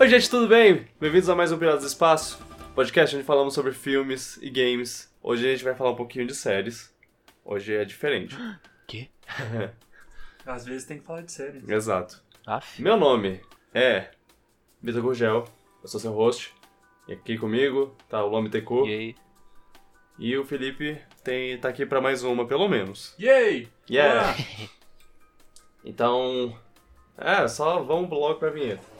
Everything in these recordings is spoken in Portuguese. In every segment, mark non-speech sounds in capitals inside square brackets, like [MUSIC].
Oi, gente, tudo bem? Bem-vindos a mais um Piratas do Espaço, podcast onde falamos sobre filmes e games. Hoje a gente vai falar um pouquinho de séries. Hoje é diferente. [GASPS] Quê? [LAUGHS] Às vezes tem que falar de séries. Exato. Aff. Meu nome é Vitor Gurgel, eu sou seu host. E aqui comigo tá o Lome. E aí? E o Felipe tem, tá aqui pra mais uma, pelo menos. Yay! Yeah! [LAUGHS] Então. É, só vamos logo pra vinheta.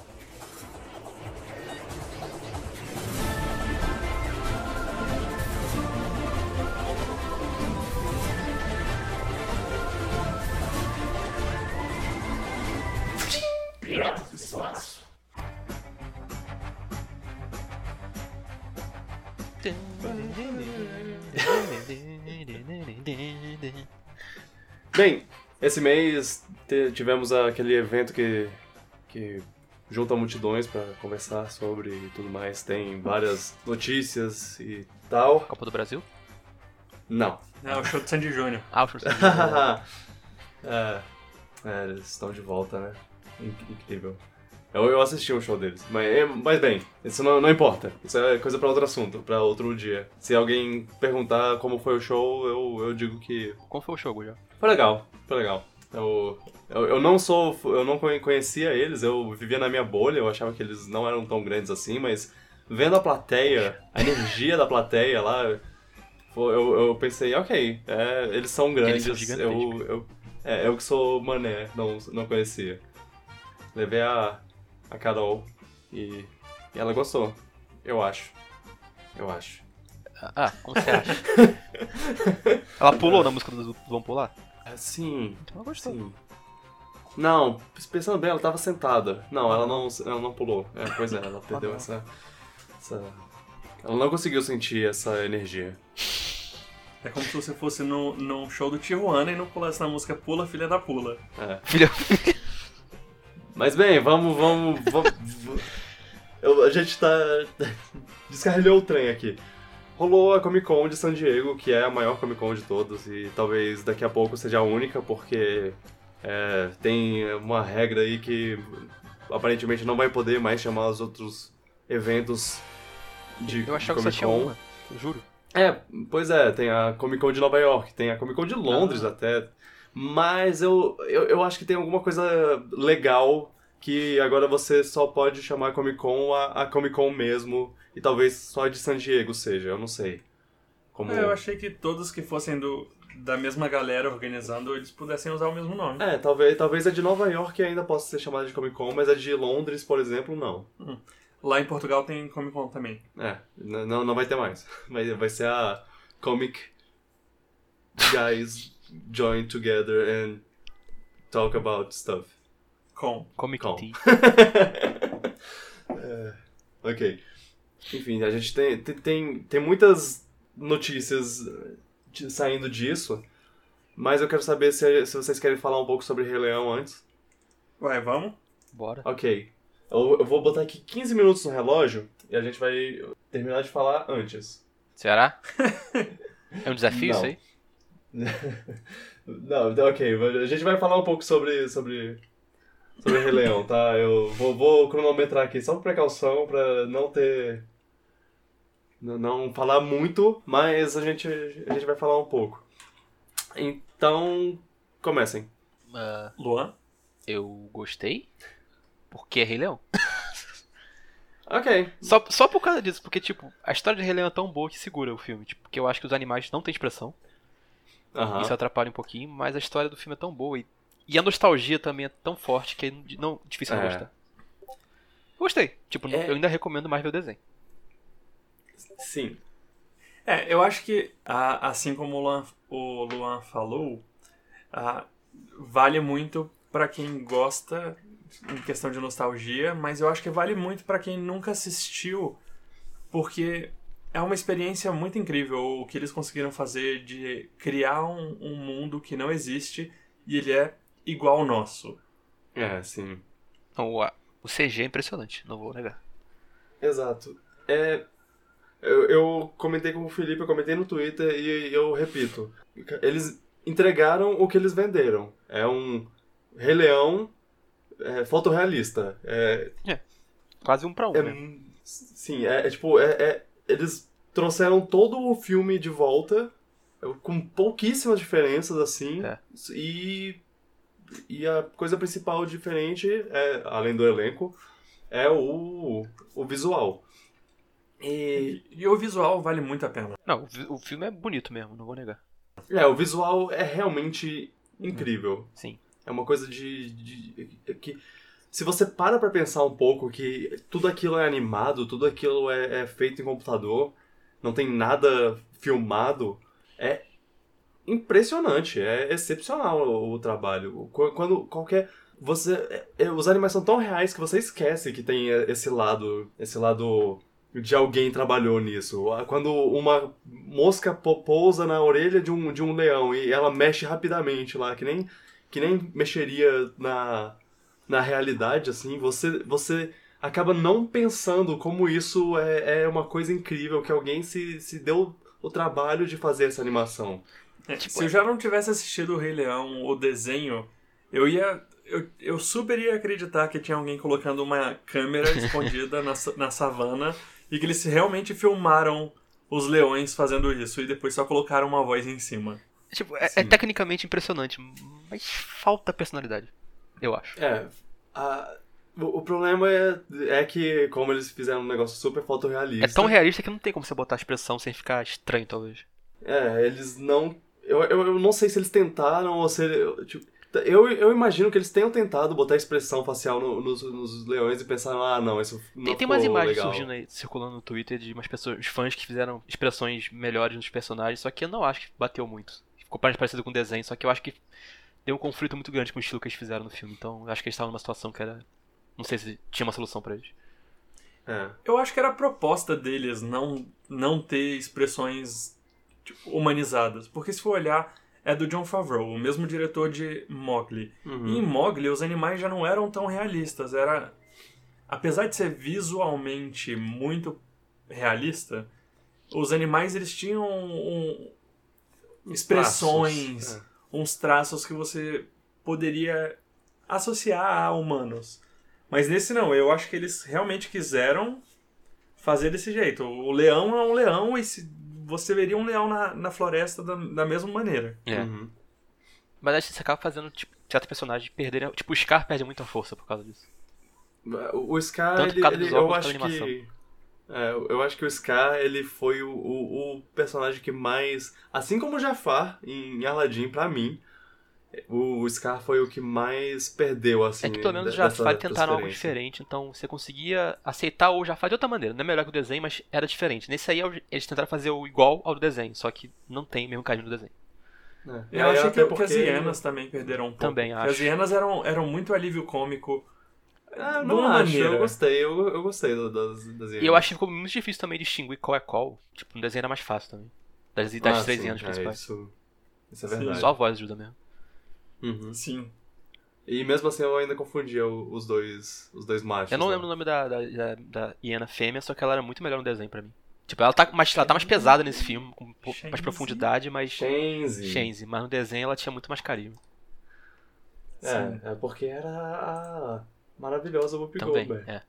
Bem, esse mês tivemos aquele evento que, que junta multidões pra conversar sobre e tudo mais. Tem várias notícias e tal. Copa do Brasil? Não. É o show de Sandy Júnior. Ah, o show de [LAUGHS] é, é, eles estão de volta, né? Inc- Incrível. Eu, eu assisti um show deles, mas, é, mas bem, isso não, não importa. Isso é coisa pra outro assunto, pra outro dia. Se alguém perguntar como foi o show, eu, eu digo que Como foi o show, já? Foi legal, foi legal. Eu, eu, eu não sou, eu não conhe- conhecia eles, eu vivia na minha bolha, eu achava que eles não eram tão grandes assim, mas vendo a plateia, a energia da plateia lá, eu, eu pensei, ok, é, eles são grandes, são eu, eu, é, eu que sou mané, não, não conhecia. Levei a, a Carol e, e ela gostou, eu acho, eu acho. Ah, como você [LAUGHS] acha? Ela pulou na música do Vamos Pular? Sim, Então ela gostou. Sim. Não, pensando bem, ela tava sentada. Não, ela não, ela não pulou. É, pois é, ela [LAUGHS] perdeu não. essa, essa. Ela não conseguiu sentir essa energia. É como se você fosse no, num show do Tijuana e não pulasse na música Pula, Filha da Pula. É. [LAUGHS] Filha. Mas bem, vamos, vamos. vamos [LAUGHS] eu- a gente tá. Descarrilhou o trem aqui. Rolou a Comic Con de San Diego, que é a maior Comic Con de todos, e talvez daqui a pouco seja a única, porque é, tem uma regra aí que aparentemente não vai poder mais chamar os outros eventos de Eu achava que só Comic tinha Con. uma. Juro. É, pois é, tem a Comic Con de Nova York, tem a Comic Con de Londres Ah. até. Mas eu, eu, eu acho que tem alguma coisa legal que agora você só pode chamar Comic Con a, a Comic Con mesmo. E talvez só a de San Diego seja, eu não sei. Como... É, eu achei que todos que fossem do, da mesma galera organizando, eles pudessem usar o mesmo nome. É, talvez, talvez a de Nova York ainda possa ser chamada de Comic Con, mas a de Londres, por exemplo, não. Lá em Portugal tem Comic Con também. É, não, não vai ter mais. [LAUGHS] Vai, vai ser a Comic Guys Join Together and Talk About Stuff. Com. Comic Com. Tea. [LAUGHS] Ok. Enfim, a gente tem, tem, tem, tem muitas notícias de- saindo disso, mas eu quero saber se, se vocês querem falar um pouco sobre Rei Leão antes. Ué, vamos? Bora. Ok. Eu, eu vou botar aqui 15 minutos no relógio e a gente vai terminar de falar antes. Será? É um desafio Não. isso aí? [LAUGHS] Não, então, ok. A gente vai falar um pouco sobre, sobre, sobre Rei Leão, tá? Eu vou, vou cronometrar aqui só por precaução, pra não ter... Não falar muito, mas a gente, a gente vai falar um pouco. Então, comecem. Ah, Luan? eu gostei. Porque é Rei Leão. [LAUGHS] Ok. Só, só por causa disso, porque, tipo, a história de Rei Leão é tão boa que segura o filme. Tipo, porque eu acho que os animais não têm expressão. Isso atrapalha um pouquinho, mas a história do filme é tão boa. E, e a nostalgia também é tão forte que é não, difícil não É. gostar. Gostei. Tipo, É. eu ainda recomendo mais ver o desenho. Sim. É, eu acho que, assim como o Luan, o Luan falou, vale muito pra quem gosta em questão de nostalgia, mas eu acho que vale muito pra quem nunca assistiu, porque é uma experiência muito incrível o que eles conseguiram fazer de criar um, um mundo que não existe e ele é igual ao nosso. É, sim. Então, o, o CG é impressionante, não vou negar. Exato. É, eu, eu comentei com o Felipe, eu comentei no Twitter e eu repito. Eles entregaram o que eles venderam. É um Rei Leão é, fotorrealista. É, quase um pra um, É, né? sim, é, é tipo, é, é- eles trouxeram todo o filme de volta é, com pouquíssimas diferenças, assim, É. e, e a coisa principal diferente, é, além do elenco, é o, o visual. E, E, o visual vale muito a pena. Não, o, o filme é bonito mesmo, não vou negar. é, o visual é realmente incrível. Sim. É uma coisa de, de- que se você para pra pensar um pouco que tudo aquilo é animado, tudo aquilo é, é feito em computador, não tem nada filmado, é impressionante, é excepcional o, o trabalho. Qu- Quando qualquer você é- é- os animais são tão reais que você esquece que tem esse lado, esse lado de alguém trabalhou nisso. Quando uma mosca po- pousa na orelha de um, de um leão e ela mexe rapidamente lá, que nem que nem mexeria na, na realidade, assim, você, você acaba não pensando como isso é, é uma coisa incrível, que alguém se, se deu o trabalho de fazer essa animação. É, Tipo, se eu já não tivesse assistido o Rei Leão, o desenho, eu ia. Eu, eu super ia acreditar que tinha alguém colocando uma câmera [LAUGHS] escondida na, na savana e que eles realmente filmaram os leões fazendo isso e depois só colocaram uma voz em cima. Tipo, é, é tecnicamente impressionante, mas falta personalidade, eu acho. É, a- o, o problema é, é que, como eles fizeram um negócio super fotorrealista... É tão realista que não tem como você botar a expressão sem ficar estranho, talvez. É, eles não. Eu, eu, eu não sei se eles tentaram ou se. Tipo, eu, eu imagino que eles tenham tentado botar expressão facial no- nos, nos leões e pensaram, ah, não, isso não Tem, tem umas imagens legal. surgindo aí, circulando no Twitter de umas pessoas, os fãs que fizeram expressões melhores nos personagens, só que eu não acho que bateu muito. Ficou mais parecido com o desenho, só que eu acho que deu um conflito muito grande com o estilo que eles fizeram no filme. Então eu acho que eles estavam numa situação que era. Não sei se tinha uma solução pra eles. É. Eu acho que era a proposta deles não, não ter expressões tipo, humanizadas. Porque se for olhar, é do John Favreau, o mesmo diretor de Mowgli. Uhum. E em Mowgli, os animais já não eram tão realistas. Era. Apesar de ser visualmente muito realista, os animais eles tinham um- expressões, traços, é. uns traços que você poderia associar a humanos. Mas nesse não, eu acho que eles realmente quiseram fazer desse jeito. O leão é um leão e se você veria um leão na, na floresta da, da mesma maneira. É. Uhum. Mas acho que você acaba fazendo, tipo, certos personagens perderem. Tipo, o Scar perde muita força por causa disso. O Scar, Tanto por ele, causa ele- dos eu acho que. É, eu acho que o Scar, ele foi o, o, o personagem que mais. Assim como o Jafar em Aladdin, pra mim, o Scar foi o que mais perdeu, assim. É que pelo menos dessa Jafar tentaram algo diferente, então você conseguia aceitar o Jafar de outra maneira. Não é melhor que o desenho, mas era diferente. Nesse aí eles tentaram fazer o igual ao do desenho, só que não tem o mesmo carinho do desenho. É. Eu É, achei até que, que as porque- hienas também perderam um pouco. Também Porque As acho. hienas eram, eram muito alívio cômico. Ah, não acho, maneira. eu gostei, eu, eu gostei das, das E eu acho que ficou muito difícil também distinguir qual é qual. Tipo, no desenho era mais fácil também. Das, das Ah, três sim, anos é, principais. isso, isso é Sim, verdade. Só a voz ajuda mesmo. Uhum. Sim. E mesmo assim eu ainda confundia os dois, os dois machos. Eu não né? lembro o nome da, da, da, da hiena fêmea, só que ela era muito melhor no desenho pra mim. Tipo, ela tá, mais, ela tá mais pesada nesse filme, com pouco mais Shenzi. profundidade, mas. Shenzi. Shenzi, mas no desenho ela tinha muito mais carisma. Sim. É, é porque era a maravilhosa Whoopi Também. Goldberg. É.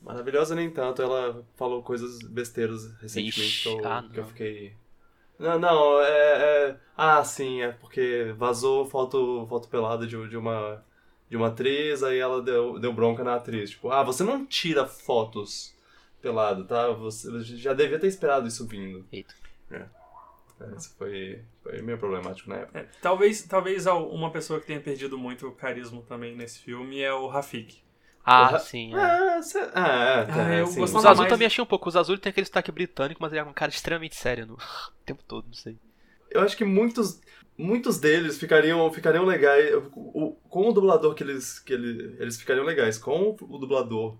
Maravilhosa nem tanto, ela falou coisas besteiras recentemente Ixi, que, eu, ah, que eu fiquei. Não, não, é, é- Ah, sim, é porque vazou foto, foto pelada de, de uma. De uma atriz, aí ela deu, deu bronca na atriz. Tipo, ah, você não tira fotos pelado, tá? Você já devia ter esperado isso vindo. Eita. É, isso foi, foi meio problemático na época. É, talvez, talvez al- uma pessoa que tenha perdido muito o carisma também nesse filme é o Rafik. Ah, Porra. sim. É. Ah, cê- ah, é, Ah, eu sim. gostava Os azul mais- também achei um pouco. Os azul tem aquele sotaque britânico, mas ele é um cara extremamente sério no [LAUGHS] o tempo todo, não sei. Eu acho que muitos, muitos deles ficariam, ficariam legais. o- com o dublador que eles, que ele, eles ficariam legais. Com o dublador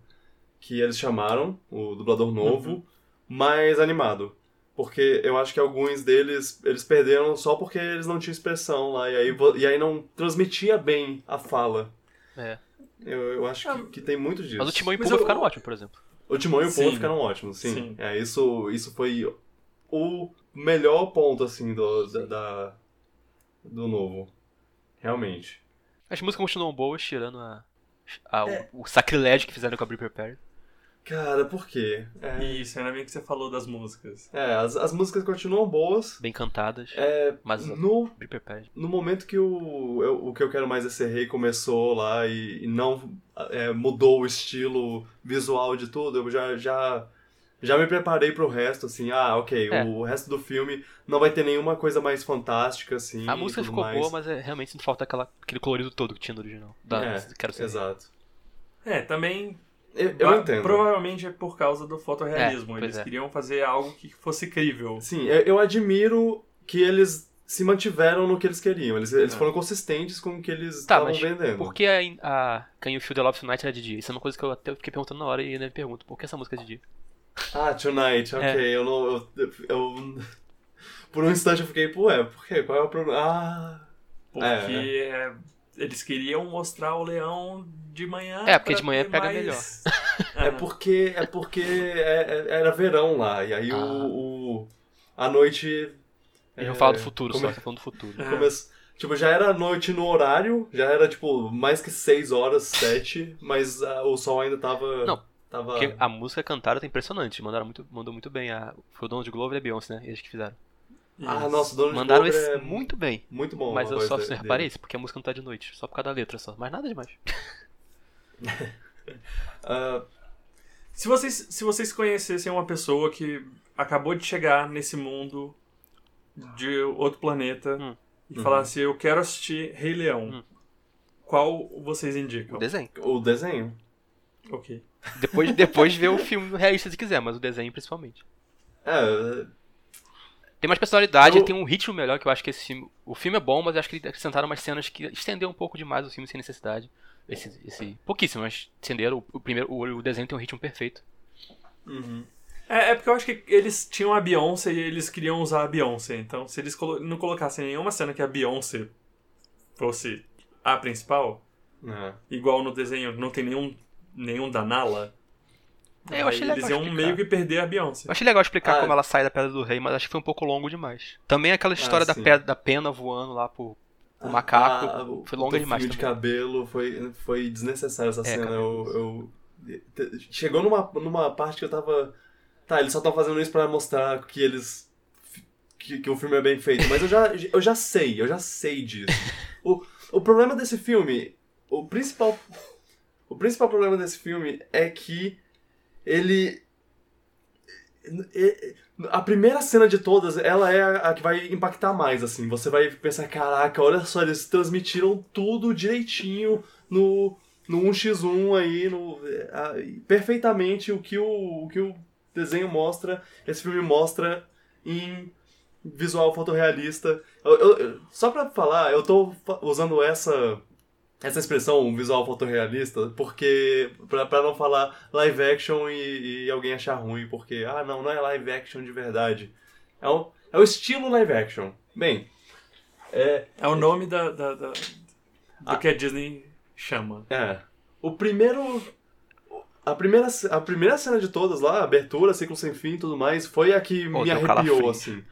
que eles chamaram, o dublador novo, Uhum. mais animado. Porque eu acho que alguns deles eles perderam só porque eles não tinham expressão lá. E aí, e aí não transmitia bem a fala. É. Eu, eu acho que, que tem muito disso. Mas o Timão e Mas Pumba eu- ficaram ótimos, por exemplo. O Timão e o. Pumba ficaram ótimos, sim. Sim. É, isso, isso foi o melhor ponto, assim, do, da, da- do novo. Realmente. As músicas continuam boas, tirando a, a- É. o, o sacrilégio que fizeram com a Brie Prepare. Cara, por quê? É, Isso, ainda bem que você falou das músicas. é, as, as músicas continuam boas. Bem cantadas. É, Mas no, no momento que o, eu- o que eu quero mais é ser rei começou lá e, e não é, mudou o estilo visual de tudo, eu já, já, já me preparei pro resto, assim, ah, ok, É. o resto do filme não vai ter nenhuma coisa mais fantástica, assim. A música ficou mais. boa, mas é, realmente sinto falta aquela, aquele colorido todo que tinha no original. Da, É, quero ser. Exato. É, também. Eu, eu entendo. Provavelmente é por causa do fotorrealismo. É, Eles é. queriam fazer algo que fosse crível. Sim, eu, eu admiro que eles se mantiveram no que eles queriam. Eles, eles É. foram consistentes com o que eles Tá, estavam mas vendendo. por que a, a Can You Feel the Love Tonight era de dia? Isso é uma coisa que eu até fiquei perguntando na hora e ainda me pergunto. Por que essa música é de dia? Ah, Tonight, ok. É. Eu não. Eu, eu- [LAUGHS] Por um instante eu fiquei, pô, é, por quê? Qual é o problema? Ah. Porque é, eles queriam mostrar o leão de manhã. É, porque de manhã pega mais- [LAUGHS] É porque. É porque é- é- era verão lá. E aí Ah. o, o- A noite. Não é, falam do futuro come- só, tá falando do futuro. É. come- Tipo, já era noite no horário, já era tipo mais que 6 horas, 7, mas ah, o sol ainda tava. Não, Tava. Porque a música cantada tá impressionante. Mandaram muito, mandou muito bem. A, foi o Donald Glover e a Beyoncé, né? Eles que fizeram. Ah, Isso. nossa, o Donald Mandaram Glover esse é muito bem. muito bom. Mas eu só de- dele. reparei isso, porque a música não tá de noite. Só por causa da letra só. Mas nada demais. [LAUGHS] Ah, Se vocês, se vocês conhecessem uma pessoa que acabou de chegar nesse mundo de outro planeta Hum. e Uhum. falasse, eu quero assistir Rei Leão, Hum. qual vocês O indicam? desenho. o desenho. Ok. Depois, depois ver o filme realista se quiser, mas o desenho principalmente. É, Tem mais personalidade, Eu- tem um ritmo melhor que eu acho que esse filme. O filme é bom, mas eu acho que eles acrescentaram umas cenas que estenderam um pouco demais o filme sem necessidade. Esse. esse pouquíssimo, mas estenderam. O, o primeiro, o, o desenho tem um ritmo perfeito. uhum. É, é porque eu acho que eles tinham a Beyoncé e eles queriam usar a Beyoncé. Então, se eles colo- não colocassem nenhuma cena que a Beyoncé fosse a principal, É. igual no desenho não tem nenhum, nenhum da Nala, É, eu achei legal eles iam explicar. meio que perder a Beyoncé. Eu achei legal explicar Ah. como ela sai da Pedra do Rei, mas acho que foi um pouco longo demais. Também aquela história da, sim. pedra, da pena voando lá pro, pro macaco. Ah, o- foi o longa demais fio de cabelo foi, foi desnecessário essa É, cena. Eu, eu- chegou numa, numa parte que eu tava. Tá, eles só estão fazendo isso pra mostrar que eles. Que, que o filme é bem feito. Mas eu já, eu já sei, eu já sei disso. [LAUGHS] o, o problema desse filme. O principal. O principal problema desse filme é que ele. A primeira cena de todas, ela é a, que vai impactar mais, assim. Você vai pensar, caraca, olha só, eles transmitiram tudo direitinho no, no 1x1 aí, no, a- perfeitamente o que o, o que o desenho mostra, esse filme mostra em visual fotorrealista. Eu- eu- só pra falar, eu tô usando essa essa expressão, um visual fotorrealista, porque. Pra, pra não falar live action e, e alguém achar ruim, porque, ah, não, não é live action de verdade. É o, é o estilo live action. Bem, é. É o nome da, da- da- do Ah. que a Disney chama. É. O primeiro. A primeira, a primeira cena de todas lá, a abertura, ciclo sem fim e tudo mais, foi a que Pô, me arrepiou, calafrio. assim.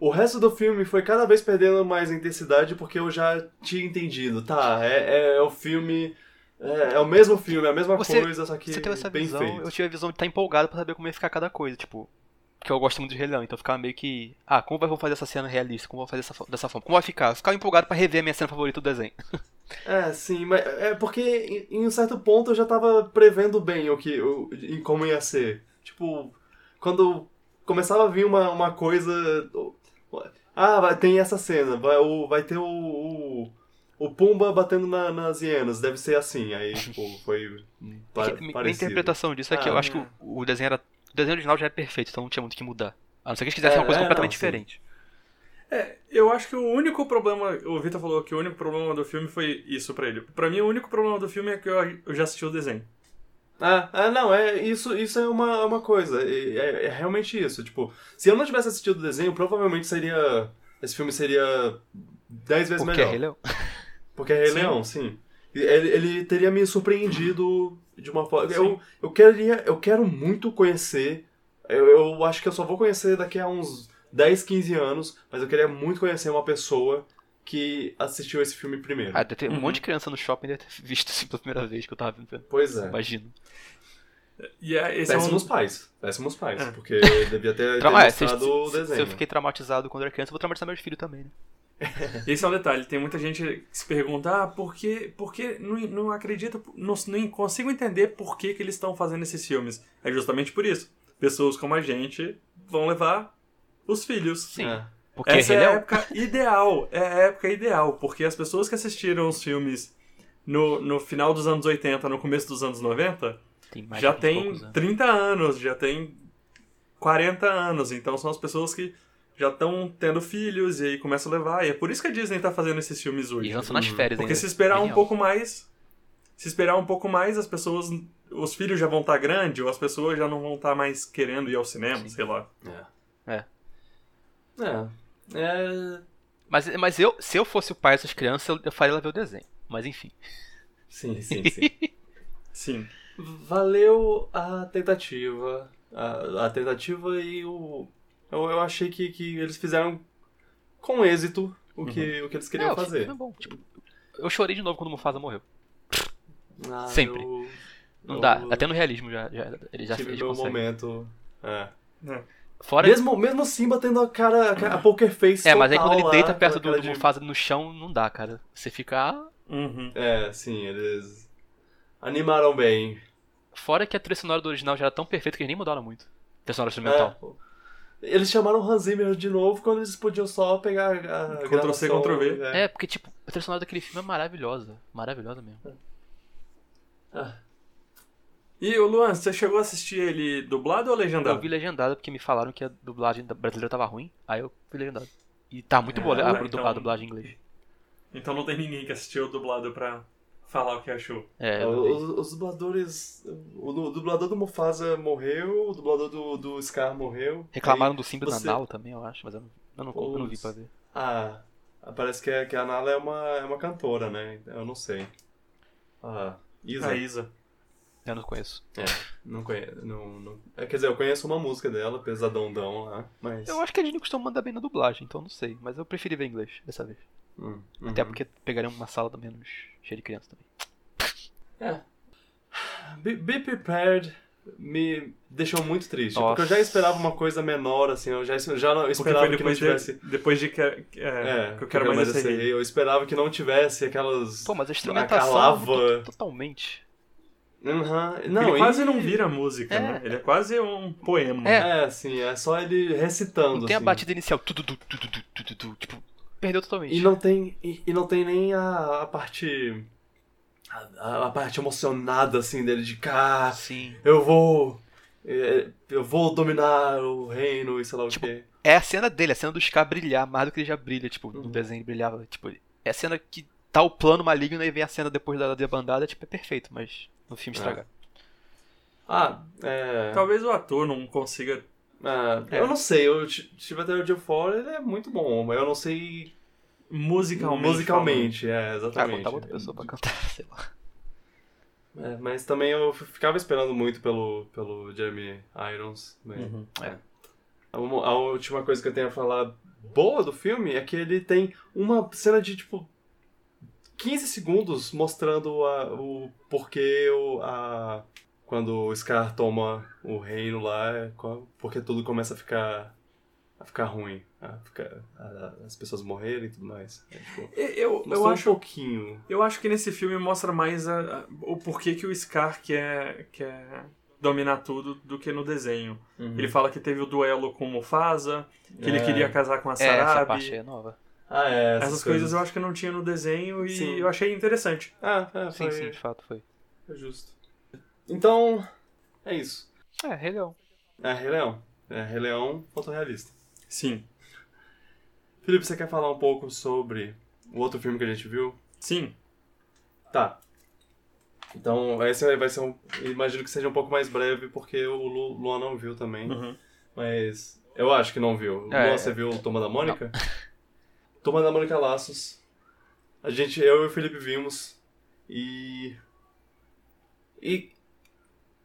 O resto do filme foi cada vez perdendo mais intensidade porque eu já tinha entendido. Tá, é, é, é o filme. É, é o mesmo filme, é a mesma Você- coisa, só que Você teve essa bem visão, feito. eu tive a visão de estar empolgado pra saber como ia ficar cada coisa, tipo. Porque eu gosto muito de Rei Leão, então eu ficava meio que. Ah, como vai vou fazer essa cena realista? Como vou fazer essa, dessa forma? Como vai ficar? Eu ficava empolgado pra rever a minha cena favorita do desenho. É, sim, mas é porque em, em um certo ponto eu já tava prevendo bem o que, o, em como ia ser. Tipo, quando começava a vir uma, uma coisa. Ah, vai, tem essa cena, vai, o, vai ter o, o, o Pumba batendo na- nas hienas, deve ser assim. Aí, [LAUGHS] tipo, foi pa- Porque minha parecido. interpretação disso é que Ah, eu acho que é. o, o desenho era. O desenho original já é perfeito, então não tinha muito o que mudar. A não ser que eles quisessem É, uma coisa é, completamente não, diferente. É, eu acho que o único problema. O Vitor falou que o único problema do filme foi isso pra ele. Pra mim, o único problema do filme é que eu, eu já assisti o desenho. Ah, ah, não, é, isso, isso é uma, uma coisa. É, é- é realmente isso. Tipo, se eu não tivesse assistido o desenho, provavelmente seria. Esse filme seria 10 vezes Porque é melhor. Rei Leão. Porque é Rei Sim. Leão, sim. Ele, ele teria me surpreendido de uma forma. Eu, eu, queria, eu quero muito conhecer. Eu, eu acho que eu só vou conhecer daqui a uns 10, 15 anos, mas eu queria muito conhecer uma pessoa que assistiu esse filme primeiro. Ah, deve ter um Uhum. monte de criança no shopping deve ter [LAUGHS] visto isso pela primeira vez que eu tava vendo. Pois é. Imagino. E é, esse é um... Péssimos pais. Péssimos pais. É. Porque [LAUGHS] devia ter, ter Trauma- é, se, mostrado o se- se desenho. eu fiquei traumatizado quando era criança, eu vou traumatizar meus filhos também, né? [LAUGHS] Esse é um detalhe. Tem muita gente que se pergunta, ah, por que, por que não, não acredita, não, não consigo entender por que, que eles estão fazendo esses filmes. É justamente por isso. Pessoas como a gente vão levar os filhos. Sim. É. Porque Essa é a Leão- época ideal. É a época ideal, porque as pessoas que assistiram os filmes no, no final dos anos 80, no começo dos anos 90, tem mais já de 20 tem poucos anos. 30 anos, já tem 40 anos. Então são as pessoas que já estão tendo filhos e aí começam a levar. E é por isso que a Disney tá fazendo esses filmes hoje. E lançam nas Hum, férias Porque ainda. se esperar um Genial. pouco mais. Se esperar um pouco mais, as pessoas. Os filhos já vão estar grandes, ou as pessoas já não vão estar mais querendo ir ao cinema, Sim. sei lá. É. É. É. É. Mas, mas eu, se eu fosse o pai dessas crianças, eu, eu faria ela ver o desenho. Mas enfim. Sim, sim, [LAUGHS] sim. Sim. Valeu a tentativa. A, a tentativa e o. Eu, eu achei que, que eles fizeram com êxito o que, o que eles queriam É, o fazer. foi bom. Tipo, eu chorei de novo quando o Mufasa morreu. Ah, Sempre. eu- Não eu dá. Até no realismo já, já, ele já tive fez meu consegue. momento. É. É. Fora Mesmo, mesmo Simba tendo a cara, a poker face É, mas aí quando ele lá, deita perto do, do de- Mufasa no chão, não dá, cara. Você fica. ah. Uhum. É, sim, eles animaram bem. Fora que a trilha sonora do original já era tão perfeita que eles nem mudaram muito. Trilha sonora instrumental. É. Eles chamaram o Hans Zimmer de novo quando eles podiam só pegar a Ctrl+C, gravação, Ctrl+V. É. porque, tipo, a trilha sonora daquele filme é maravilhosa. Maravilhosa mesmo. Ah, E o Luan, você chegou a assistir ele dublado ou legendado? Eu vi legendado porque me falaram que a dublagem brasileira tava ruim, aí eu vi legendado. E tá muito É, boa a, então- du- a dublagem em inglês. Então não tem ninguém que assistiu o dublado pra falar o que achou. É, os, os dubladores. O, o dublador do Mufasa morreu, o dublador do, do Scar morreu. reclamaram Aí do Simba você- da Nala também, eu acho, mas eu não, eu não, eu não vi pra ver. Ah, parece que, é- que a Nala é uma, é uma cantora, né? Eu não sei. Ah, Isa. A Isa. Eu não conheço. Não conheço. Não, não... É, quer dizer, eu conheço uma música dela, Pesadão lá, mas. Eu acho que a Disney costuma mandar bem na dublagem, então não sei. Mas eu preferi ver em inglês dessa vez. Hum, Até uhum. porque pegaria uma sala menos cheia de criança também. É. Be, Be Prepared me deixou muito triste. Nossa. Porque eu já esperava uma coisa menor, assim. Eu já, já não, eu esperava que não depois, tivesse. de, depois de que, é, É, que eu quero mais esse rei. Eu esperava que não tivesse aquelas. Pô, mas a instrumentação lava- totalmente. Uhum. Não, ele quase e... não vira música, é. né? Ele é quase um poema. É, é assim, é só ele recitando. Não tem assim. a batida inicial, tudo, tudo, tudo, tudo, tipo, perdeu totalmente. E não tem, e, e não tem nem a, a parte. A, a, parte emocionada, assim, dele, de cá. Sim. Eu vou. É, eu vou dominar o reino e sei lá tipo, o quê. É a cena dele, a cena do Scar brilhar mais do que ele já brilha, tipo, uhum. no desenho brilhava. Tipo, é a cena que tá o plano maligno e vem a cena depois da debandada, tipo, é perfeito, mas no filme É. estragar. Ah, é. Talvez o ator não consiga. ah, É. Eu não sei, o Chivetel de fora ele é muito bom, mas eu não sei Musicalmente. musicalmente, é, Ah, exatamente. botar outra pessoa pra cantar, [LAUGHS] sei lá. É, mas também eu ficava esperando muito pelo, pelo Jeremy Irons. mas- Uhum. É. A, uma- a última coisa que eu tenho a falar boa do filme é que ele tem uma cena de tipo 15 segundos mostrando a- o porquê o, a, quando o Scar toma o reino lá, é porque tudo começa a ficar a ficar ruim, a ficar, a- as pessoas morrerem e tudo mais. É, tipo, Eu, eu, acho, um pouquinho. eu acho que nesse filme mostra mais a- a- o porquê que o Scar quer, quer dominar tudo do que no desenho. Ele fala que teve o duelo com o Mufasa, que ele É. queria casar com a É, essa Sarabi. parte é nova. Ah, é, Essas, coisas. eu acho que não tinha no desenho e Sim. eu achei interessante. Ah, é, Sim, foi, sim, de fato foi. foi justo. Então, é isso. É, Rei Leão. É Rei Leão. É Rei Leão fotorrealista. Sim. Felipe, você quer falar um pouco sobre o outro filme que a gente viu? Sim. Tá. Então, esse vai ser um. Imagino que seja um pouco mais breve, porque o Lu- Luan não viu também. Uhum. Mas. Eu acho que não viu. É. Luan, você viu Toma da Mônica? Toma da Mônica Laços. A gente, eu e o Felipe vimos. E. E.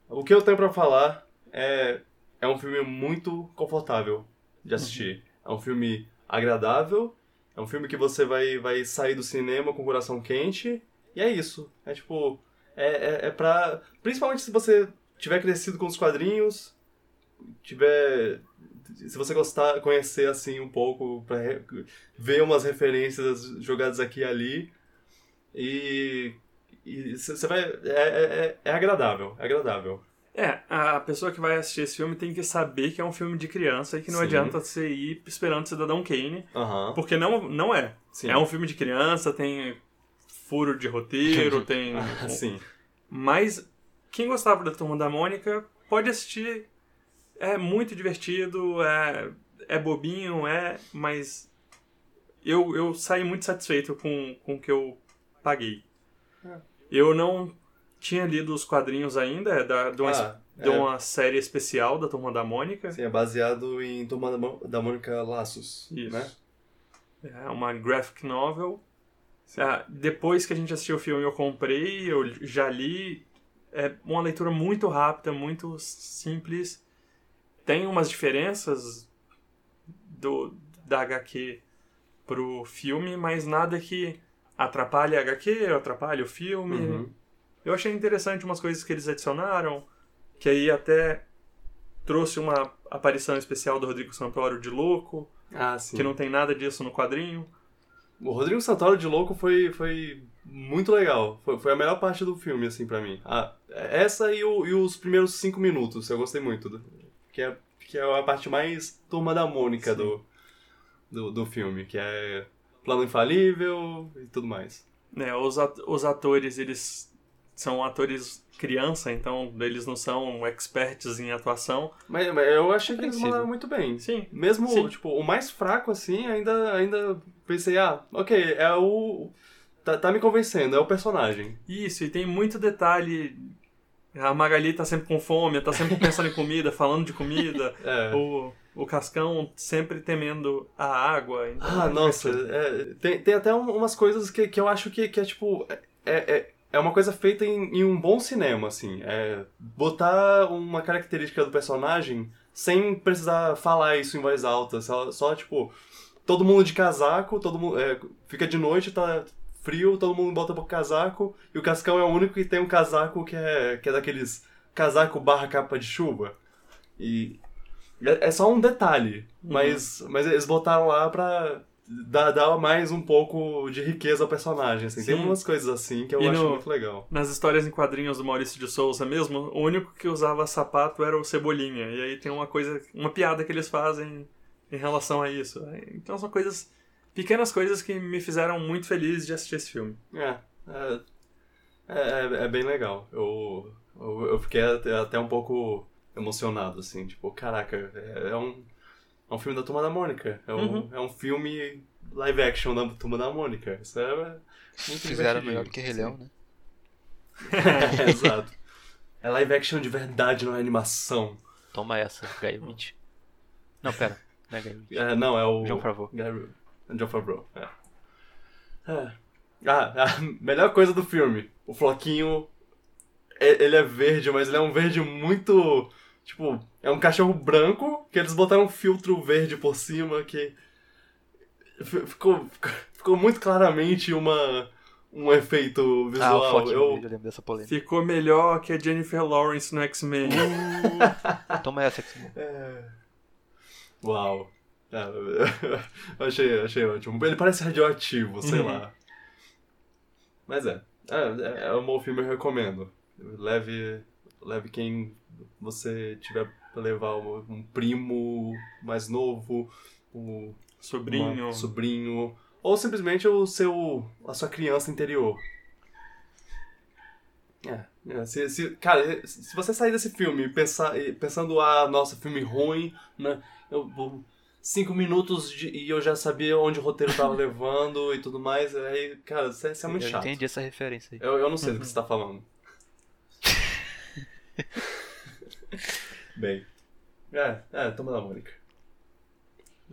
O que eu tenho pra falar é. É um filme muito confortável de assistir. É um filme agradável É um filme que você vai, vai sair do cinema com o coração quente, e é isso. É tipo. É, é, é pra. Principalmente se você tiver crescido com os quadrinhos, tiver. Se você gostar, conhecer assim um pouco, pra re- ver umas referências jogadas aqui e ali. E. Você vai. É, é, é- é agradável, é agradável. É, a pessoa que vai assistir esse filme tem que saber que é um filme de criança e que não Sim. adianta você ir esperando Cidadão Kane, Aham. porque não, não é. Sim. É um filme de criança, tem furo de roteiro, [LAUGHS] tem. Sim. Mas quem gostava da Turma da Mônica pode assistir. É muito divertido, é, é bobinho, é, mas eu, eu saí muito satisfeito com, com o que eu paguei. É. Eu não tinha lido os quadrinhos ainda, é da, de, uma, Ah, de é. uma série especial da Turma da Mônica. Sim, é baseado em Turma da, Mônica Laços. Isso. Né? É uma graphic novel. Ah, depois que a gente assistiu o filme, eu comprei, eu já li. É uma leitura muito rápida, muito simples. Tem umas diferenças do, da HQ pro filme, mas nada que atrapalhe a HQ, atrapalhe o filme. Uhum. Eu achei interessante umas coisas que eles adicionaram, que aí até trouxe uma aparição especial do Rodrigo Santoro de louco, Ah, que não tem nada disso no quadrinho. O Rodrigo Santoro de Louco foi, foi muito legal. Foi, foi a melhor parte do filme, assim, pra mim. Ah, essa e, o- e os primeiros cinco minutos, eu gostei muito. Que, é, que é a parte mais turma da Mônica do, do, do filme, que é plano infalível e tudo mais. né, os, at- os atores, eles são atores criança, então eles não são experts em atuação. Mas, mas eu achei que eles mandaram muito bem. Sim, Mesmo, Sim. tipo, o mais fraco, assim, ainda, ainda pensei, ah, ok, é o... Tá, tá me convencendo, é o personagem. isso, e tem muito detalhe. A Magali tá sempre com fome, tá sempre pensando em comida, falando de comida. [LAUGHS] É. O, o Cascão sempre temendo a água. então Ah, é nossa, é, tem, tem até um- umas coisas que, que eu acho que, que é tipo. É, é, é uma coisa feita em, em um bom cinema, assim. É botar uma característica do personagem sem precisar falar isso em voz alta. Só, só, tipo, todo mundo de casaco, todo mundo. é, fica de noite, tá frio, todo mundo bota pro casaco, e o Cascão é o único que tem um casaco que é, que é daqueles casaco barra capa de chuva. E. É, é só um detalhe, mas, mas eles botaram lá pra dar, dar mais um pouco de riqueza ao personagem. Assim. Tem umas coisas assim que eu E acho no- muito legal. Nas histórias em quadrinhos do Maurício de Souza mesmo, o único que usava sapato era o Cebolinha. E aí tem uma coisa, uma piada que eles fazem em relação a isso. Então são coisas, pequenas coisas que me fizeram muito feliz de assistir esse filme. É, é, é, é bem legal. Eu, eu, eu fiquei até, até um pouco emocionado, assim. Tipo, caraca, é, é um, é um filme da Turma da Mônica. É um, Uhum. é um filme live action da Turma da Mônica. Isso é muito Fizeram melhor do que Rei Leão, né? É, [LAUGHS] exato. É live action de verdade, não é animação. Toma essa, Guy Ritchie. Não, pera. Não é Guy Ritchie. É, não, é o. John Favreau. Gary- John Favreau, é. É. Ah, [LAUGHS] a melhor coisa do filme. O Floquinho, é- ele é verde, mas ele é um verde muito... Tipo, é um cachorro branco, que eles botaram um filtro verde por cima, que... fi- Ficou, ficou muito claramente uma, um efeito Ah, o visual. Floquinho, eu, eu lembro dessa polêmica. Ficou melhor que a Jennifer Lawrence no X-Men. Toma essa, X-Men. É. Uau. É, [LAUGHS] achei, achei ótimo. Ele parece radioativo, sei Uhum. lá. Mas é. É, é um bom filme, eu recomendo. Leve, leve quem você tiver pra levar um, primo mais novo, um Sobrinho. sobrinho, ou simplesmente o seu, a sua criança interior. É, é, se, se- cara, se você sair desse filme pensar, pensando, ah, nossa, filme ruim, né? Eu, vou- cinco minutos de- e eu já sabia onde o roteiro tava [LAUGHS] levando e tudo mais, aí, cara, isso é, isso é muito eu chato. entendi essa referência aí. Eu, eu não sei do que você tá falando. [LAUGHS] Bem. É, é, toma da Mônica.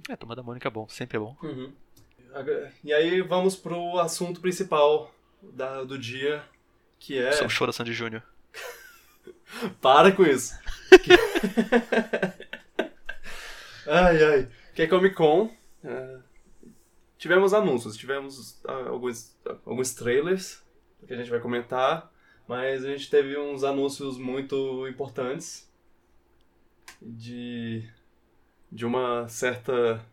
É, Toma da Mônica é bom, sempre é bom. Uhum. E aí vamos pro assunto principal da, do dia, que é... Só o show da Sandy Júnior. [LAUGHS] Para com isso. ai, ai. Que é Comic Con. Tivemos anúncios, tivemos ah, alguns, alguns trailers que a gente vai comentar, mas a gente teve uns anúncios muito importantes de, de uma certa.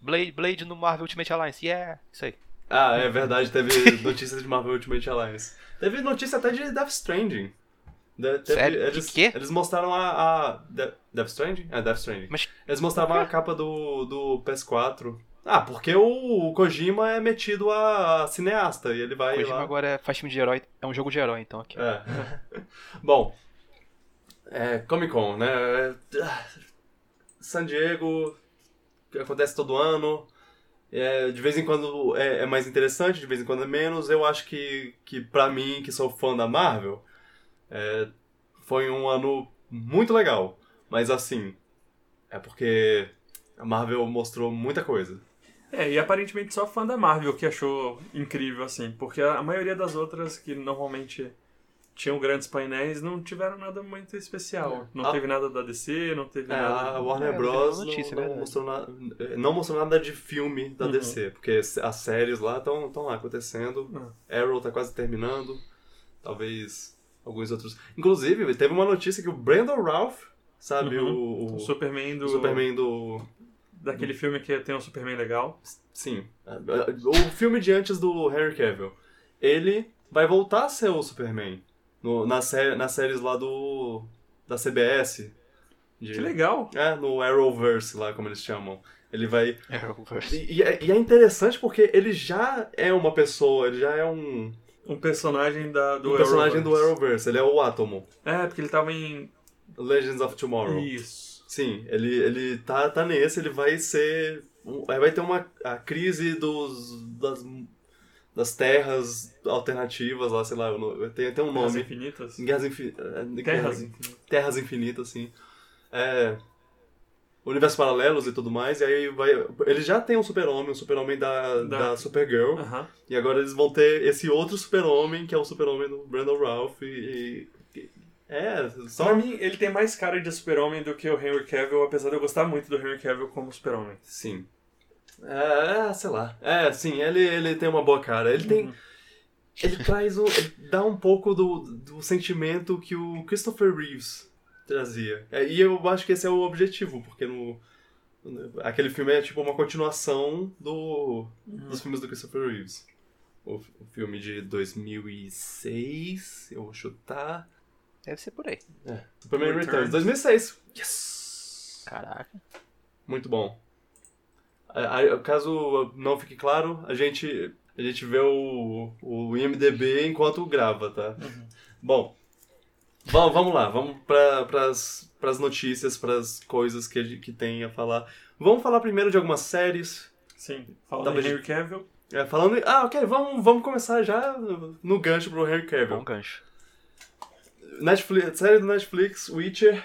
Blade, Blade no Marvel Ultimate Alliance, yeah! Isso aí. Ah, é verdade, teve notícias de Marvel Ultimate Alliance. Teve notícia até de Death Stranding. Sério? Eles, De quê? eles mostraram a. a De- Death Stranding? É, Death Stranding. Mas Eles mostravam a capa do, do PS4. Ah, porque o, o Kojima é metido a, cineasta e ele vai Kojima lá. agora é- faz filme de herói, é um jogo de herói, então aqui. É. [LAUGHS] Bom, é, Comic Con, né? San Diego, que acontece todo ano. É, de vez em quando é, é mais interessante, de vez em quando é menos. Eu acho que, que pra mim, que sou fã da Marvel, é, foi um ano muito legal. Mas assim, é porque a Marvel mostrou muita coisa. É, e aparentemente só fã da Marvel que achou incrível, assim, porque a a maioria das outras que normalmente tinham grandes painéis não tiveram nada muito especial. Não Ah. teve nada da DC, não teve É, nada. a Warner É, Bros. notícia, não, é mostrou nada, não mostrou nada de filme da Uhum. DC, porque as séries lá estão lá acontecendo. Uhum. Arrow tá quase terminando. Talvez alguns outros. Inclusive, teve uma notícia que o Brandon Ralph, sabe, Uhum. o, o, Superman do. o Superman do. Daquele filme que tem um Superman legal. Sim. O filme de antes do Henry Cavill. Ele vai voltar a ser o Superman. No, na sé nas séries lá do. da CBS. De- Que legal! É, no Arrowverse lá, como eles chamam. Ele vai. Arrowverse. E, e é, e é interessante porque ele já é uma pessoa, ele já é um, Um personagem da, do um personagem do Arrowverse. Ele é o Atomo. É, porque ele tava em. Legends of Tomorrow. Isso. Sim, ele, ele tá, tá nesse, ele vai ser. Vai ter uma a crise dos. das, das terras alternativas lá, sei lá, tem até um nome. infinitas. Guerras infinitas. Terras infinitas. Terras infinitas, sim. É. Universos paralelos e tudo mais, e aí vai. Eles já têm um super-homem, um super-homem da, Da- da Supergirl. E agora eles vão ter esse outro super-homem, que é o super-homem do Brandon Ralph. E, e- É, só. Pra mim, ele tem mais cara de super-homem do que o Henry Cavill, apesar de eu gostar muito do Henry Cavill como super-homem. Sim. É, é, sei lá. É, sim, ele, ele tem uma boa cara. Ele tem. Ele traz o. Ele dá um pouco do, do sentimento que o Christopher Reeves trazia. É, e eu acho que esse é o objetivo, porque no. Aquele filme é tipo uma continuação do, dos filmes do Christopher Reeves. O, o filme de 2006, eu vou chutar. Deve ser por aí. É, Superman Returns. Returns, 2006. Yes! Caraca. Muito bom. A- a- Caso não fique claro, a gente, a gente vê o, o IMDB enquanto grava, tá? Bom, vamos, vamos lá, vamos para as notícias, para as coisas que, que tem a falar. Vamos falar primeiro de algumas séries. Sim. Falando em Henry Cavill, É, falando. Ah, ok, vamos, vamos começar já no gancho pro Henry Cavill. Bom gancho. Netflix, série do Netflix, Witcher,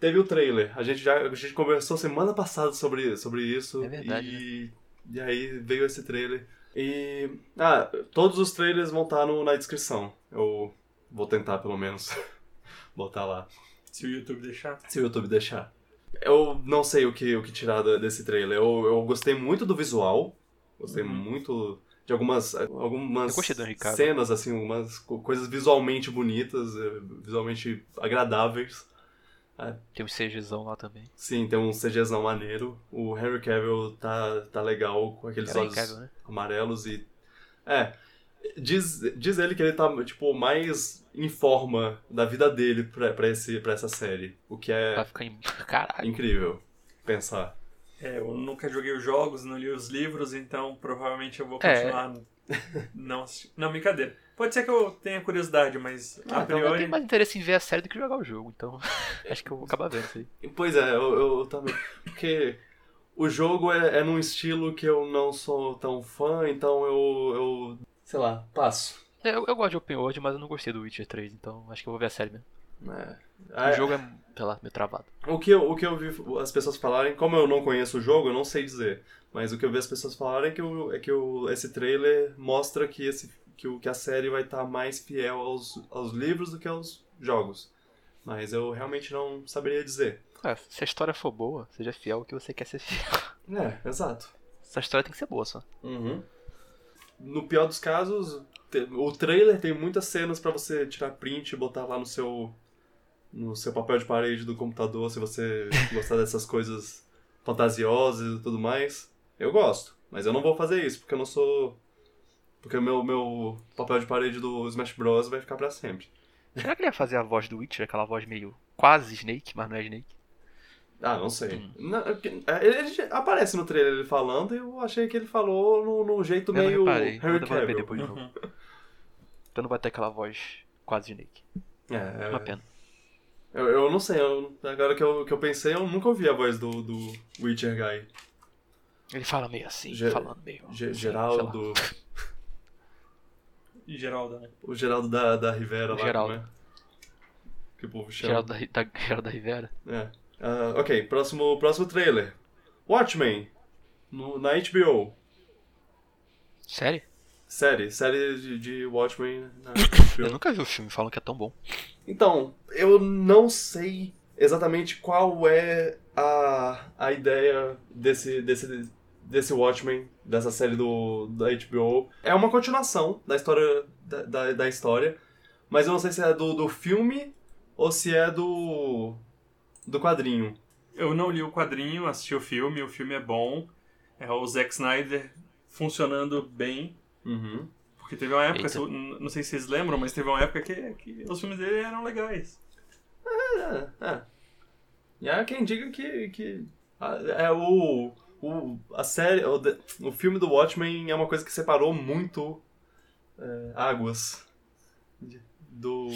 teve o trailer. A gente já a gente conversou semana passada sobre, sobre isso. É verdade, E, e aí veio esse trailer. E. Ah, todos os trailers vão estar no, na descrição. Eu vou tentar, pelo menos, [LAUGHS] botar lá. se o YouTube deixar. Se o YouTube deixar. Eu não sei o que, o que tirar desse trailer. Eu, eu gostei muito do visual. Gostei Uhum. muito de algumas, algumas do cenas, assim, algumas co- coisas visualmente bonitas, eh, visualmente agradáveis. Tem um CGzão lá também. Sim, tem um CGzão maneiro. O Henry Cavill tá, tá legal com aqueles Era olhos Cavill, né? amarelos e. É. Diz, diz ele que ele tá, tipo, mais em forma da vida dele pra, pra, esse, pra essa série. O que é Vai ficar em. [LAUGHS] Caralho. incrível pensar. É, eu nunca joguei os jogos, não li os livros, então provavelmente eu vou É. continuar [LAUGHS] não assistindo. Não, brincadeira. Pode ser que eu tenha curiosidade, mas Ah, a então eu priori. tenho mais interesse em ver a série do que jogar o jogo, então [LAUGHS] acho que eu vou acabar vendo isso aí. Pois é, eu, eu também. Porque o jogo é, é num estilo que eu não sou tão fã, então eu. eu sei lá, passo. É, Eu, eu gosto de Open World, mas eu não gostei do Witcher 3, então acho que eu vou ver a série mesmo. É. O Ah, jogo é, sei lá, meio travado. O que, eu, o que eu vi as pessoas falarem, como eu não conheço o jogo, eu não sei dizer. Mas o que eu vi as pessoas falarem é que, o, é que o, esse trailer mostra que, esse, que, o, que a série vai estar mais fiel aos, aos livros do que aos jogos. Mas eu realmente não saberia dizer. É, se a história for boa, seja fiel ao que você quer ser fiel. É, exato. essa história tem que ser boa só. Uhum. No pior dos casos, o trailer tem muitas cenas pra você tirar print e botar lá no seu no seu papel de parede do computador, se você [LAUGHS] gostar dessas coisas fantasiosas e tudo mais. Eu gosto, mas eu não vou fazer isso porque eu não sou porque o meu meu papel de parede do Smash Bros vai ficar pra sempre. Será que ele ia fazer a voz do Witcher, aquela voz meio quase Snake, mas não é Snake? Ah, não sei. Não, é é, ele, aparece no trailer ele falando e eu achei que ele falou num, num jeito Eu não meio reparei, Harry ver Cavill. depois de novo. Então não vai ter aquela voz quase Snake. É, Uma pena. Eu, eu não sei, eu- agora que eu, que eu pensei, eu nunca ouvi a voz do, do Witcher Guy. Ele fala meio assim, Ge- falando meio. Ge- assim, Geraldo. [LAUGHS] E Geraldo, né? O Geraldo da, da Rivera lá. Geraldo. como é? Que o povo chama. Geraldo da, da, Geraldo da Rivera. É. Ah, ok, próximo, próximo trailer. Watchmen. No, na HBO. Sério? Série, série de, de Watchmen na [COUGHS] Eu HBO. nunca vi o filme, falam que é tão bom. Então, eu não sei exatamente qual é a, a ideia desse, desse, desse Watchmen, dessa série do, da HBO. É uma continuação da história, da, da, da história, mas eu não sei se é do, do filme ou se é do, do quadrinho. Eu não li o quadrinho, assisti o filme, o filme é bom. É o Zack Snyder funcionando bem. Uhum. Porque teve uma época, Eita. não sei se vocês lembram, mas teve uma época que, que os filmes dele eram legais. É, é. E há quem diga que, que é o, o a série, o, o filme do Watchmen é uma coisa que separou muito é, águas do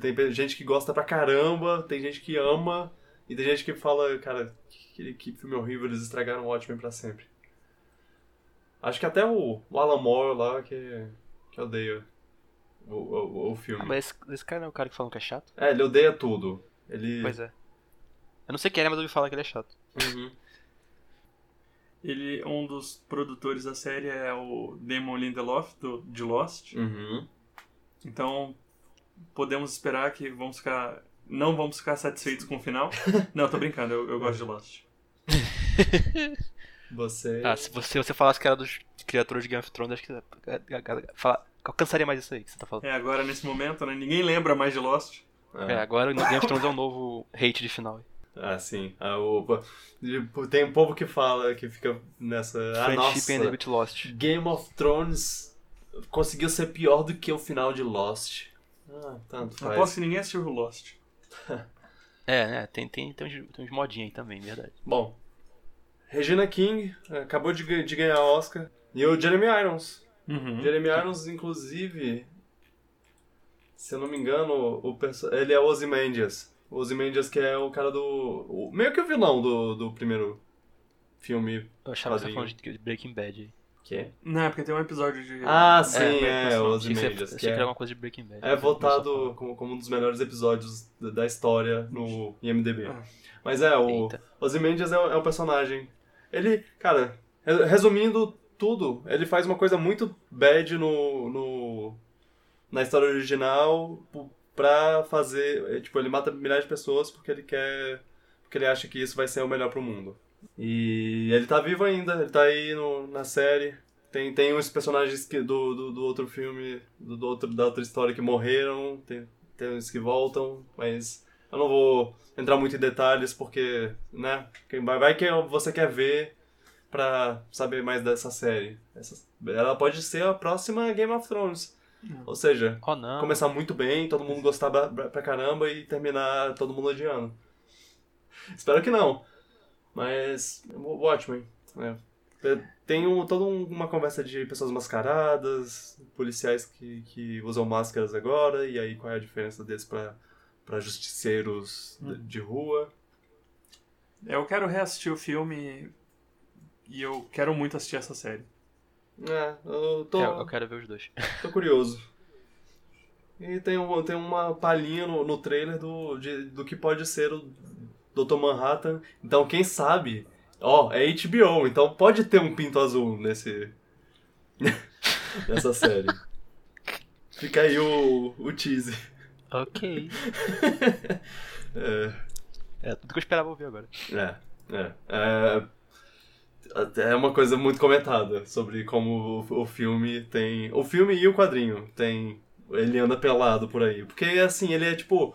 tem gente que gosta pra caramba, tem gente que ama e tem gente que fala, cara, que, que filme horrível, eles estragaram o Watchmen pra sempre. Acho que até o, o Alan Moore lá que, que odeia o, o, o filme. Ah, mas esse, esse cara não é o cara que falam que é chato? É, ele odeia tudo. Ele. Pois é. Eu não sei quem é, mas eu ouvi falar que ele é chato. Uhum. Ele, um dos produtores da série é o Damon Lindelof, do, de Lost. Uhum. Então, podemos esperar que vamos ficar... Não vamos ficar satisfeitos com o final. [LAUGHS] Não, tô brincando, eu, eu gosto de Lost. [LAUGHS] Você. Ah, se você, você falasse que era dos criaturas de Game of Thrones, acho que a- a- a- fala- alcançaria mais isso aí que você tá falando. É, agora nesse momento, né? Ninguém lembra mais de Lost. É, agora o Game of Thrones é um [LAUGHS] novo hate de final. Ah, sim. Ah, o- tem um povo que fala, que fica nessa. Ah, Friendship and nossa. with Lost. Game of Thrones conseguiu ser pior do que o final de Lost. Ah, tanto faz. Aposto que ninguém assistiu Lost. É, né? Tem, tem, tem, uns, tem uns modinhos aí também, verdade. Bom. Regina King eh, acabou de, de ganhar Oscar. E o Jeremy Irons. Uhum. Jeremy Irons, inclusive, se eu não me engano, o perso- ele é o Ozymandias. O Ozymandias que é o cara do... o- meio que o vilão do, do primeiro filme. Eu achava que você Quadrinho. falando de Breaking Bad aí. Que? Não, é porque tem um episódio de... Ah, sim, é, que o chama? Achei que você- Ozymandias. achei Que é, alguma coisa de Breaking Bad. é votado como, como um dos melhores episódios da- da história no IMDB. Ah. Mas é, o. Ozymandias é, é um personagem. Ele, cara, re- resumindo tudo, ele faz uma coisa muito bad no, no na história original pra fazer, é, tipo, ele mata milhares de pessoas porque ele quer, porque ele acha que isso vai ser o melhor pro mundo. E ele tá vivo ainda, ele tá aí no, na série. Tem, tem uns personagens que, do, do, do outro filme, do, do outro, da outra história que morreram, tem, tem uns que voltam, mas eu não vou entrar muito em detalhes porque, né, quem vai, vai que você quer ver pra saber mais dessa série. Essa- ela pode ser a próxima Game of Thrones. Ou seja, Oh, não. começar muito bem, todo mundo gostar pra, pra caramba e terminar todo mundo odiando. Espero que não. Mas, o Watchmen. né? Tem um, toda um- uma conversa de pessoas mascaradas, policiais que, que usam máscaras agora, e aí qual é a diferença deles pra, pra justiceiros de, de rua. Eu quero reassistir o filme e eu quero muito assistir essa série. É, eu tô, É, eu quero ver os dois. [LAUGHS] tô curioso. E tem, um, tem uma palhinha no, no trailer do, de- do que pode ser o Dr. Manhattan. Então, quem sabe, ó, é HBO, então pode ter um pinto azul nesse. [LAUGHS] nessa série. Fica aí o, o tease. ok. [LAUGHS] É, É tudo que eu esperava ouvir agora. é, é. é. É uma coisa muito comentada sobre como o, o filme tem. O filme e o quadrinho tem. Ele anda pelado por aí. Porque assim, ele é tipo.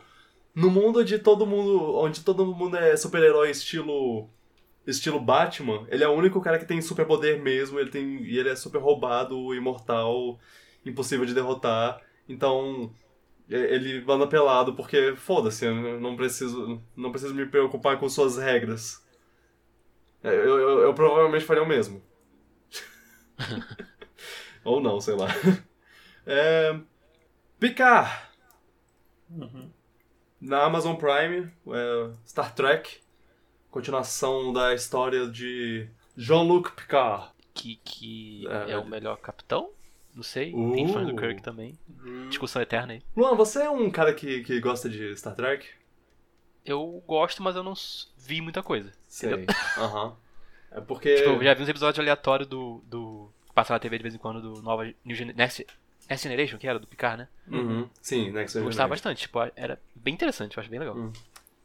No mundo de todo mundo. Onde todo mundo é super-herói estilo. Estilo Batman, ele é o único cara que tem superpoder mesmo, ele tem. E ele é super roubado, imortal, impossível de derrotar. Então, e- ele anda pelado porque, foda-se, não preciso, não preciso me preocupar com suas regras. É, Eu, eu, eu provavelmente faria o mesmo. [LAUGHS] Ou não, sei lá. [LAUGHS] É... Picard! Uhum. Na Amazon Prime, é, Star Trek, continuação da história de Jean-Luc Picard. Que, que É, é, o melhor capitão? Não sei. Tem fãs do Uh. Kirk também. Discussão eterna aí. Luan, você é um cara que, que gosta de Star Trek? Eu gosto, mas eu não vi muita coisa. Sei. [LAUGHS] Aham. É porque. Tipo, eu já vi uns episódios aleatórios do. do que passa na TV de vez em quando do nova New Gen Next, Next Generation, que era, do Picard, né? Uhum. Sim, Next gostava Generation. bastante, tipo, era bem interessante, eu acho bem legal. Hum.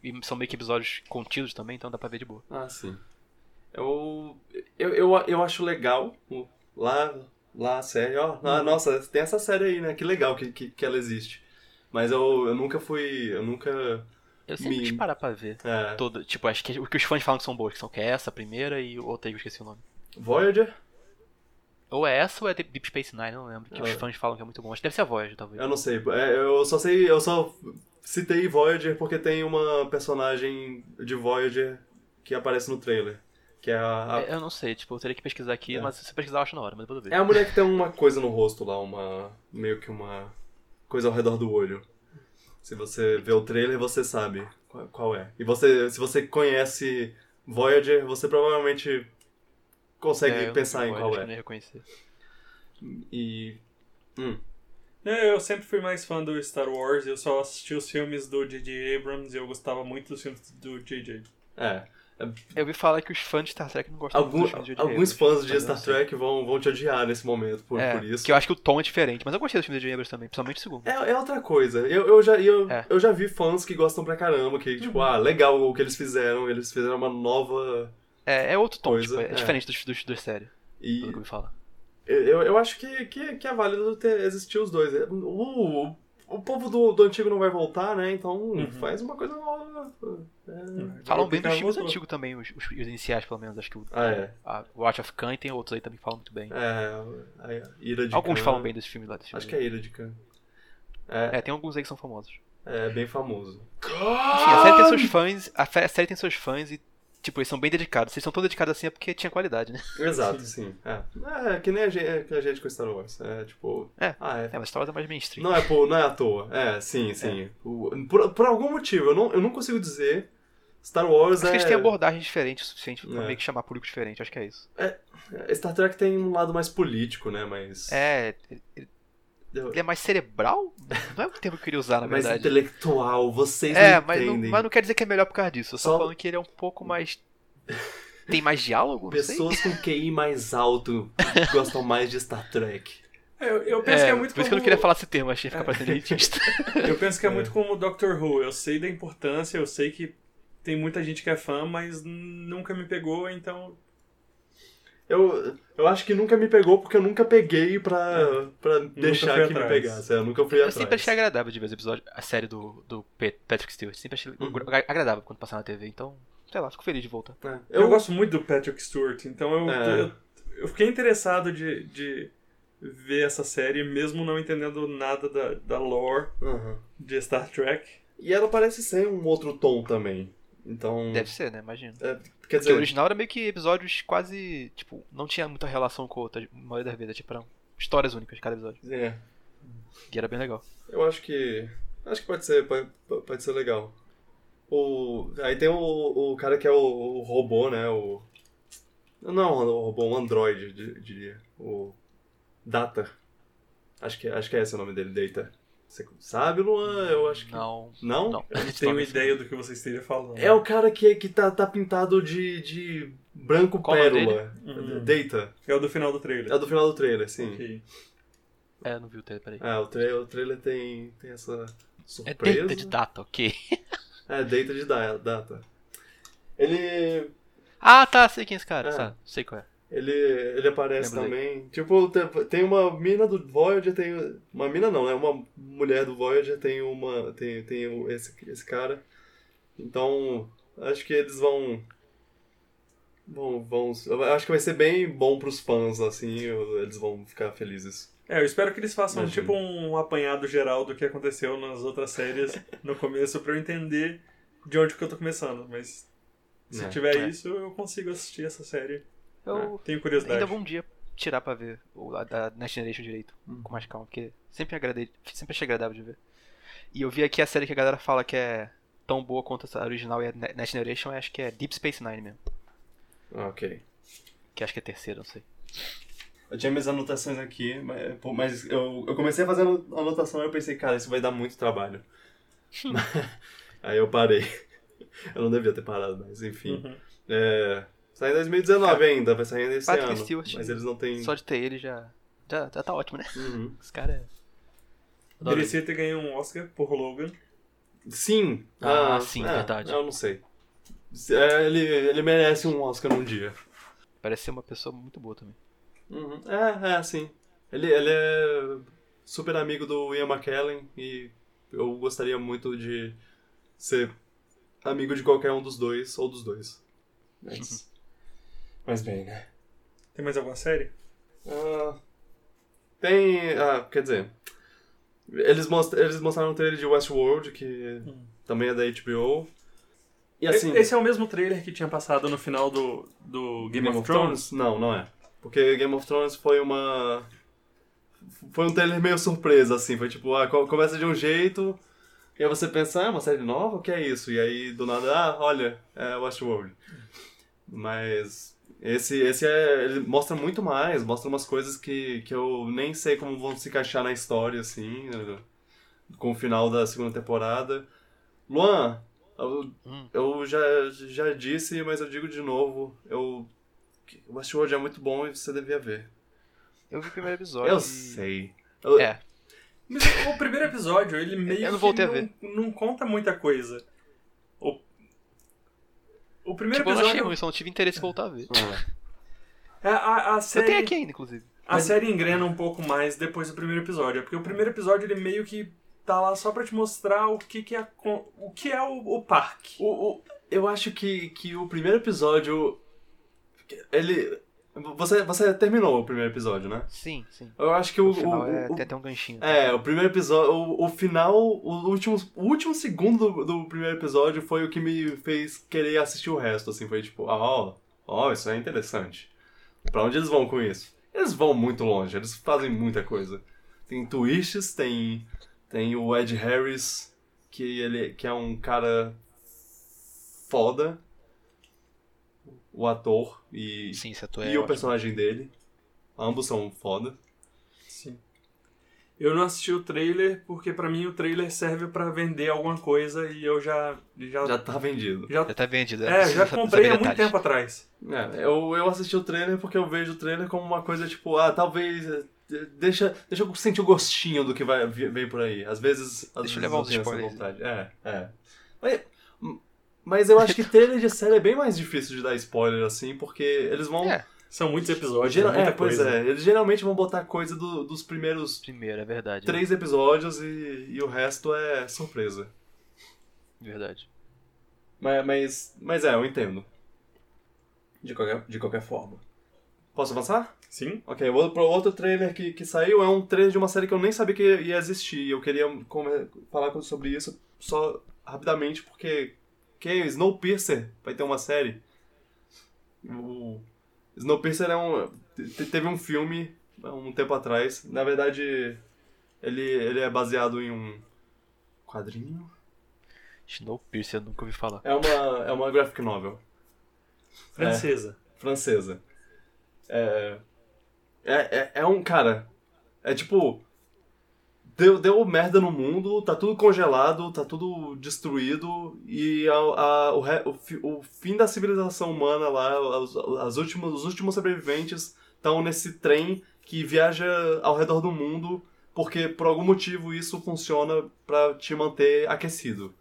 E são meio que episódios contidos também, então dá pra ver de boa. Ah, sim. Eu, eu, eu, eu acho legal lá, lá a série, ó. Ah, nossa, tem essa série aí, né? Que legal que, que, que ela existe. Mas eu, eu nunca fui. Eu nunca. Eu sempre Me- quis parar pra ver. É, Todo, tipo, acho que o que os fãs falam que são boas, que são que é essa, a primeira e outra aí, eu esqueci o nome. Voyager? Ou é essa ou é Deep Space Nine, não lembro. Que Ah. os fãs falam que é muito bom. Acho que deve ser a Voyager, talvez. Eu não sei. É, eu só sei. Eu só citei Voyager porque tem uma personagem de Voyager que aparece no trailer. Que é a. a- É, Eu não sei, tipo, eu teria que pesquisar aqui, É. mas se você pesquisar eu acho na hora, mas depois eu É vejo. a mulher que tem uma coisa no rosto lá, uma. meio que uma coisa ao redor do olho. Se você vê o trailer, você sabe qual é. E você, se você conhece Voyager, você provavelmente consegue É, pensar em qual é. ia reconhecer. E. Hum. É, Eu sempre fui mais fã do Star Wars, eu só assisti os filmes do J.J. Abrams e eu gostava muito dos filmes do J.J. É. Eu ouvi falar que os fãs de Star Trek não gostam Algum- muito dos filmes de J.J. alguns Abrams, fãs de Star. Trek vão, vão te odiar nesse momento por, é, por isso. que eu acho que o tom é diferente, mas eu gostei dos filmes de J.J. Abrams também, principalmente o segundo. É, é outra coisa. Eu, eu, já, eu, É. eu já vi fãs que gostam pra caramba, que, tipo, ah, legal o que eles fizeram, eles fizeram uma nova. É, é outro tom, Coisa, tipo, é, é. diferente dos, dos, dos séries, E pelo que eu ouvi falar. eu, eu acho que, que, que é válido ter, existir os dois. O, o, o povo do, do antigo não vai voltar, né? Então Uhum. faz uma coisa nova. É. Falam Agora bem dos filmes antigos também, os, os, os iniciais, pelo menos. Acho que o Ah, é. a Watch of Khan e tem outros aí também que falam muito bem. É. A Ira de Alguns Khan. falam bem desse filme lá. Desse Acho que filme. é Ira de Khan. É, É, tem alguns aí que são famosos. é bem famoso. Enfim, a série tem seus fãs, a série tem seus fãs e, tipo, eles são bem dedicados. Se eles são tão dedicados assim é porque tinha qualidade, né? [LAUGHS] Exato, sim. É. é que nem a gente, é a gente com Star Wars. É tipo. É. Ah, é É, mas Star Wars é mais mainstream. Não é, por, não é à toa. É, sim, sim. O- por, por algum motivo, eu não, eu não consigo dizer. Star Wars Acho é. que eles têm abordagens diferentes o suficiente pra É. meio que chamar público diferente, acho que é isso. Star Trek tem um lado mais político, né? Mais. É, ele ele é mais cerebral? Não é o termo que eu queria usar, na mais verdade. intelectual, vocês É, não mas não, entendem. mas não quer dizer que é melhor por causa disso. Eu só Só- falando que ele é um pouco mais. [LAUGHS] Tem mais diálogo? Não sei. Pessoas com QI mais alto gostam mais de Star Trek. É, Eu, eu penso É, que é muito por isso que eu não como- queria falar esse termo, achei que ficar parecendo elitista. [LAUGHS] Eu penso que é muito como o Doctor Who. Eu sei da importância, eu sei que tem muita gente que é fã, mas nunca me pegou, então. Eu, eu acho que nunca me pegou porque eu nunca peguei pra, pra deixar que me atrás. pegasse. É, Eu nunca fui Eu atrás. sempre achei agradável de ver os episódios, a série do, do Patrick Stewart. Sempre achei Uhum. agra- agradável quando passar na TV, então, sei lá, fico feliz de voltar. É, Eu, gosto muito do Patrick Stewart, então eu, É. eu, eu fiquei interessado de, de ver essa série, mesmo não entendendo nada da, da lore Aham. de Star Trek. E ela parece ser um outro tom também. Então. Deve ser, né? Imagino. é, quer Porque dizer, o original era meio que episódios quase, tipo, não tinha muita relação com outra, a maioria das vezes, tipo, eram histórias únicas cada episódio. é, E era bem legal. eu acho que. Acho que pode ser, pode, pode ser legal. O, aí tem o, o cara que é o, o robô, né? O. Não, o robô, um android, di- diria. O. Data. Acho que, acho que é esse o nome dele, Data. Você sabe, Luan? Eu acho que. Não. Não? Não. Eu não tenho ideia do que você esteja falando. É o cara que, que tá, tá pintado de, de branco Qual o pérola. Uhum. Data. É o do final do trailer. É do final do trailer, sim. Ok. É, não vi o trailer, peraí. É, o, tra o trailer tem, tem essa É surpresa. data de data, ok. É, data de da- data. Ele. Ah, tá, sei quem é esse cara. É. Sei qual é. Ele, ele aparece Lembrei. também. Tipo, te- tem uma mina do Voyager, tem. Uma mina não, né? Uma mulher do Voyager tem uma. Tem, tem esse, esse cara. Então, acho que eles vão. Vão, vão. Acho que vai ser bem bom pros fãs, assim, eles vão ficar felizes. É, eu espero que eles façam Imagino. tipo um apanhado geral do que aconteceu nas outras séries no começo pra eu entender de onde que eu tô começando. Mas se É, tiver é. isso, eu consigo assistir essa série. Eu Tenho curiosidade. ainda vou um dia tirar pra ver o a da Next Generation direito, Uhum. com mais calma, porque sempre, agradei, sempre achei agradável de ver. E eu vi aqui a série que a galera fala que é tão boa quanto a original e a Ne- Next Generation, acho que é Deep Space Nine mesmo. Ah, Ok. Que acho que é terceira, não sei. Eu tinha minhas anotações aqui, mas, pô, mas eu, eu comecei a fazer ano- anotação e eu pensei, cara, isso vai dar muito trabalho. [LAUGHS] [LAUGHS] Aí eu parei. Eu não devia ter parado, mas enfim. Uhum. É, sai em 2019 ainda, vai sair ainda esse Patrick ano. Stewart. Mas eles não têm. Só de ter ele já, já, já tá ótimo, né? Uhum. Esse cara é. Merecia ter ganho um Oscar por Logan. Sim. Ah, sim, é, verdade. Eu não sei. É, ele, ele merece um Oscar num dia. Parece ser uma pessoa muito boa também. Uhum. É, é, sim. Ele, ele é super amigo do Ian McKellen e eu gostaria muito de ser amigo de qualquer um dos dois, ou dos dois. Mas, mas bem, né? Tem mais alguma série? Ah, tem. Ah, quer dizer. Eles, most, eles mostraram um trailer de Westworld, que também é da HBO. E assim. Esse é o mesmo trailer que tinha passado no final do, do Game, of, Thrones? Não, não é. Porque Game of Thrones foi uma. Foi um trailer meio surpresa, assim. Foi tipo, ah, co- começa de um jeito. E aí você pensa, ah, uma série nova? O que é isso? E aí do nada, ah, olha, é Westworld. Mas. Esse, esse é. Ele mostra muito mais, mostra umas coisas que, que eu nem sei como vão se encaixar na história, assim. né, Com o final da segunda temporada. Luan, eu, Hum. eu já, já disse, mas eu digo de novo. Eu. O Westworld é muito bom e você devia ver. Eu vi o primeiro episódio. Eu e- sei. Eu- É, Mas o primeiro episódio, ele meio Eu não que voltei a não, ver. não conta muita coisa. O, primeiro tipo, eu não achei episódio... ruim, só não tive interesse em voltar a ver. A, a, a Eu série, tenho aqui ainda, inclusive. a série engrena um pouco mais depois do primeiro episódio. Porque o primeiro episódio, ele meio que tá lá só pra te mostrar o que, que é, a o, que é o, o parque. O, o- eu acho que, que o primeiro episódio. Ele. Você, você terminou o primeiro episódio, né? Sim, sim. Eu acho que o. O final o- é, o- tem até um ganchinho. É, o primeiro episódio. O, o final. O último, o último segundo do, do primeiro episódio foi o que me fez querer assistir o resto, assim. Foi tipo, ah, ó, ó, isso é interessante. Pra onde eles vão com isso? Eles vão muito longe, eles fazem muita coisa. Tem twists, tem. Tem o Ed Harris, que ele que é um cara foda. O ator e, Sim, esse ator e é o ótimo. personagem dele. Ambos são foda. Sim. Eu não assisti o trailer porque pra mim o trailer serve pra vender alguma coisa e eu já já Já tá vendido. já, Já tá vendido. é, Não já sabe- [LAUGHS] comprei há muito tempo atrás. É, eu, eu assisti o trailer porque eu vejo o trailer como uma coisa tipo, ah, talvez. eh, Deixa, deixa eu sentir o gostinho do que vai vem por aí. Às vezes. Às Deixa eu vezes levar uns tenho essa spoilers. vontade. É, é. Mas, mas eu acho que trailer de série é bem mais difícil de dar spoiler assim, porque eles vão. É, São muitos episódios, geral- é é, pois coisa. é. Eles geralmente vão botar coisa do- dos primeiros primeiro, é verdade. três episódios e, e o resto é surpresa. Verdade. Mas, mas, mas é, eu entendo. De qualquer, de qualquer forma. Posso avançar? Sim? Ok, o outro, o outro trailer que, que saiu é um trailer de uma série que eu nem sabia que ia existir. Eu queria falar sobre isso só rapidamente, porque que Snowpiercer vai ter uma série. O Snowpiercer é um, te- teve um filme há um tempo atrás. Na verdade, ele, ele é baseado em um quadrinho. Snowpiercer, eu nunca ouvi falar. É uma, é uma graphic novel. Francesa. francesa. É, é, é, é um cara. É tipo. Deu, deu merda no mundo, tá tudo congelado, tá tudo destruído, e a, a- o, re- o, o fim da civilização humana lá, os, as últimas, os últimos sobreviventes estão nesse trem que viaja ao redor do mundo, porque por algum motivo isso funciona pra te manter aquecido.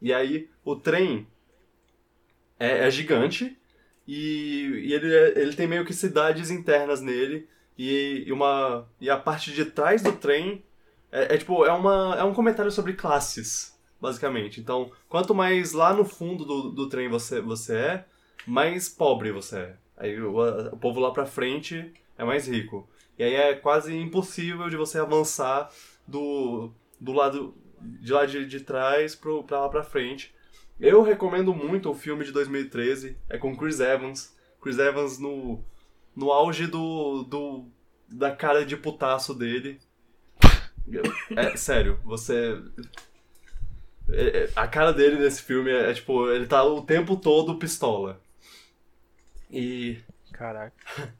E aí o trem é, é gigante, E, e ele, é- ele tem meio que cidades internas nele. E, e uma e a parte de trás do trem é, é tipo é uma é um comentário sobre classes basicamente. Então quanto mais lá no fundo do, do trem você você é mais pobre você é. Aí o, o povo lá pra frente é mais rico. E aí é quase impossível de você avançar do, do lado de lá de, de trás pro, pra lá pra frente. Eu recomendo muito o filme de 2013 é com Chris Evans. Chris Evans no no auge do, do da cara de putaço dele. É sério, você é- é- a cara dele nesse filme é, é, tipo, ele tá o tempo todo pistola. E Caraca. [LAUGHS]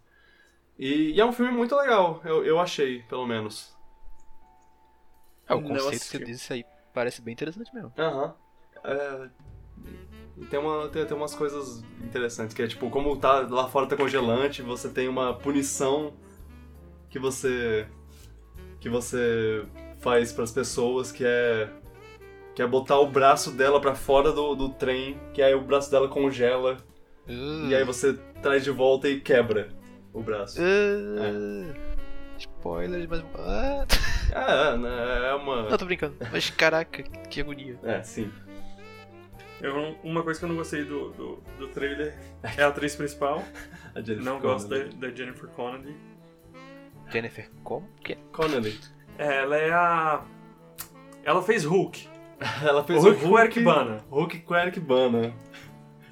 e, e é um filme muito legal, eu, eu achei, pelo menos. É, o Não conceito que você disse aí parece bem interessante mesmo. Aham. É, e tem, uma, tem, tem umas coisas interessantes, que é tipo, como tá, lá fora tá congelante, você tem uma punição que você. Que você faz pras pessoas, que é. que é botar o braço dela pra fora do, do trem, que aí o braço dela congela, e aí você traz de volta e quebra o braço. Uh, Spoilers, mas. Ah, É, é, né, é uma. não, tô brincando. Mas caraca, que agonia. É, sim. Eu, uma coisa que eu não gostei do, do, do trailer é a atriz principal. [LAUGHS] A Jennifer não gosto da, da Jennifer Connelly. Jennifer, como? Que? Connelly. É, ela é a. Ela fez Hulk. [LAUGHS] Ela fez O Hulk com o Eric Hulk- Bana. Hulk com Eric Bana.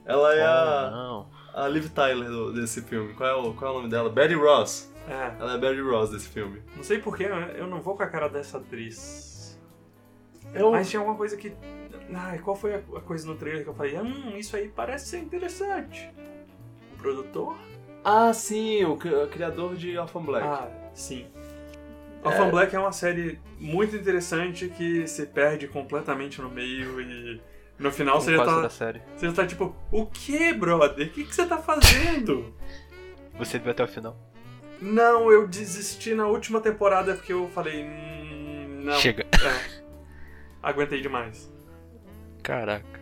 Ela é Oh, a, não. a Liv Tyler do- desse filme. Qual é, o, qual é o nome dela? Betty Ross. É, Ela é a Betty Ross desse filme. não sei porquê, eu não vou com a cara dessa atriz. Eu... Mas tinha alguma coisa que. Ai, qual foi a coisa no trailer que eu falei? Hum, isso aí parece ser interessante. O produtor? Ah, sim, o criador de Orphan Black. Ah, sim. Orphan Black é uma série muito interessante que se perde completamente no meio e no final Como você já, tá, você já tá tipo, o que, brother? O que, que você tá fazendo? Você viu até o final. não, eu desisti na última temporada porque eu falei, hum, não. Chega. É. Aguentei demais. Caraca.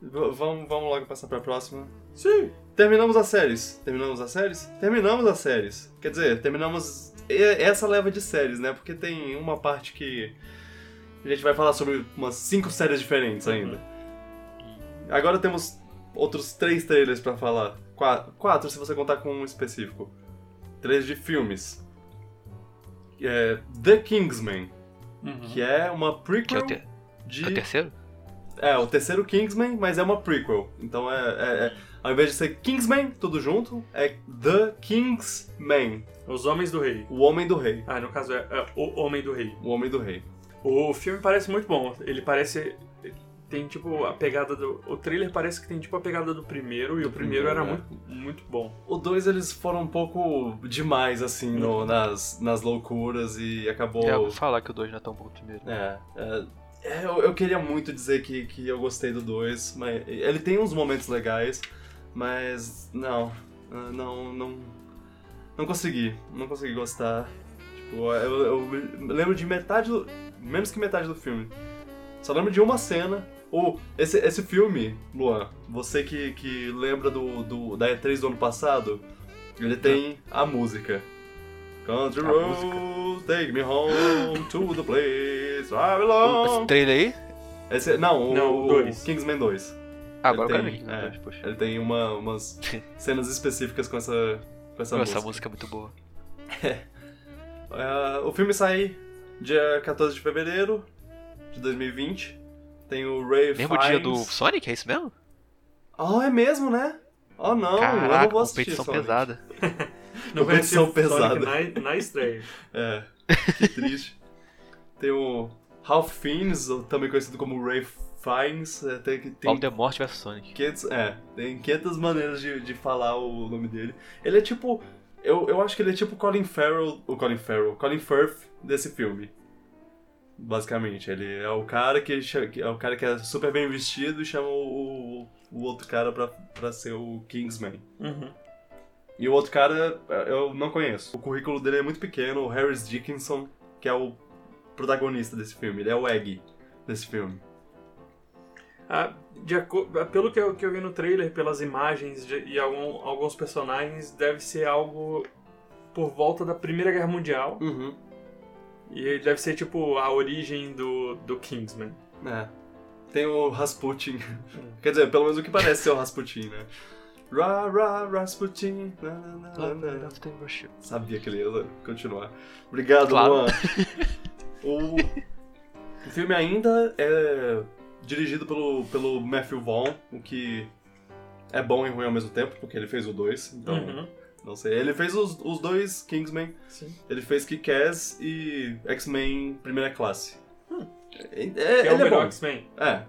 V- vamos, vamos logo passar pra próxima. Sim. Terminamos as séries. Terminamos as séries? Terminamos as séries. Quer dizer, terminamos essa leva de séries, né? Porque tem uma parte que a gente vai falar sobre umas cinco séries diferentes ainda. Agora temos outros três trailers pra falar. Qua- Quatro, se você contar com um específico. Três de filmes. É, The Kingsman, Uhum. que é uma Que é prequel o, ter... de... é o terceiro? É, o terceiro Kingsman, mas é uma prequel. Então é, é- é- Ao invés de ser Kingsman, tudo junto, é The Kingsman. Os Homens do Rei. O Homem do Rei. Ah, no caso é, é O Homem do Rei. O Homem do Rei. O filme parece muito bom. Ele parece. Tem tipo a pegada do. O trailer parece que tem tipo a pegada do primeiro, e Do o primeiro, era primeiro, muito, muito bom. O dois eles foram um pouco demais, assim, no- nas, nas loucuras e acabou. É, falar que o 2 não é tão bom primeiro. É, é, é, eu, eu queria muito dizer que, que eu gostei do 2, mas ele tem uns momentos legais, mas não, não, não, não consegui, não consegui gostar. Tipo, eu, eu lembro de metade do, menos que metade do filme. Só lembro de uma cena. Ou, esse, esse filme, Luan, você que, que lembra do, do, da E3 do ano passado, ele tem a música. Country A road, take me home to the place I belong. Esse trailer aí? Esse, não, o, Não, o dois. Kingsman 2. Ah, agora eu Ele quero ver tem, aqui. é. dois, poxa. Ele tem uma, umas [LAUGHS] cenas específicas com essa, com essa Pô, música. Essa música é muito boa. [LAUGHS] É, o filme sai dia 14 de fevereiro de 2020. Tem o Ray Mesmo Fiennes. dia do Sonic, é isso mesmo? Oh, é mesmo, né? Oh, não, eu Caraca, não vou assistir competição Sonic. pesada. [LAUGHS] Não Competição pesada. Sonic na, na estreia. [LAUGHS] É, que triste. Tem o Ralph Fiennes, também conhecido como Ray Fiennes. É, tem, tem Voldemort vs Sonic. 500, é, tem 500 maneiras de, de falar o nome dele. Ele é tipo. Eu, eu acho que ele é tipo o Colin Farrell. O Colin Farrell. Colin Firth desse filme. Basicamente. Ele é o cara que, é o cara que é super bem vestido e chama o, o, o outro cara pra, pra ser o Kingsman. Uhum. E o outro cara eu não conheço. O currículo dele é muito pequeno, o Harris Dickinson, que é o protagonista desse filme. Ele é o Egg desse filme. Ah, de aco- pelo que eu, que eu vi no trailer, pelas imagens de- e algum- alguns personagens, deve ser algo por volta da Primeira Guerra Mundial. Uhum. E deve ser tipo a origem do, do Kingsman. É. Tem o Rasputin. [LAUGHS] Quer dizer, pelo menos o que parece ser o Rasputin, né? Ra, ra, Rasputin. Na, na, na, na, na. Sabia que ele ia continuar. Obrigado, Claro. Luan. [LAUGHS] o... o filme ainda é dirigido pelo, pelo Matthew Vaughn, o que é bom e ruim ao mesmo tempo, porque ele fez o 2, então Uhum. não sei. Ele fez os, os dois Kingsman, Sim. ele fez Kick-Ass e X-Men Primeira Classe. É, é, Que é ele o é melhor bom. X-Men. É,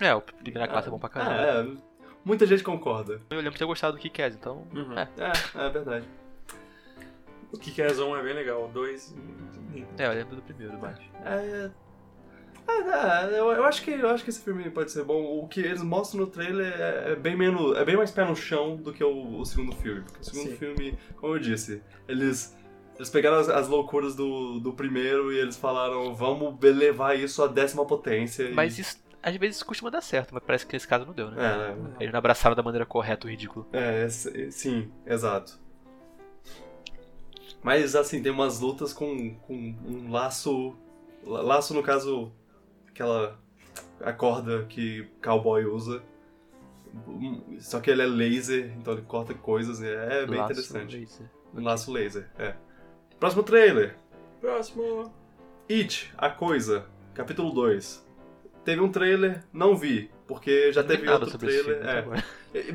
É, o primeira classe é bom pra caramba. é, muita gente concorda. Eu lembro de ter gostado do Kick-Ass, então... Uhum. É. É, é verdade. O Kick-Ass 1 é bem legal, o 2... É, eu lembro do primeiro, mas... É. é, é, eu, eu acho que, eu acho que esse filme pode ser bom. O que eles mostram no trailer é, é bem menos. É bem mais pé no chão do que o, o segundo filme. Porque o segundo Sim. filme, como eu disse, eles. Eles pegaram as, as loucuras do, do primeiro e eles falaram, vamos levar isso à décima potência. e- Mas isso, às vezes, costuma dar certo, mas parece que nesse caso não deu, né? É, né? Eles não abraçaram da maneira correta o ridículo. É, sim, exato. Mas assim, tem umas lutas com, com um laço. la- Laço, no caso, aquela. a corda que cowboy usa. Só que ele é laser, então ele corta coisas, e é bem Laço, interessante. laser. Um laço laser, é. Próximo trailer: Próximo... It, a coisa, capítulo 2. Teve um trailer, não vi, porque já Não teve outro trailer. filme é. agora.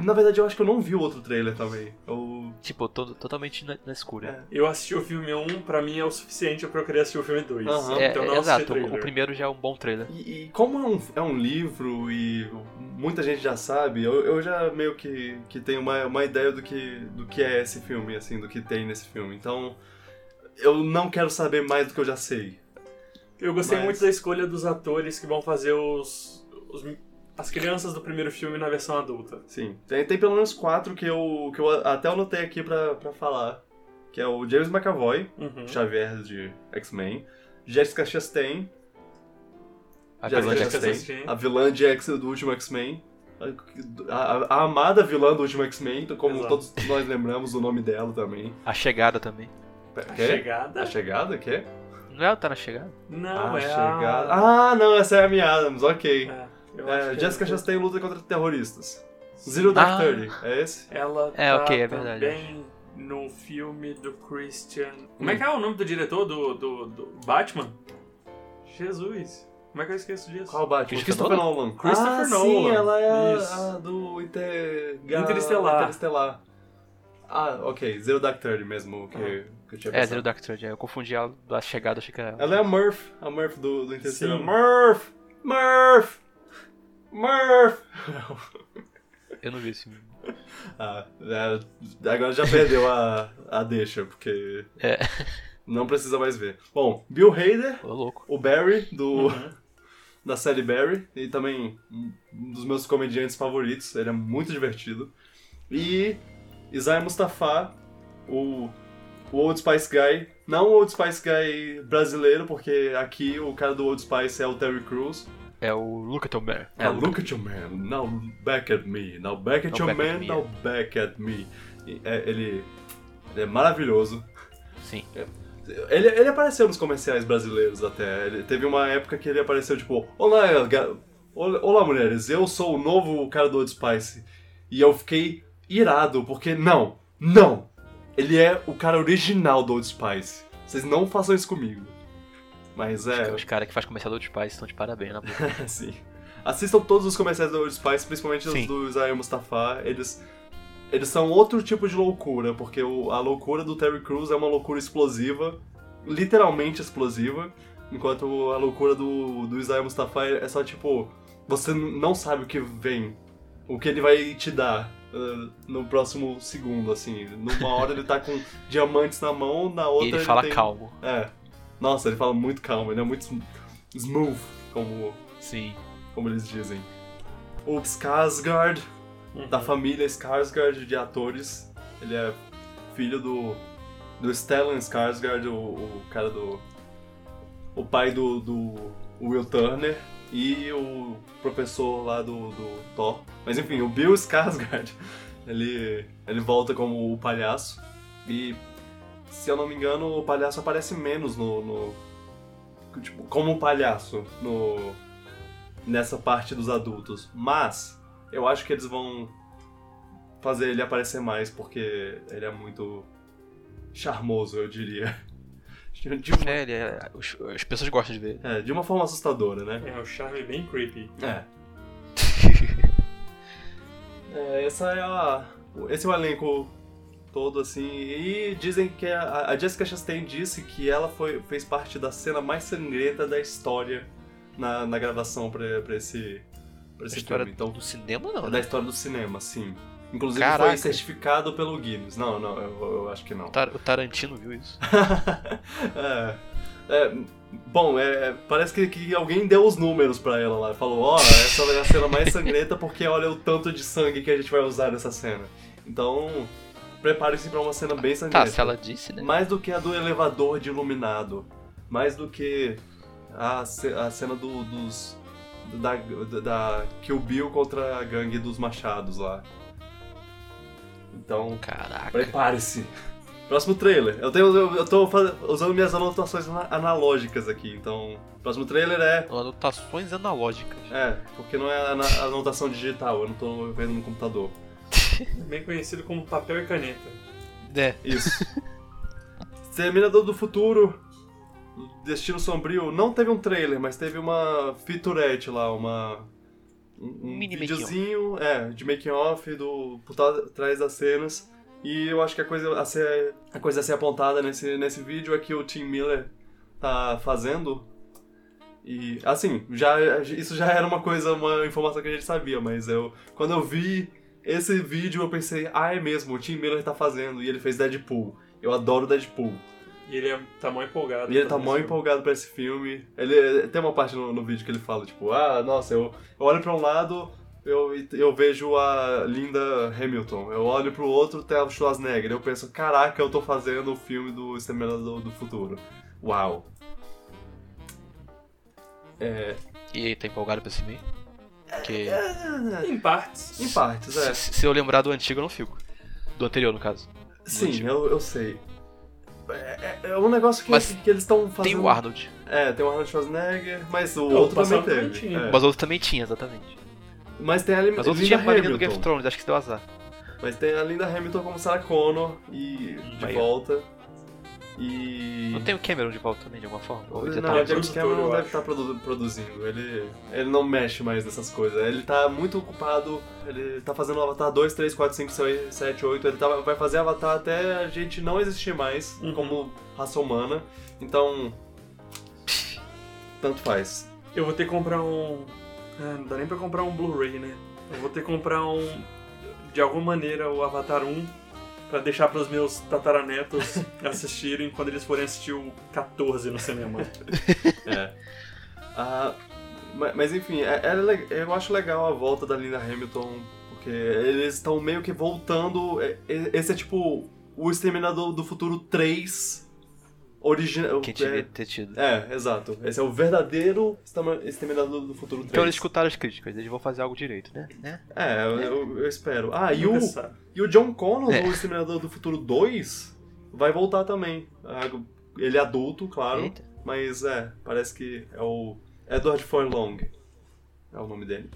Na verdade, eu acho que eu não vi o outro trailer também. Eu Tipo, tô totalmente na, na escura. É. Eu assisti o filme 1, pra mim é o suficiente pra eu querer assistir o filme 2. Aham. É, Então é, não assisti exato, o, o primeiro já é um bom trailer. E, e como é um, é um livro e muita gente já sabe, eu, eu já meio que, que tenho uma, uma ideia do que, do que é esse filme, assim, do que tem nesse filme. Então, eu não quero saber mais do que eu já sei. Eu gostei Mas- muito da escolha dos atores que vão fazer os, os- as crianças do primeiro filme na versão adulta. Sim, tem, tem pelo menos quatro que eu, que eu até anotei aqui pra, pra falar. Que é o James McAvoy, Uhum. Xavier de X-Men, Jessica Chastain, A Jessica vilã. Chastain. a vilã de X do último X-Men. A, a- a amada vilã do último X-Men, como Exato. todos nós lembramos o nome dela também. A chegada também. A Quê? chegada? A chegada? Quê? Não é ela que tá na chegada? Não, a é chegada. a... Ah, não, essa é a Amy Adams, ok. É, É, Jessica é- Chastain luta contra terroristas. Zero Dark Ah. Thirty, é esse? Ela É, tá ok, é verdade. também no filme do Christian... Como é que é o nome do diretor do, do, do Batman? Jesus. Como é que eu esqueço disso? Qual Batman? Christopher Christopher Nolan. Christopher ah, Nolan. sim, ela é a, Isso. a do Inter... Interestelar. Interestelar. Ah, ok, Zero Dark Thirty mesmo, que, que eu tinha É, pensado. Zero Dark Thirty. Eu confundi ela da chegada, achei que era ela. Ela é a Murph, a Murph do, do Interestelar. Sim. Murph! Murph! Murph! [LAUGHS] Eu não vi esse filme. Ah, é, agora já perdeu a, a deixa, porque É. não precisa mais ver. Bom, Bill Hader, Ô, o Barry, do, Uhum. [LAUGHS] da série Barry, e também um dos meus comediantes favoritos, ele é muito divertido. E Isaiah Mustafa, o, o Old Spice Guy, não o Old Spice Guy brasileiro, porque aqui o cara do Old Spice é o Terry Crews. É o Look at Your Man. É, look at your man, now back at me, now back at Now your back at man, me, now back at me. É, ele, ele é maravilhoso. Sim. Ele, ele apareceu nos comerciais brasileiros até. Ele teve uma época que ele apareceu tipo: olá, olá, mulheres, eu sou o novo cara do Old Spice. E eu fiquei irado, porque não, não! Ele é o cara original do Old Spice. Vocês não façam isso comigo. Mas é. Os caras que fazem comercial do Old Spice estão de parabéns na boca. [LAUGHS] Sim. Assistam todos os comerciais do Old Spice, principalmente os Sim. do Isaiah Mustafa. Eles, eles são outro tipo de loucura, porque o- a loucura do Terry Crews é uma loucura explosiva, literalmente explosiva, enquanto a loucura do, do Isaiah Mustafa é só tipo, você não sabe o que vem, o que ele vai te dar uh, no próximo segundo, assim. Numa hora ele tá com [LAUGHS] diamantes na mão, na outra E ele fala tem... calmo. É. Nossa, ele fala muito calmo, ele é muito sm- smooth, como Sim. como eles dizem. O Skarsgård, Uhum. da família Skarsgård de atores. Ele é filho do, do Stellan Skarsgård, o, o cara do... O pai do, do Will Turner. e o professor lá do, do Thor. Mas enfim, o Bill Skarsgård, [LAUGHS] ele, ele volta como o palhaço. E, se eu não me engano, o palhaço aparece menos no... no tipo, como um palhaço no, nessa parte dos adultos. Mas, eu acho que eles vão fazer ele aparecer mais, porque ele é muito charmoso, eu diria. [LAUGHS] De uma, É, ele é- os- as pessoas gostam de ver. é, de uma forma assustadora, né? É, o charme bem creepy. É. [LAUGHS] É, essa é a, esse é o elenco todo, assim. E dizem que a, a Jessica Chastain disse que ela foi, fez parte da cena mais sangrenta da história na, na gravação pra, pra esse, pra esse história filme. Então, do cinema, não, da né? história do cinema, sim. Inclusive Caraca. foi certificado pelo Guinness. Não, não, eu, eu acho que não. O Tarantino viu isso. [LAUGHS] é, é, bom, é, parece que, que alguém deu os números pra ela lá. Falou, ó, essa é a cena mais sangrenta porque olha o tanto de sangue que a gente vai usar nessa cena. Então, prepare-se pra uma cena bem sangrenta. Tá, se ela disse, né? Mais do que a do elevador de iluminado. Mais do que a, a cena do, dos. Da, da, da Kill Bill contra a gangue dos machados lá. Então, Caraca. prepare-se. Próximo trailer. Eu, tenho, eu, eu tô faz- usando minhas anotações ana- analógicas aqui, então. Próximo trailer é. Anotações analógicas. É, porque não é anotação digital, eu não tô vendo no computador. [LAUGHS] Bem conhecido como papel e caneta. É. Isso. [LAUGHS] Exterminador do Futuro, Destino Sombrio, não teve um trailer, mas teve uma featurette lá, uma. Um, Mini videozinho, é, de making off do por trás das cenas. E eu acho que a coisa a ser, a coisa a ser apontada nesse, nesse vídeo é que o Tim Miller tá fazendo. E assim, já, isso já era uma coisa, uma informação que a gente sabia, mas eu quando eu vi esse vídeo eu pensei, ah, é mesmo, o Tim Miller tá fazendo e ele fez Deadpool. Eu adoro Deadpool. E ele é, tá mó empolgado. E ele tá mó empolgado pra esse filme. Ele tem uma parte no, no vídeo que ele fala, tipo, ah, nossa, eu, eu olho pra um lado, eu, eu vejo a Linda Hamilton. Eu olho pro outro, tem a Schwarzenegger. Eu penso, caraca, eu tô fazendo o filme do Exterminador do Futuro. Uau. É. E aí, tá empolgado pra esse meio? Porque filme. Em partes. Em partes, é. se, se eu lembrar do antigo, eu não fico. Do anterior, no caso. Sim, eu, eu sei. É, é- é um negócio que, Mas que eles estão fazendo. Tem o Arnold. É, tem o Arnold Schwarzenegger, mas o outro também teve. tinha. é. Mas o outro também tinha, exatamente. Mas tem a Lim- Mas o outro Linda tinha Maria do Game of Thrones, acho que deu azar. Mas tem a Linda Hamilton como Sarah Connor e de Aí. volta. E. Não tem o Cameron de volta também, de alguma forma? Ou ele já Não, tá- o James Cameron eu deve estar produ- produzindo. Ele, ele não mexe mais nessas coisas. Ele tá muito ocupado. Ele tá fazendo Avatar 2, 3, 4, 5, 6, 7, 8. Ele tá- vai fazer Avatar até a gente não existir mais Uhum. como raça humana. Então. Tanto faz. Eu vou ter que comprar um. Ah, não dá nem pra comprar um Blu-ray, né? Eu vou ter que comprar um. De alguma maneira, o Avatar 1 pra deixar pros meus tataranetos [LAUGHS] assistirem quando eles forem assistir o 14 no cinema. [LAUGHS] É. Ah, ma- mas, enfim, é- é eu acho legal a volta da Linda Hamilton, porque eles estão meio que voltando. é- é- Esse é tipo o Exterminador do Futuro 3 original. Que devia ter tido. É, exato. Esse é o verdadeiro Exterminador do Futuro 3. Então eles escutaram as críticas, eles vão fazer algo direito, né? né? É, eu, eu- eu espero. Ah, e o, sabe. E o John Connor É. do Exterminador do Futuro 2 vai voltar também. Ah, Ele é adulto, claro. Eita. Mas é, parece que é o Edward Furlong. É o nome dele.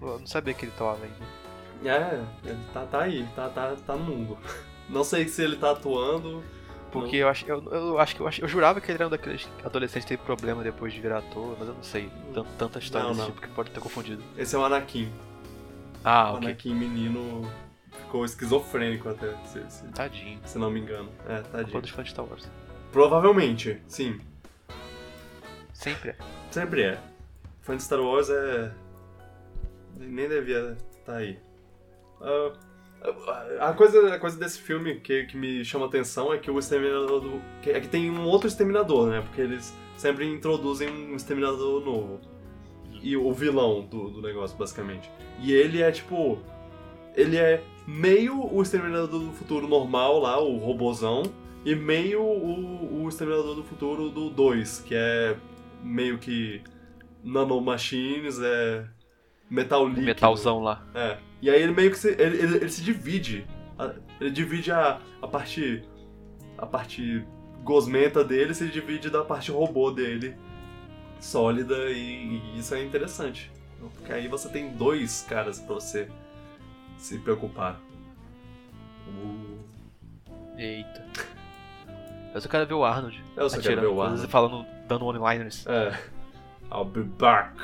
Eu não sabia que ele tava ainda. É, ele tá, tá aí, tá, tá, tá no mundo. [LAUGHS] Não sei se ele tá atuando. Porque eu acho, eu, eu acho que eu, eu jurava que ele era um daqueles adolescentes que teve problema depois de virar ator, mas eu não sei. Tan- Tanta história Não, desse não. tipo que pode ter confundido. Esse é o Anakin. Ah, o ok. Anakin menino ficou esquizofrênico até, se, se, Tadinho. se não me engano. É, Culpa tadinho. dos fãs de Star Wars. Provavelmente, sim. Sempre é. Sempre é. Fã de Star Wars é. Nem devia estar aí. Ah, a, coisa, a coisa desse filme que, que me chama atenção é que o exterminador do. que- é que tem um outro exterminador, né? Porque eles sempre introduzem um exterminador novo. E o vilão do, do negócio, basicamente. E ele é tipo. Ele é meio o exterminador do futuro normal lá, o robozão, e meio o, o exterminador do futuro do 2, que é meio que nanomachines, é metal líquido. metalzão lá. É. E aí ele meio que se, ele, ele, ele se divide. Ele divide a, a parte. A parte gosmenta dele se divide da parte robô dele. Sólida e, e isso é interessante. Porque aí você tem dois caras pra você se preocupar. O- Eita. Eu só quero ver o Arnold. Eu só quero atirando, ver o Arnold. Falando, dando one-liners. É. I'll be back.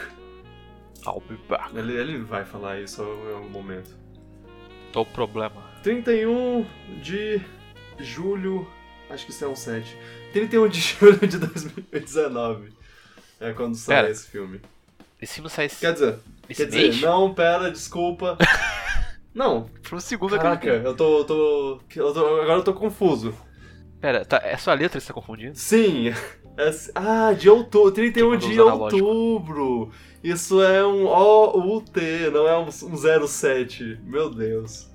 I'll be back. Ele, ele vai falar isso em algum momento. Tô o problema. 31 de julho. Acho que isso é um 7. 31 de [LAUGHS] julho de 2019. É quando sai Pera. esse filme. Esse filme sai esse, Quer dizer, esse quer mês? dizer, não, pera, desculpa. [LAUGHS] Não, Por um segundo eu caraca, acreditei. eu tô, tô, eu tô- Agora eu tô confuso. Pera, tá, é só a letra que você tá confundindo? Sim. é- ah, de outubro. 31 mandou de outubro. Isso é um OUT, não é um, um 07. Meu Deus.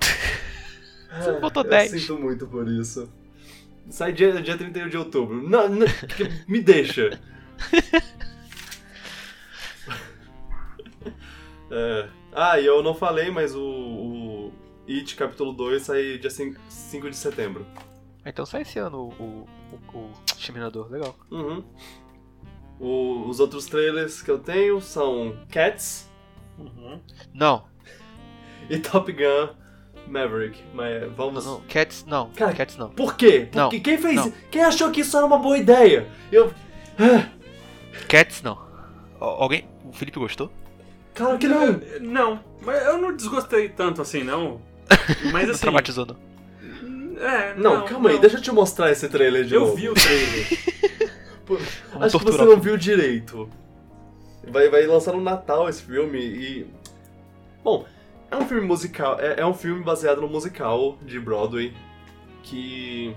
[LAUGHS] Você Ah, botou eu 10. sinto muito por isso. Sai dia, dia 31 de outubro. Não, não, me deixa. [LAUGHS] É. Ah, e eu não falei, mas o, o It capítulo 2 sai dia 5, 5 de setembro. Então sai esse ano o, o, o, o Exterminador, legal. Uhum. O- os outros trailers que eu tenho são Cats Uhum. Não, [LAUGHS] e Top Gun Maverick. Mas não, vamos. não, Cats não, Cara, Cats não. Por quê? Não, Porque quem fez não. Quem achou que isso era uma boa ideia? Eu. Cats não. Al- Alguém, o Felipe gostou? Claro que não! Não, mas eu não desgostei tanto assim, não. [LAUGHS] Mas Não assim. traumatizou não. É, Não, calma aí, deixa eu te mostrar esse trailer de Eu novo. vi o trailer. [LAUGHS] [LAUGHS] Pô, Acho que você não viu direito. Vai, vai lançar no Natal esse filme e. Bom, é um filme musical. É, é um filme baseado no musical de Broadway que,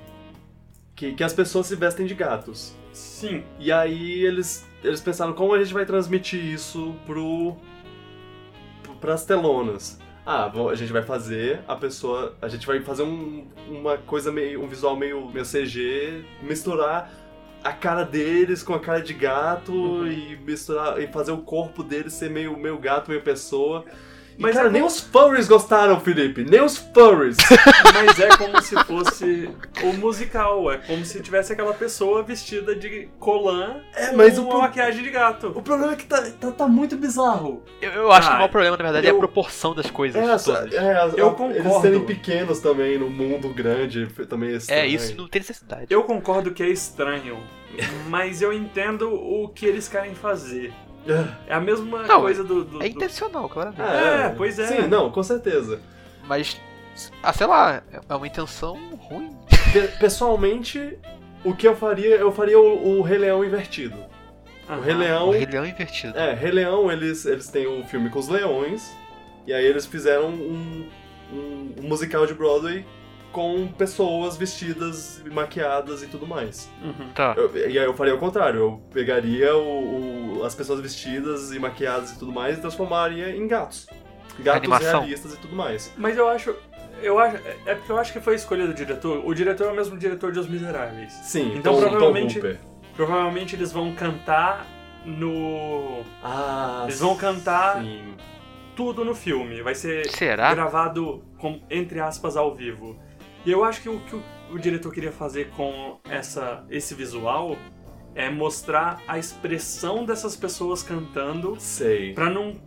que. que as pessoas se vestem de gatos. Sim. E aí eles, eles pensaram como a gente vai transmitir isso pro. Pras telonas. Ah, a gente vai fazer a pessoa. A gente vai fazer um, uma coisa meio. um visual meio, meio CG, misturar a cara deles com a cara de gato Uhum. e misturar. e fazer o corpo deles ser meio, meio gato, meio pessoa. Mas cara, é nem os furries gostaram, Felipe! Nem os furries! [LAUGHS] Mas é como se fosse o musical. É como se tivesse aquela pessoa vestida de colã É, mas com uma pro- maquiagem de gato. o problema é que tá, tá, tá muito bizarro. Eu, eu acho que Ah, o maior problema, na verdade, é eu- a proporção das coisas É, essa- todas. é, as- Eu a- concordo. Eles serem pequenos também no mundo grande também é É, estranho. isso não tem necessidade. Eu concordo que é estranho, mas eu entendo o que eles querem fazer. É a mesma Não, coisa do. do- É intencional, claramente. É, pois é. Sim, não, com certeza. Mas, ah, sei lá, é uma intenção ruim. Pe- pessoalmente, o que eu faria, eu faria o, o Rei Leão invertido. O Aham. Rei Leão. O Rei Leão invertido. É, Rei Leão, eles, eles têm o filme com os leões, e aí eles fizeram um, um- um musical de Broadway com pessoas vestidas, maquiadas e tudo mais. Uhum. Tá. Eu- e aí eu faria o contrário, eu pegaria o- o- as pessoas vestidas e maquiadas e tudo mais e transformaria em gatos. Gatos Animação. realistas e tudo mais. Mas eu acho. Eu acho. É porque eu acho que foi a escolha do diretor. O diretor é o mesmo diretor de Os Miseráveis. Sim, Então, Tom- Tom provavelmente- Hooper. Provavelmente eles vão cantar no. Ah, Eles vão cantar sim. tudo no filme. Vai ser Será? gravado com, entre aspas, ao vivo. E eu acho que o que o, o diretor queria fazer com essa, esse visual é mostrar a expressão dessas pessoas cantando Sei. pra não,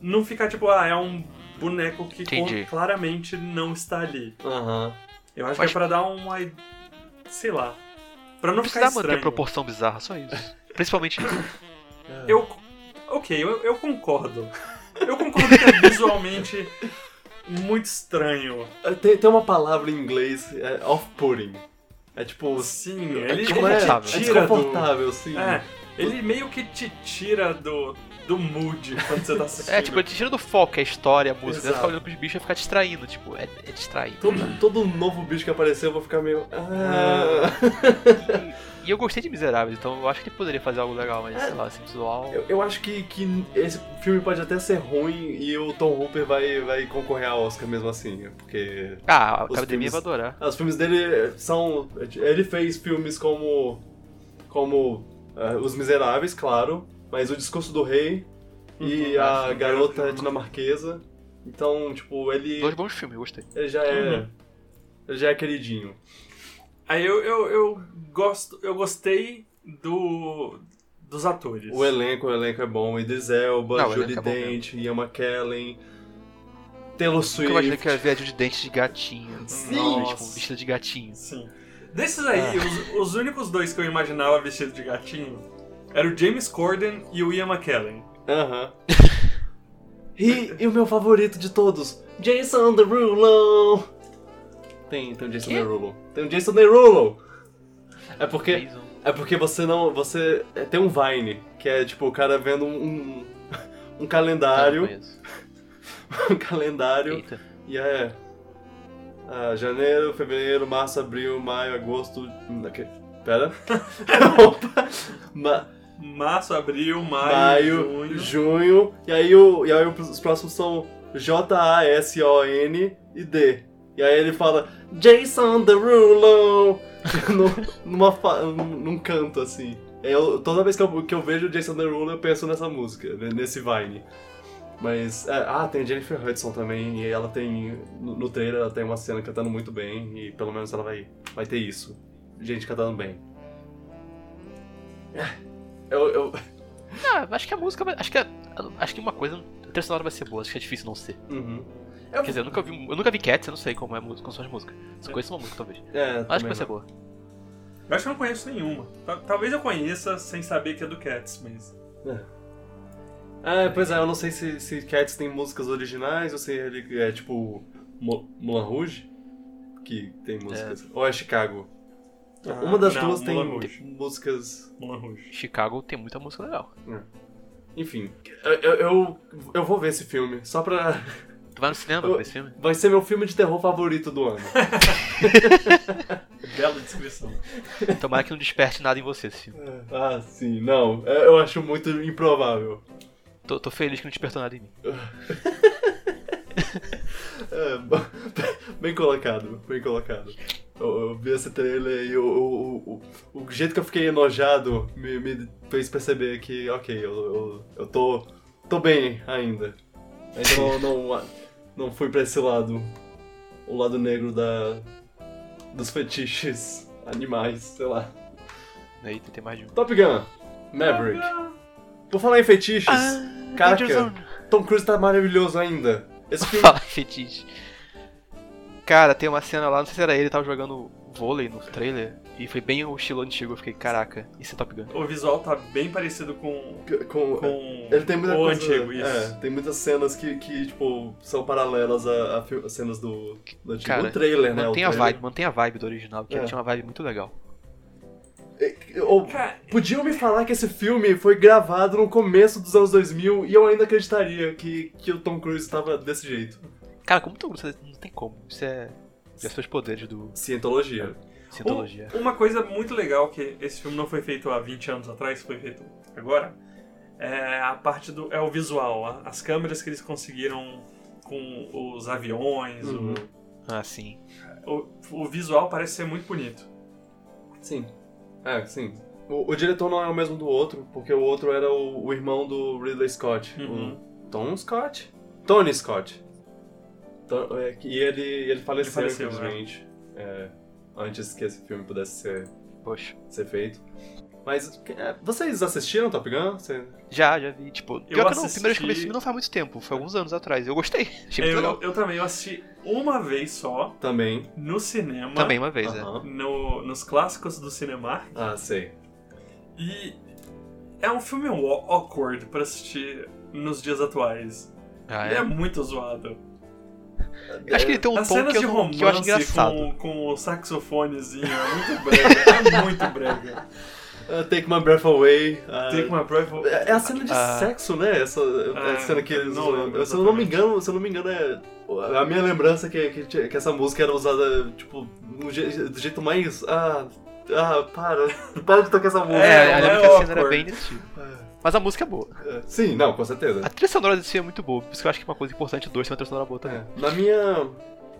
não ficar tipo, ah, é um boneco que Entendi. claramente não está ali. Aham. Eu acho Mas- que é pra dar uma. sei lá. Pra não Não ficar precisa manter estranho. proporção bizarra, só isso. [LAUGHS] Principalmente. Eu. Ok, eu, eu concordo. Eu concordo que é [LAUGHS] visualmente muito estranho. Tem, tem uma palavra em inglês, é off-putting. É tipo. Sim, é ele, tipo, ele é, desconfortável. é tira do. desconfortável, sim. É, ele meio que te tira do, do mood quando você tá [LAUGHS] assistindo. É, tipo, ele te tira do foco, é a história, a música. Você Exato. ficar olhando pros bichos e ficar distraindo, tipo, é, é distrair. Todo, todo novo bicho que aparecer eu vou ficar meio. Ah. [LAUGHS] E, e eu gostei de Miseráveis, então eu acho que ele poderia fazer algo legal, mas É. sei lá, assim, visual. Eu, eu acho que, que esse filme pode até ser ruim e o Tom Hooper vai, vai concorrer ao Oscar mesmo assim, porque Ah, a Os academia filmes- vai adorar. os filmes dele são. Ele fez filmes como. como. eh, Os Miseráveis, claro, mas o discurso do rei e Uhum, a acho um garota dinamarquesa. Então, tipo, ele, Dois bons filmes, eu gostei. ele já é. Uhum. Ele já é queridinho. Aí eu, eu, eu gosto, eu gostei do dos atores. O elenco, o elenco é bom. Idris Elba, Não, elenco é Dent, Ian McKellen, Taylor Swift. imaginei que eu ia ver a de dentes de gatinho. Sim. Nossa. Tipo, Nossa. vestida de gatinho. Sim. Desses aí, os, os únicos dois que eu imaginava vestido de gatinho eram o James Corden e o Ian McKellen. Aham. [LAUGHS] e, e o meu favorito de todos, Jason Derulo. Tem, tem o Jason? Derulo. Tem o Jason Derulo. É porque, Jason. é porque você não, você é, tem um Vine que é tipo o cara vendo um um, um calendário, [LAUGHS] um calendário Eita. e é ah, janeiro, fevereiro, março, abril, maio, agosto. hum, ok, Pera. [LAUGHS] Opa. Ma- Março, abril, maio, maio, junho. junho, e aí, o, e aí os próximos são J-A-S-O-N e D. E aí ele fala Jason Derulo [LAUGHS] numa fa- num canto assim. Eu, toda vez que eu, que eu vejo o Jason Derulo eu penso nessa música, né, nesse Vine. Mas, é, ah, tem a Jennifer Hudson também, e ela tem, no, no trailer ela tem uma cena cantando muito bem, e pelo menos ela vai, vai ter isso. Gente cantando bem. É, Eu, eu, Ah, acho que a música vai. Acho que, acho que uma coisa. A trilha sonora vai ser boa, acho que é difícil não ser. uhum. Quer dizer, eu nunca vi, eu nunca vi Cats, eu não sei como é a música, como são as músicas. Só conheço uma música, talvez. É, Acho que vai ser boa. Eu acho que eu não conheço nenhuma. Ta- Talvez eu conheça sem saber que é do Cats, mas. É, pois é, eu não sei se, se Cats tem músicas originais ou se ele é tipo Mo- Moulin Rouge, que tem músicas. Ou é Chicago. Ah, Uma das não, duas tem, Rouge. tem músicas. Moulin Rouge. Chicago tem muita música legal. Enfim, eu, eu, eu, eu vou ver esse filme, só pra. Tu vai no cinema Eu- ver esse filme? Vai ser meu filme de terror favorito do ano. [LAUGHS] Bela descrição. Tomara que não desperte nada em você esse filme. ah, sim, não. é, Eu acho muito improvável. Tô, tô feliz que não despertou nada em mim. [LAUGHS] É, bem colocado, bem colocado. Eu, eu vi esse trailer e o, o, o, o jeito que eu fiquei enojado me, me fez perceber que, ok, eu, eu, eu tô, tô bem ainda. Ainda não, não, não fui pra esse lado, o lado negro da, dos fetiches animais, sei lá. Aí tem mais de um. Top Gun, Maverick. Por falar em fetiches, Ah, Caraca. Tom Cruise tá maravilhoso ainda. Esse [LAUGHS] filme Fala fetiche. Cara, tem uma cena lá, não sei se era ele, tava jogando vôlei no trailer. E foi bem o estilo antigo. Eu fiquei, caraca, isso é Top Gun. O visual tá bem parecido com, com, com Ele tem muita o coisa. antigo, isso. É, tem muitas cenas que, que tipo, são paralelas a, a cenas do, do antigo. Cara, o trailer, né? Mantém o a trailer. vibe, mantém a vibe do original, que É. tinha uma vibe muito legal. É, ou- podiam me falar que esse filme foi gravado no começo dos anos 2000 e eu ainda acreditaria que, que o Tom Cruise estava desse jeito. Cara, como tu não tem como. Isso é. Já seus poderes do Cientologia. Cientologia. Um- uma coisa muito legal que esse filme não foi feito há 20 anos atrás, foi feito agora, é a parte do. é o visual, as câmeras que eles conseguiram com os aviões, o- Uhum. Ah, sim. o, o visual parece ser muito bonito. Sim. É, sim. O, o diretor não é o mesmo do outro, porque o outro era o, o irmão do Ridley Scott. Uhum. O Tom Scott? Tony Scott. É, e ele, ele faleceu, Ele faleceu, infelizmente. É, antes que esse filme pudesse ser, Poxa. ser feito. Mas é, vocês assistiram Top Gun? Você- Já, já vi. Tipo, eu não, a assisti- primeira vez que eu vi esse filme não faz muito tempo. Foi alguns anos atrás. Eu gostei. [LAUGHS] Achei muito legal. Eu, eu também, eu assisti uma vez só, Também. no cinema, Também uma vez, é. Aham. no, nos clássicos do Cinemark, Ah, sei. e é um filme aw- awkward pra assistir nos dias atuais. Ah, Ele é é. muito zoado. Acho que ele tem um As tom cenas que eu, de não, romance que eu acho engraçado. com, com o saxofonezinho é muito brega. é muito brega. [LAUGHS] Uh, Take My Breath Away. uh, Take my breath away. É é a cena de Ah. sexo, né? Essa a cena que eles. não lembro se eu não me engano, se eu não me engano, é. A minha lembrança é que, que, que essa música era usada, tipo, do jeito mais. Ah. Ah, para. Para de tocar essa música. É, É, eu lembro é que a cena era bem desse tipo. Mas a música é boa. É, Sim, não, com certeza. A trilha sonora desse filme é muito boa. Por isso que eu acho que é uma coisa importante dois ter uma trilha sonora boa também. É, Na minha.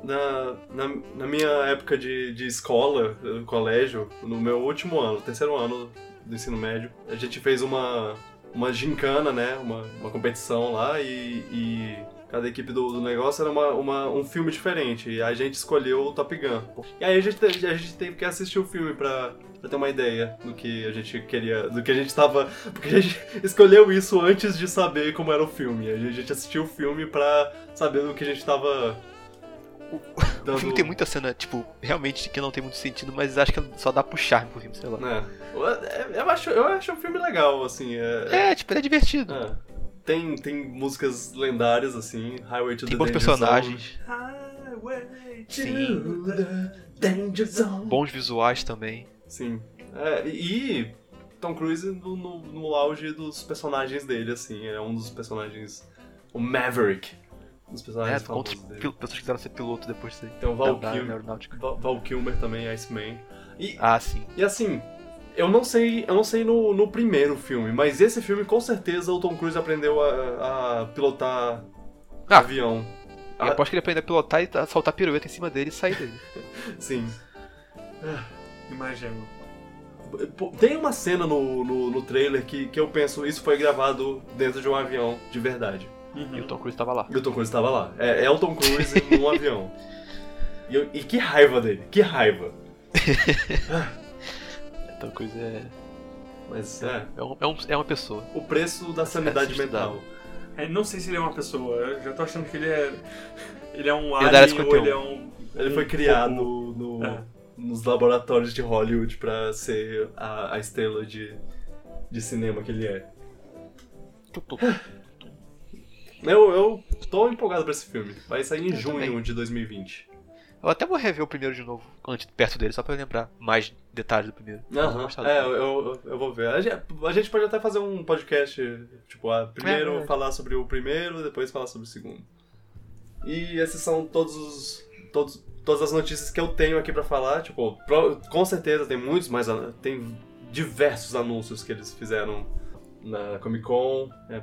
Na, na, na minha época de, de escola, no colégio, no meu último ano, terceiro ano do ensino médio, a gente fez uma, uma gincana, né? Uma, uma competição lá e, e cada equipe do, do negócio era uma, uma- um filme diferente. E a gente escolheu o Top Gun. E aí a gente, te- a gente teve que assistir o filme pra, pra ter uma ideia do que a gente queria. do que a gente tava. [LAUGHS] Porque a gente escolheu isso antes de saber como era o filme. A gente assistiu o filme pra saber do que a gente tava. O [LAUGHS] filme tem muita cena, tipo, realmente que não tem muito sentido, mas acho que só dá pro charme pro filme, sei lá. né? Eu, eu acho, eu acho um filme legal, assim. É, É, tipo, ele é divertido. é. Tem, tem músicas lendárias, assim, Highway to Tem the bons Danger personagens, Highway to Sim. the- Danger Zone. bons visuais também. Sim. É, e Tom Cruise no, no, no auge dos personagens dele, assim. É um dos personagens. O Maverick. Um dos É, personagens com outros famosos dele. pessoas que quiseram ser piloto depois disso aí. Tem o Val, Kilmer. Val, Val Kilmer também, Iceman. E, Ah, sim. e assim, eu não sei, eu não sei no, no primeiro filme, mas esse filme com certeza o Tom Cruise aprendeu a, a pilotar Ah. avião. Eu Ah. aposto que ele aprende a pilotar e soltar pirueta em cima dele e sair dele. [LAUGHS] Sim. Imagino. Pô, Tem uma cena no, no, no trailer que, que eu penso, isso foi gravado dentro de um avião de verdade. Uhum. E o Tom Cruise tava lá. E o Tom Cruise estava lá. É, é o Tom Cruise num [LAUGHS] avião. E, eu- e que raiva dele, que raiva. [LAUGHS] Tom Cruise é, Mas é, é, um- é um- é uma pessoa. o preço da sanidade É mental. É, não sei se ele é uma pessoa, eu já tô achando que ele é. Ele é um Ele é alien ou 51. ele é um. Ele foi criado no, É. nos laboratórios de Hollywood pra ser a, a estrela de, de cinema que ele é. Eu, eu tô empolgado pra esse filme. Vai sair em Eu junho também. de 2020. Eu até vou rever o primeiro de novo, antes, perto dele, só pra eu lembrar mais detalhes do primeiro. Aham, é, eu, eu, eu vou ver. A gente, a gente pode até fazer um podcast, tipo, ah, primeiro verdade. falar sobre o primeiro, depois falar sobre o segundo. E esses são todos os. Todos, todas as notícias que eu tenho aqui pra falar. Tipo, com certeza tem muitos, mas ah, tem diversos anúncios que eles fizeram na Comic Con. É,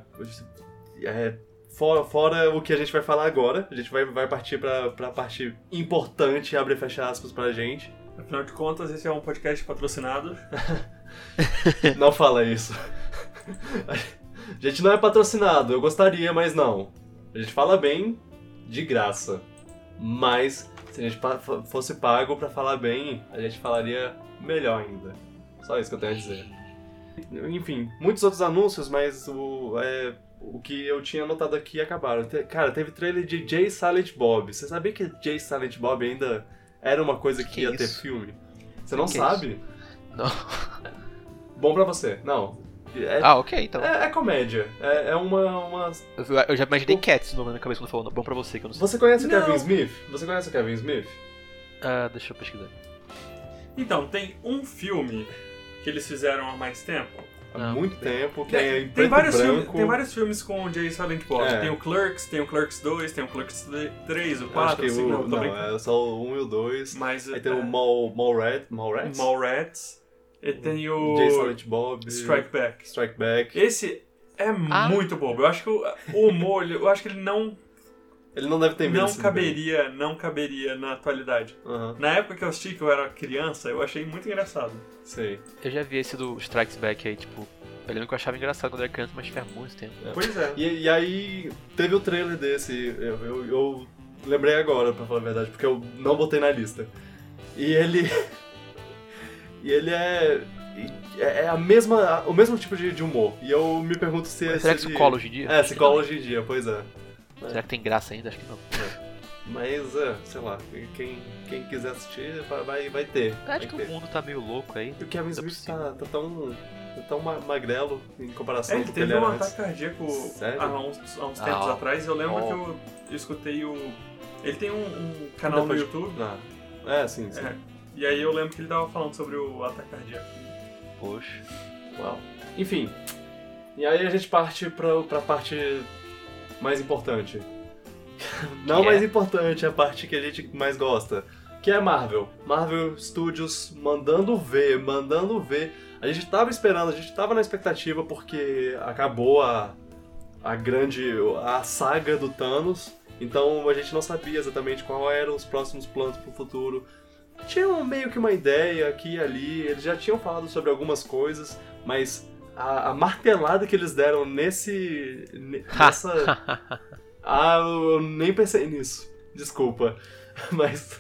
é, fora, fora o que a gente vai falar agora, a gente vai, vai partir pra, pra parte importante, abre e fecha aspas pra gente. Afinal de contas, esse é um podcast patrocinado. [LAUGHS] Não fala isso. A gente não é patrocinado, eu gostaria, mas não. A gente fala bem de graça. Mas se a gente fosse pago pra falar bem, a gente falaria melhor ainda. Só isso que eu tenho a dizer. Enfim, muitos outros anúncios, mas o, é, o que eu tinha anotado aqui acabaram. Te- Cara, teve trailer de Jay Silent Bob. Você sabia que Jay Silent Bob ainda era uma coisa que, Que ia ter isso? filme? Você não Que é sabe? Não. [LAUGHS] Bom pra você. Não. É, Ah, ok, então. é, é comédia. É, é uma, uma. Eu, já imaginei Cats no nome na cabeça quando falou. Bom pra você, que eu não sei. Você conhece o Não. Kevin Smith? Você conhece o Kevin Smith? Ah, deixa eu pesquisar. Então, tem um filme que eles fizeram há mais tempo. Há Não, muito tempo, que é em tem, vários filmes, tem vários filmes com o Jay Silent Bob. É. Tem o Clerks, tem o Clerks 2, tem o Clerks 3, o Acho 4, que assim, o, não, tô não, brincando. é só o 1 e o 2. Mas Aí tem é, o Mall, Mallrat, Mallrats? Mallrats. E tem o Jay Silent Bob. Strike Back. Strike Back. Esse é Ah. muito bobo. Eu acho que o, o humor, eu acho que ele não, Ele não deve ter não envelhecido caberia, não caberia na atualidade. Aham, Na época que eu assisti, que eu era criança, eu achei muito engraçado. sei. Eu já vi esse do Strikes Back aí, tipo. Eu lembro que eu achava engraçado quando era criança, mas faz muito tempo. Pois é. E, e aí, teve o trailer desse, eu, eu, eu lembrei agora, pra falar a verdade, porque eu não botei na lista. E ele. [LAUGHS] e ele é. É é a mesma, o mesmo tipo de, de humor. E eu me pergunto se Mas será que se cola hoje em dia? É, se cola não. hoje em dia, pois é. Será que tem graça ainda? Acho que não. Mas, é, sei lá, quem, quem quiser assistir vai, vai, vai ter. vai Acho que ter. o mundo tá meio louco aí. E o Kevin é Smith tá, tá tão, tá tão ma- magrelo em comparação É, com o que ele teve um antes. ataque cardíaco Sério? há uns, há uns Ah, tempos ó. atrás. Eu lembro Ó. que eu, eu escutei o. Ele tem um, um canal no YouTube. Ah, é, sim, sim. é, e aí eu lembro que ele tava falando sobre o ataque cardíaco. Poxa. Uau. Enfim. E aí a gente parte pra, pra parte mais importante. [LAUGHS] Não Que mais é? importante, a parte que a gente mais gosta. Que é Marvel. Marvel Studios mandando ver, mandando ver. A gente tava esperando, a gente tava na expectativa porque acabou a, a grande. a saga do Thanos. Então a gente não sabia exatamente qual eram os próximos planos pro futuro. Tinha meio que uma ideia aqui e ali, eles já tinham falado sobre algumas coisas, mas a, a martelada que eles deram nesse. ne- nessa. [LAUGHS] ah, eu nem pensei nisso. Desculpa. [LAUGHS] Mas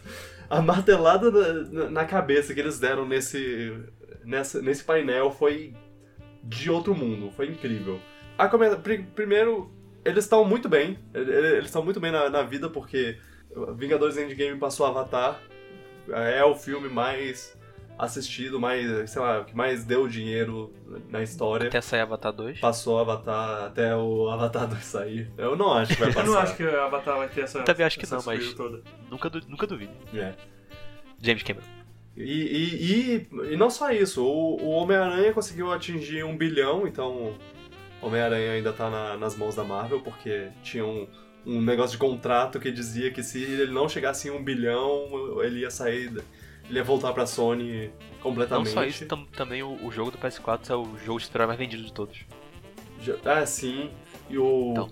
a martelada na, na- cabeça que eles deram nesse, nessa, nesse painel foi de outro mundo. Foi incrível. A pri- primeiro, eles estão muito bem. Ele- ele- Eles estão muito bem na, na vida porque Vingadores Endgame passou Avatar. É o filme mais assistido, mais, sei lá, que mais deu dinheiro na história. Até sair Avatar 2. Passou Avatar até o Avatar 2 sair. Eu não acho que vai [LAUGHS] Eu passar. não acho que a Avatar vai ter essa. Também acho que não, mas- toda. Nunca, du nunca duvido. É. James Cameron. E, e, e, e não só isso, o, o Homem-Aranha conseguiu atingir um bilhão, então Homem-Aranha ainda tá na- nas mãos da Marvel, porque tinha um, um negócio de contrato que dizia que se ele não chegasse em um bilhão, ele ia sair, ele ia voltar pra Sony Não completamente. só isso, tam- também o, o jogo do PS4 é o jogo de super mais vendido de todos. Ah, sim. E o, Então.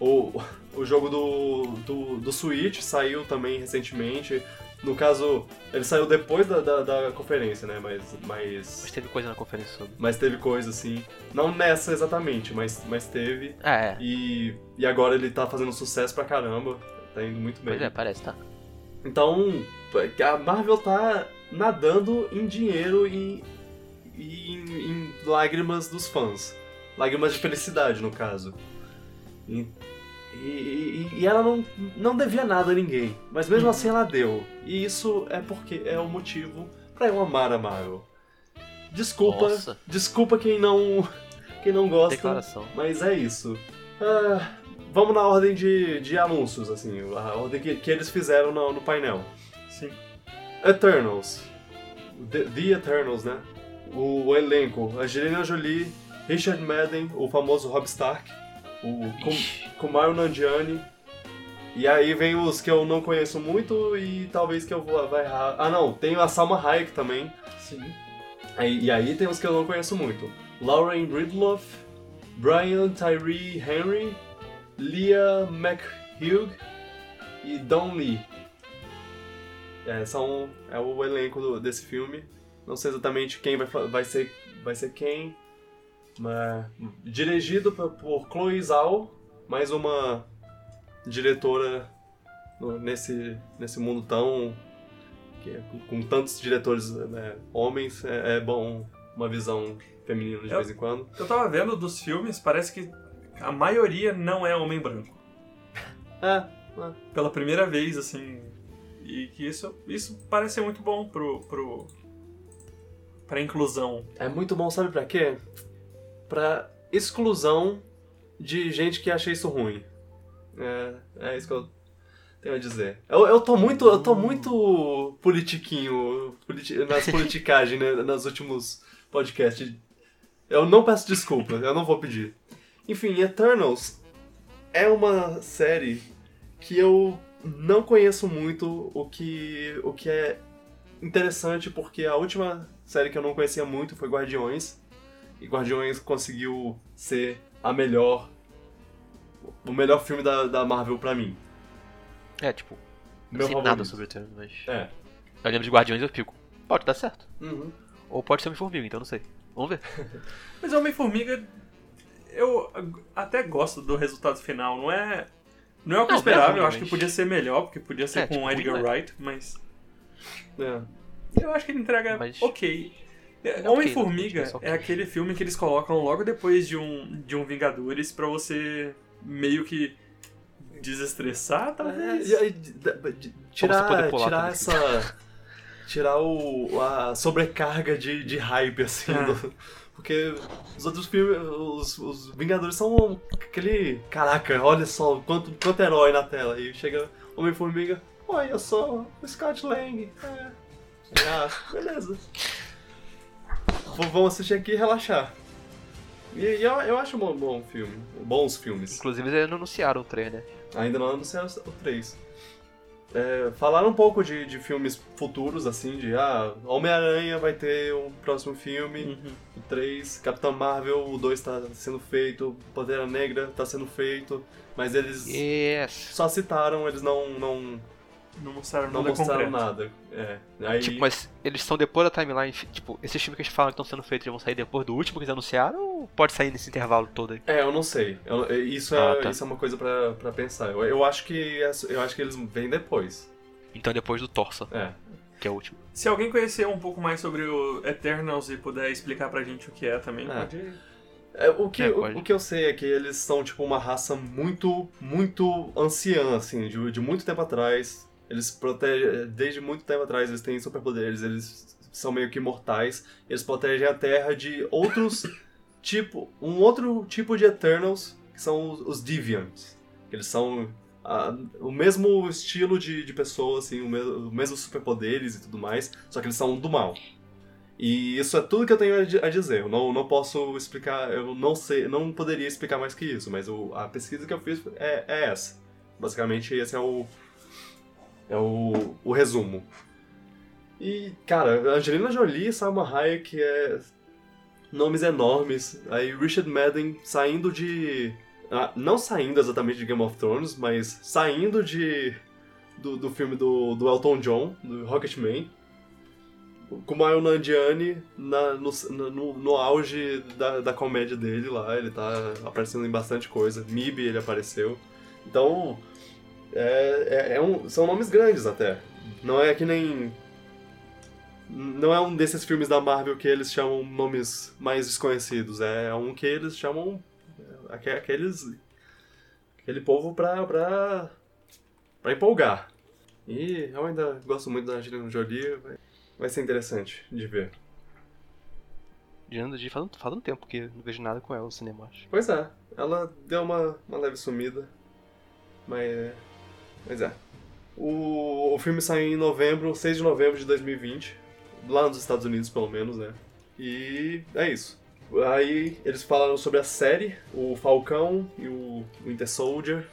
o, [LAUGHS] o jogo do, do, do Switch saiu também recentemente. No caso, ele saiu depois da, da, da conferência, né? Mas, Mas mas, teve coisa na conferência sobre. mas teve coisa assim. Não nessa exatamente, mas, mas teve. Ah, é. E, e agora ele tá fazendo sucesso pra caramba. Tá indo muito bem. Pois é, parece, tá. Então, a Marvel tá nadando em dinheiro e, e em, em lágrimas dos fãs. Lágrimas de felicidade, no caso. E, e- e- ela não, não devia nada a ninguém. Mas mesmo assim ela deu. E isso é porque é o motivo pra eu amar a Marvel. Desculpa, Nossa. desculpa quem não, quem não gosta. Declaração. Mas é isso. Ah, vamos na ordem de, de anúncios, assim, a ordem que, que eles fizeram no, no painel. Sim. Eternals. The, The Eternals, né? O, o elenco. Angelina Jolie, Richard Madden, o famoso Rob Stark, o Kum. Kumail Nanjiani. E aí vem os que eu não conheço muito e talvez que eu vou vai errar. Ah não, tem a Salma Hayek também. Sim. Aí- e aí tem os que eu não conheço muito. Lauren Ridloff, Brian Tyree Henry, Leah McHugh e Don Lee. É, são, é o elenco do- desse filme. Não sei exatamente quem vai, vai, ser, vai ser quem. Mas, dirigido por, por Chloe Zhao, mais uma diretora no- nesse, nesse mundo tão é com, com tantos diretores né, homens, é, é bom uma visão feminina de Eu- vez em quando. Eu tava vendo dos filmes, parece que a maioria não é homem branco. É, Pela primeira vez, assim. E que isso, isso parece ser muito bom pro. pro pra inclusão. é muito bom, sabe pra quê? Pra exclusão de gente que acha isso ruim. É, é isso que eu tenho a dizer. Eu, eu tô muito, eu tô muito politiquinho politi nas [LAUGHS] politicagens, né, nos últimos podcasts. Eu não peço desculpa, eu não vou pedir. Enfim, Eternals é uma série que eu não conheço muito, o que, o que é interessante porque a última série que eu não conhecia muito foi Guardiões. E Guardiões conseguiu ser a melhor. O melhor filme da, da Marvel pra mim. É, tipo, não Meu sei favorito. nada sobre o Eterno, mas. É. Eu lembro de Guardiões e eu fico. Pode dar certo. Uhum. Ou pode ser um formiga, então não sei. Vamos ver. [LAUGHS] Mas Homem-Formiga, eu até gosto do resultado final. Não é. Não é o que eu esperava, é eu acho que podia ser melhor, porque podia ser É, com tipo, o Edgar não Wright, mas. É. Eu acho que ele entrega Mas- ok. é Homem-Formiga ok, não, é ok. aquele filme que eles colocam logo depois de um, de um Vingadores pra você meio que desestressar, talvez. É, e aí, d- d- d- tirar, poder pular tirar também. essa. Tirar o, a sobrecarga de, de hype, assim. É. do- porque os outros filmes, os, os Vingadores são aquele. Caraca, olha só quanto, quanto herói na tela. E chega Homem-Formiga, oi, eu sou o Scott Lang. É. Ah, beleza. Vamos assistir aqui e relaxar. E, e eu, eu acho um bom, filme. Bons filmes. Inclusive eles não anunciaram o trailer. Ainda não anunciaram o 3. É, falaram um pouco de, de filmes futuros, assim, de ah, Homem-Aranha vai ter um próximo filme, Uhum. o 3, Capitão Marvel, o 2 tá sendo feito, Pantera Negra tá sendo feito, mas eles Yes! só citaram, eles não, não, não mostraram Não nada mostraram concreto. nada. É. Aí, Tipo, mas eles são depois da timeline. Tipo, esses filmes que eles falam que estão sendo feitos vão sair depois do último que eles anunciaram ou pode sair nesse intervalo todo aí? É, eu não sei. Eu- isso, é, Ah, tá. isso é uma coisa pra, pra pensar. Eu, eu acho que é- eu acho que eles vêm depois. Então é depois do Torsa, É. que é o último. Se alguém conhecer um pouco mais sobre o Eternals e puder explicar pra gente o que é também, É. pode. É, o, que, É, o, o que eu sei é que eles são, tipo, uma raça muito, muito anciã, assim, de, de muito tempo atrás. Eles protegem, desde muito tempo atrás, eles têm superpoderes, eles são meio que imortais. Eles protegem a Terra de outros, [LAUGHS] tipo, um outro tipo de Eternals, que são os, os Deviants. Eles são ah, o mesmo estilo de, de pessoa, assim, o mesmo, o mesmo superpoderes e tudo mais, só que eles são do mal. E isso é tudo que eu tenho a a dizer. Eu não, não posso explicar, eu não sei, não poderia explicar mais que isso, mas o- a pesquisa que eu fiz é, é essa. Basicamente, esse é o. É o, o resumo. E, cara, Angelina Jolie, Salma Hayek, é. Nomes enormes. Aí Richard Madden saindo de. ah, não saindo exatamente de Game of Thrones, mas saindo de. Do, do filme do, do Elton John, do Rocketman. Kumail Nanjiani na, no, no, no auge da, da comédia dele lá, ele tá aparecendo em bastante coisa. MIB ele apareceu. Então, é, é- é um- são nomes grandes até. Não é que nem. Não é um desses filmes da Marvel que eles chamam nomes mais desconhecidos. É um que eles chamam é, aque- aqueles. aquele povo pra. pra. pra empolgar. E eu ainda gosto muito da Angelina Jolie. Vai, vai ser interessante de ver. Diana de faz, um- faz um tempo que não vejo nada com ela no cinema, acho. Pois é, ela deu uma, uma leve sumida. Mas. Mas é. O, o filme saiu em novembro, 6 de novembro de 2020. Lá nos Estados Unidos, pelo menos, né? E é isso. Aí eles falaram sobre a série, o Falcão e o Winter Soldier.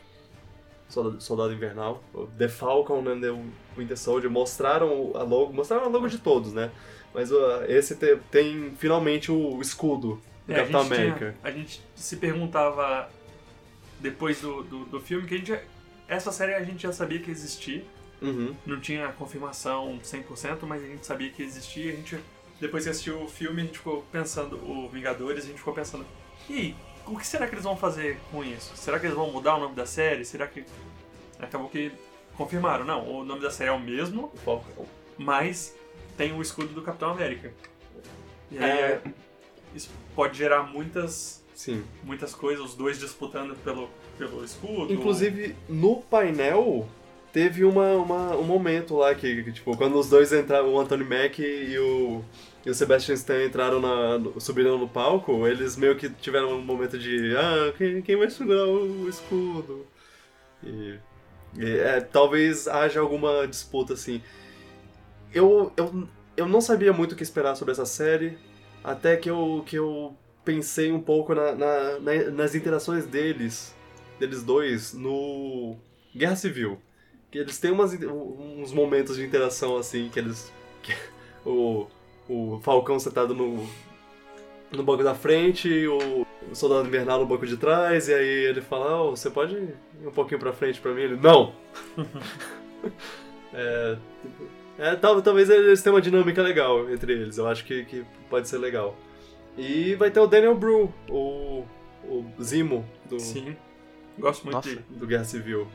Soldado, Soldado Invernal. O The Falcon and the Winter Soldier. Mostraram a logo. Mostraram a logo de todos, né? Mas uh, esse te- tem finalmente o escudo do É, a, Capitão gente tinha- América. a gente se perguntava depois do, do, do filme que a gente. Essa série a gente já sabia que existia. Uhum. Não tinha confirmação 100%, mas a gente sabia que existia. A gente, depois que assistiu o filme, a gente ficou pensando, o Vingadores, a gente ficou pensando, e aí, o que será que eles vão fazer com isso? Será que eles vão mudar o nome da série? Será que. Acabou que confirmaram, não, o nome da série é o mesmo, Falcão. mas tem o escudo do Capitão América. E aí É. isso pode gerar muitas, Sim. muitas coisas, os dois disputando pelo, pelo escudo. Inclusive, no painel, teve uma, uma- um momento lá que, que, tipo, quando os dois entraram, o Anthony Mack e o, e o Sebastian Stan entraram na. subiram no palco, eles meio que tiveram um momento de. Ah, quem, quem vai segurar o escudo? E. e, é, talvez haja alguma disputa assim. Eu, eu, eu não sabia muito o que esperar sobre essa série, até que eu, que eu pensei um pouco na, na- na- nas interações deles, deles dois, no Guerra Civil. Que eles têm umas, uns momentos de interação assim, que eles. que [LAUGHS] o, o Falcão sentado no, no banco da frente, o, o Soldado Invernal no banco de trás, e aí ele fala: oh, você pode ir um pouquinho pra frente pra mim? Ele: Não! [LAUGHS] é, tipo, é, tal- talvez eles tenham uma dinâmica legal entre eles, eu acho que, que pode ser legal. E vai ter o Daniel Bru, o, o Zimo do, Sim. Gosto muito dele. do Guerra Civil.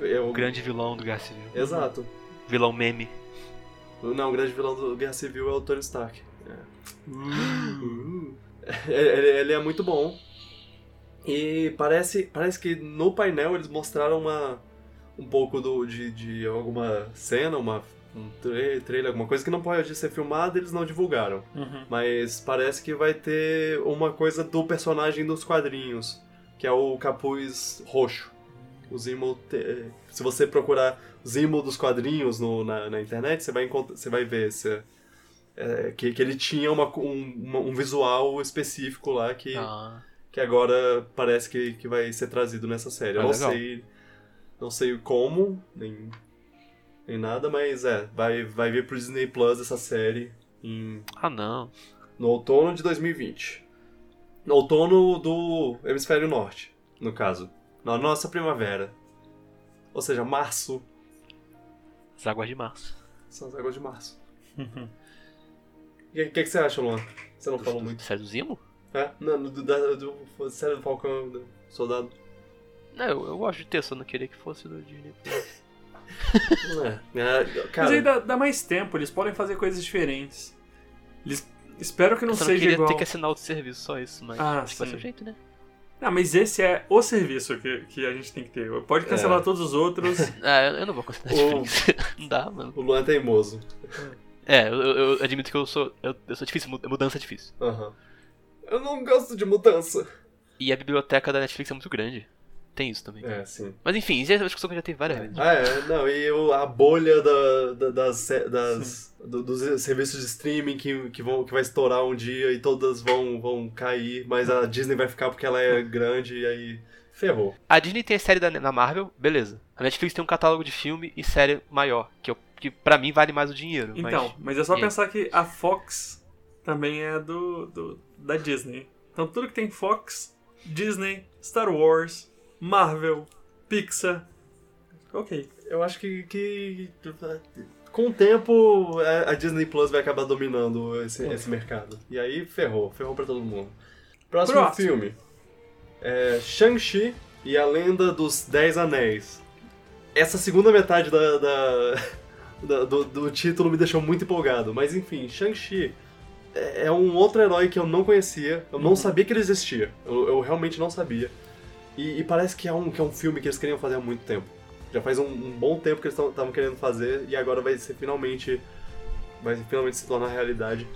É o O grande vilão do Guerra Civil. Exato. Vilão meme. Não, o grande vilão do Guerra Civil é o Tony Stark. É. Uh. [GASPS] ele, ele é muito bom. E parece, parece que no painel eles mostraram uma, um pouco do, de, de alguma cena, uma, um tra- trailer, alguma coisa que não pode ser filmada, eles não divulgaram. Uhum. Mas parece que vai ter uma coisa do personagem dos quadrinhos, que é o capuz roxo. O Zimo, te- se você procurar Zimo dos quadrinhos no- na, na internet, você vai, você vai ver se, é, que, que ele tinha uma- um, uma- um visual específico lá que, Ah. que agora parece que, que vai ser trazido nessa série. Eu Ah, não legal. sei, não sei como, nem, nem nada, mas é, vai, vai vir pro Disney Plus essa série em ah, não. no outono de 2020. No outono do hemisfério norte, no caso. Na nossa primavera. Ou seja, março As águas de março. São as águas de março. [LAUGHS] O que, que você acha, Luan? Você não falou muito. Sério do Zimo? É? Não, do, da, do, sério do Falcão, do Soldado. Não, eu, eu gosto de ter, só não queria que fosse do Disney Plus. É. cara, Mas aí dá, dá mais tempo, eles podem fazer coisas diferentes. Eles, espero que não Eu só não seja queria igual. ter que assinar outro serviço, só isso, mas Ah, acho que vai sim. ser o jeito, né? Ah, mas esse é o serviço que, que a gente tem que ter. Pode cancelar É. todos os outros. [LAUGHS] Ah, eu, eu não vou conseguir O- [LAUGHS] não dá, mano. o Luan é teimoso. É, eu, eu- eu admito que eu sou. Eu, eu sou difícil, mu- mudança é difícil. Aham. Eu não gosto de mudança. E a biblioteca da Netflix é muito grande. Tem isso também. É, sim. Mas enfim, isso é uma discussão que eu já tive várias vezes. Ah, é, não, e o- a bolha da, da- das, das- do- dos serviços de streaming que, que, vão, que vai estourar um dia e todas vão, vão cair, mas a Disney vai ficar porque ela é grande e aí ferrou. A Disney tem a série da, na Marvel, beleza. A Netflix tem um catálogo de filme e série maior, que, eu, que pra mim vale mais o dinheiro. Então, mas... mas é só aí? pensar que a Fox também é do, do da Disney. Então tudo que tem Fox, Disney, Star Wars, Marvel, Pixar. Ok. Eu acho que, que com o tempo a Disney Plus vai acabar dominando esse, esse mercado. E aí ferrou, ferrou pra todo mundo. Próximo, Próximo. filme é Shang-Chi e a Lenda dos Dez Anéis. Essa segunda metade da, da- [LAUGHS] da- do, do título me deixou muito empolgado, mas enfim, Shang-Chi é é um outro herói que eu não conhecia, eu não sabia que ele existia, eu, eu realmente não sabia. E, e parece que é, um, que é um filme que eles queriam fazer há muito tempo. Já faz um, um bom tempo que eles estavam querendo fazer e agora vai ser finalmente. Vai finalmente se tornar realidade.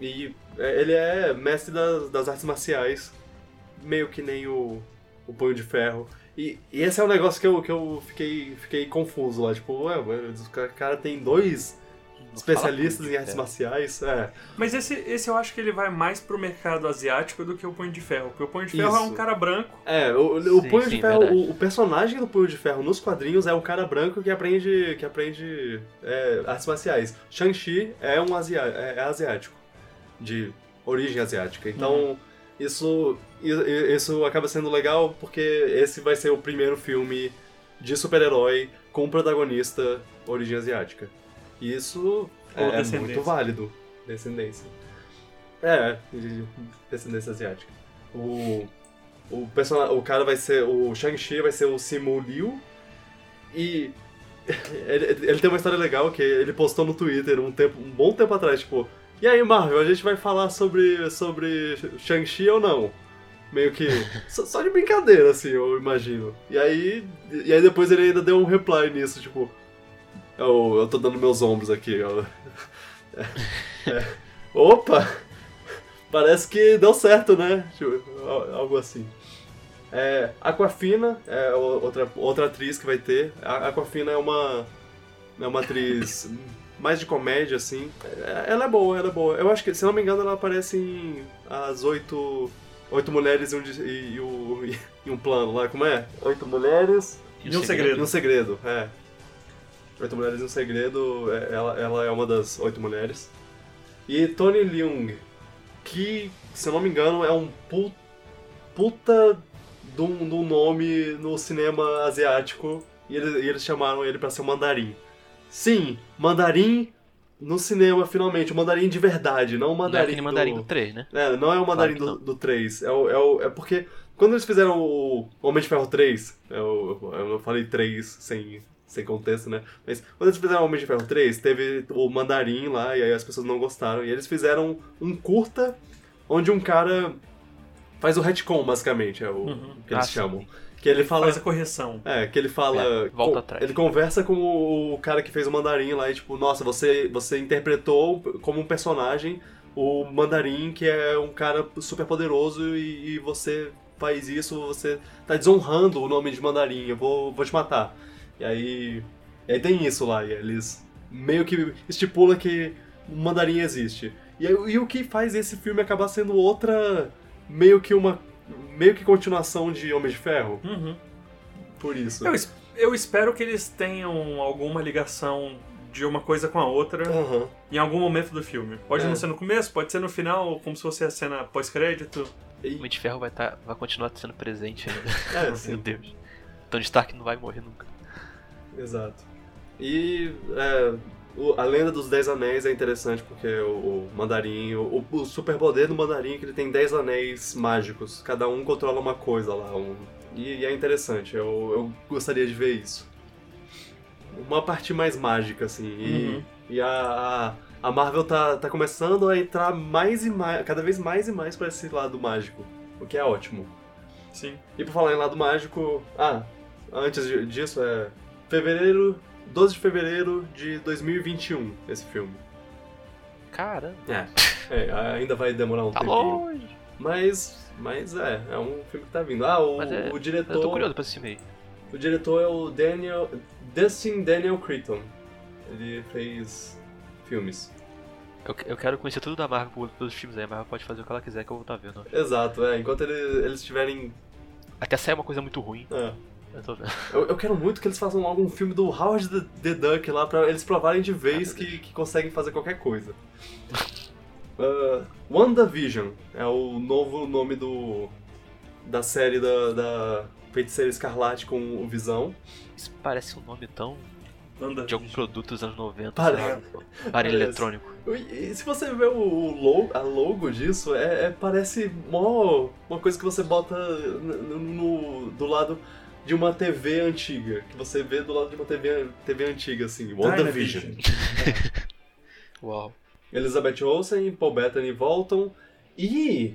E é, ele é mestre das, das artes marciais, meio que nem o, o Punho de Ferro. E, e esse é um negócio que eu, que eu fiquei, fiquei confuso lá. Tipo, ué, o cara- tem dois especialistas em artes é. marciais. É, Mas esse, esse eu acho que ele vai mais pro mercado asiático do que o Punho de Ferro. Porque o Punho de Ferro é um Isso. cara branco. É, o, o Sim, Punho sim, de Ferro, o, o personagem do Punho de Ferro nos quadrinhos é um cara branco que aprende, que aprende é, artes marciais. Shang-Chi é um asia é, é asiático, de origem asiática. Então, isso, i- i- isso acaba sendo legal porque esse vai ser o primeiro filme de super-herói com protagonista origem asiática. Isso Ou é, é muito válido. Descendência. É, de descendência asiática. O, o, persona- o cara vai ser. O Shang-Chi vai ser o Simu Liu. E. [LAUGHS] Ele, ele tem uma história legal que ele postou no Twitter um, tempo, um bom tempo atrás, tipo. E aí, Marvel, a gente vai falar sobre, sobre Shang-Chi ou não? Meio que. [LAUGHS] só, só de brincadeira, assim, eu imagino. E aí. E aí depois ele ainda deu um reply nisso, tipo. Eu, eu tô dando meus ombros aqui, ó. É, é. Opa! Parece que deu certo, né? Tipo, al- Algo assim. É, Aquafina é outra, outra atriz que vai ter. A Aquafina é uma. É uma atriz mais de comédia, assim. É, Ela é boa, ela é boa. Eu acho que, se não me engano, ela aparece em As Oito. Oito Mulheres e um, e, e e um plano lá, como é? Oito Mulheres E E um segredo. e um segredo, é. Oito Mulheres e um Segredo, é- ela, ela é uma das oito mulheres. E Tony Leung, que, se eu não me engano, é um pu- puta de um, de um nome no cinema asiático. E eles, e eles chamaram ele pra ser o Mandarim. Sim, Mandarim no cinema, finalmente. O Mandarim de verdade, não o Não é Mandarim aquele do... mandarim do 3, né? É, não é o mandarim Claro do, do 3. É, o, é, o, é porque quando eles fizeram o Homem de Ferro 3, eu, eu eu falei 3 sem, sem contexto, né? Mas quando eles fizeram o Homem de Ferro 3, teve o mandarim lá e aí as pessoas não gostaram. E eles fizeram um curta onde um cara faz o retcon, basicamente, é o Uhum. que eles Ah, sim. chamam. Que ele fala. Faz a correção. É, que ele fala. É, volta com- atrás. Ele conversa com o cara que fez o mandarim lá e, tipo, nossa, você, você interpretou como um personagem o mandarim, que é um cara super poderoso, e, e você faz isso, você tá desonrando o nome de mandarim, eu vou, vou te matar. E aí. E aí tem isso lá, e eles meio que estipulam que o mandarim existe. E, aí- e o que faz esse filme acabar sendo outra. meio que uma. meio que continuação de Homem de Ferro. Uhum. Por isso. Eu, eu espero que eles tenham alguma ligação de uma coisa com a outra Aham. em algum momento do filme. Pode É. não ser no começo, pode ser no final, como se fosse a cena pós-crédito. O Homem de Ferro vai, tá, vai continuar sendo presente ainda. É, [LAUGHS] Meu Deus. Tony Stark não vai morrer nunca. Exato. E é, o- a lenda dos Dez Anéis é interessante porque o, o mandarim, o, o superpoder do mandarim é que ele tem dez anéis mágicos. Cada um controla uma coisa lá. um- e, e é interessante, eu, eu gostaria de ver isso. Uma parte mais mágica, assim. E, Uhum. e a, a, a Marvel tá, tá começando a entrar mais e mais, cada vez mais e mais pra esse lado mágico. O que é ótimo. Sim. E por falar em lado mágico, ah, antes disso é fevereiro, 12 de fevereiro de 2021 esse filme. Caramba, É. É, ainda vai demorar um tá tempinho. longe. Mas, mas é, é um filme que tá vindo. Ah, o, é- o Eu diretor, tô curioso pra esse filme aí. o diretor é o Daniel, Dustin Daniel Cretton. Ele fez filmes. Eu, eu quero conhecer tudo da Marvel pelos filmes aí, a Marvel pode fazer o que ela quiser que eu vou estar vendo. Exato, é. Enquanto ele- eles estiverem. Até sair uma coisa muito ruim, é. Eu tô vendo. Eu, eu quero muito que eles façam logo um filme do Howard the, the Duck lá pra eles provarem de vez que, que conseguem fazer qualquer coisa. [LAUGHS] Uh, WandaVision é o novo nome do da série da, da Feiticeira Escarlate com o Visão. Isso parece um nome tão de algum produto dos anos 90, Pare- sei lá. Aparelho Parece. eletrônico. E, se você ver o, o logo, a logo disso, é, é- parece mó uma coisa que você bota no, no- do lado de uma TV antiga. Que você vê do lado de uma TV, TV antiga, assim. WandaVision. [LAUGHS] Uau. Elizabeth Olsen e Paul Bettany voltam. E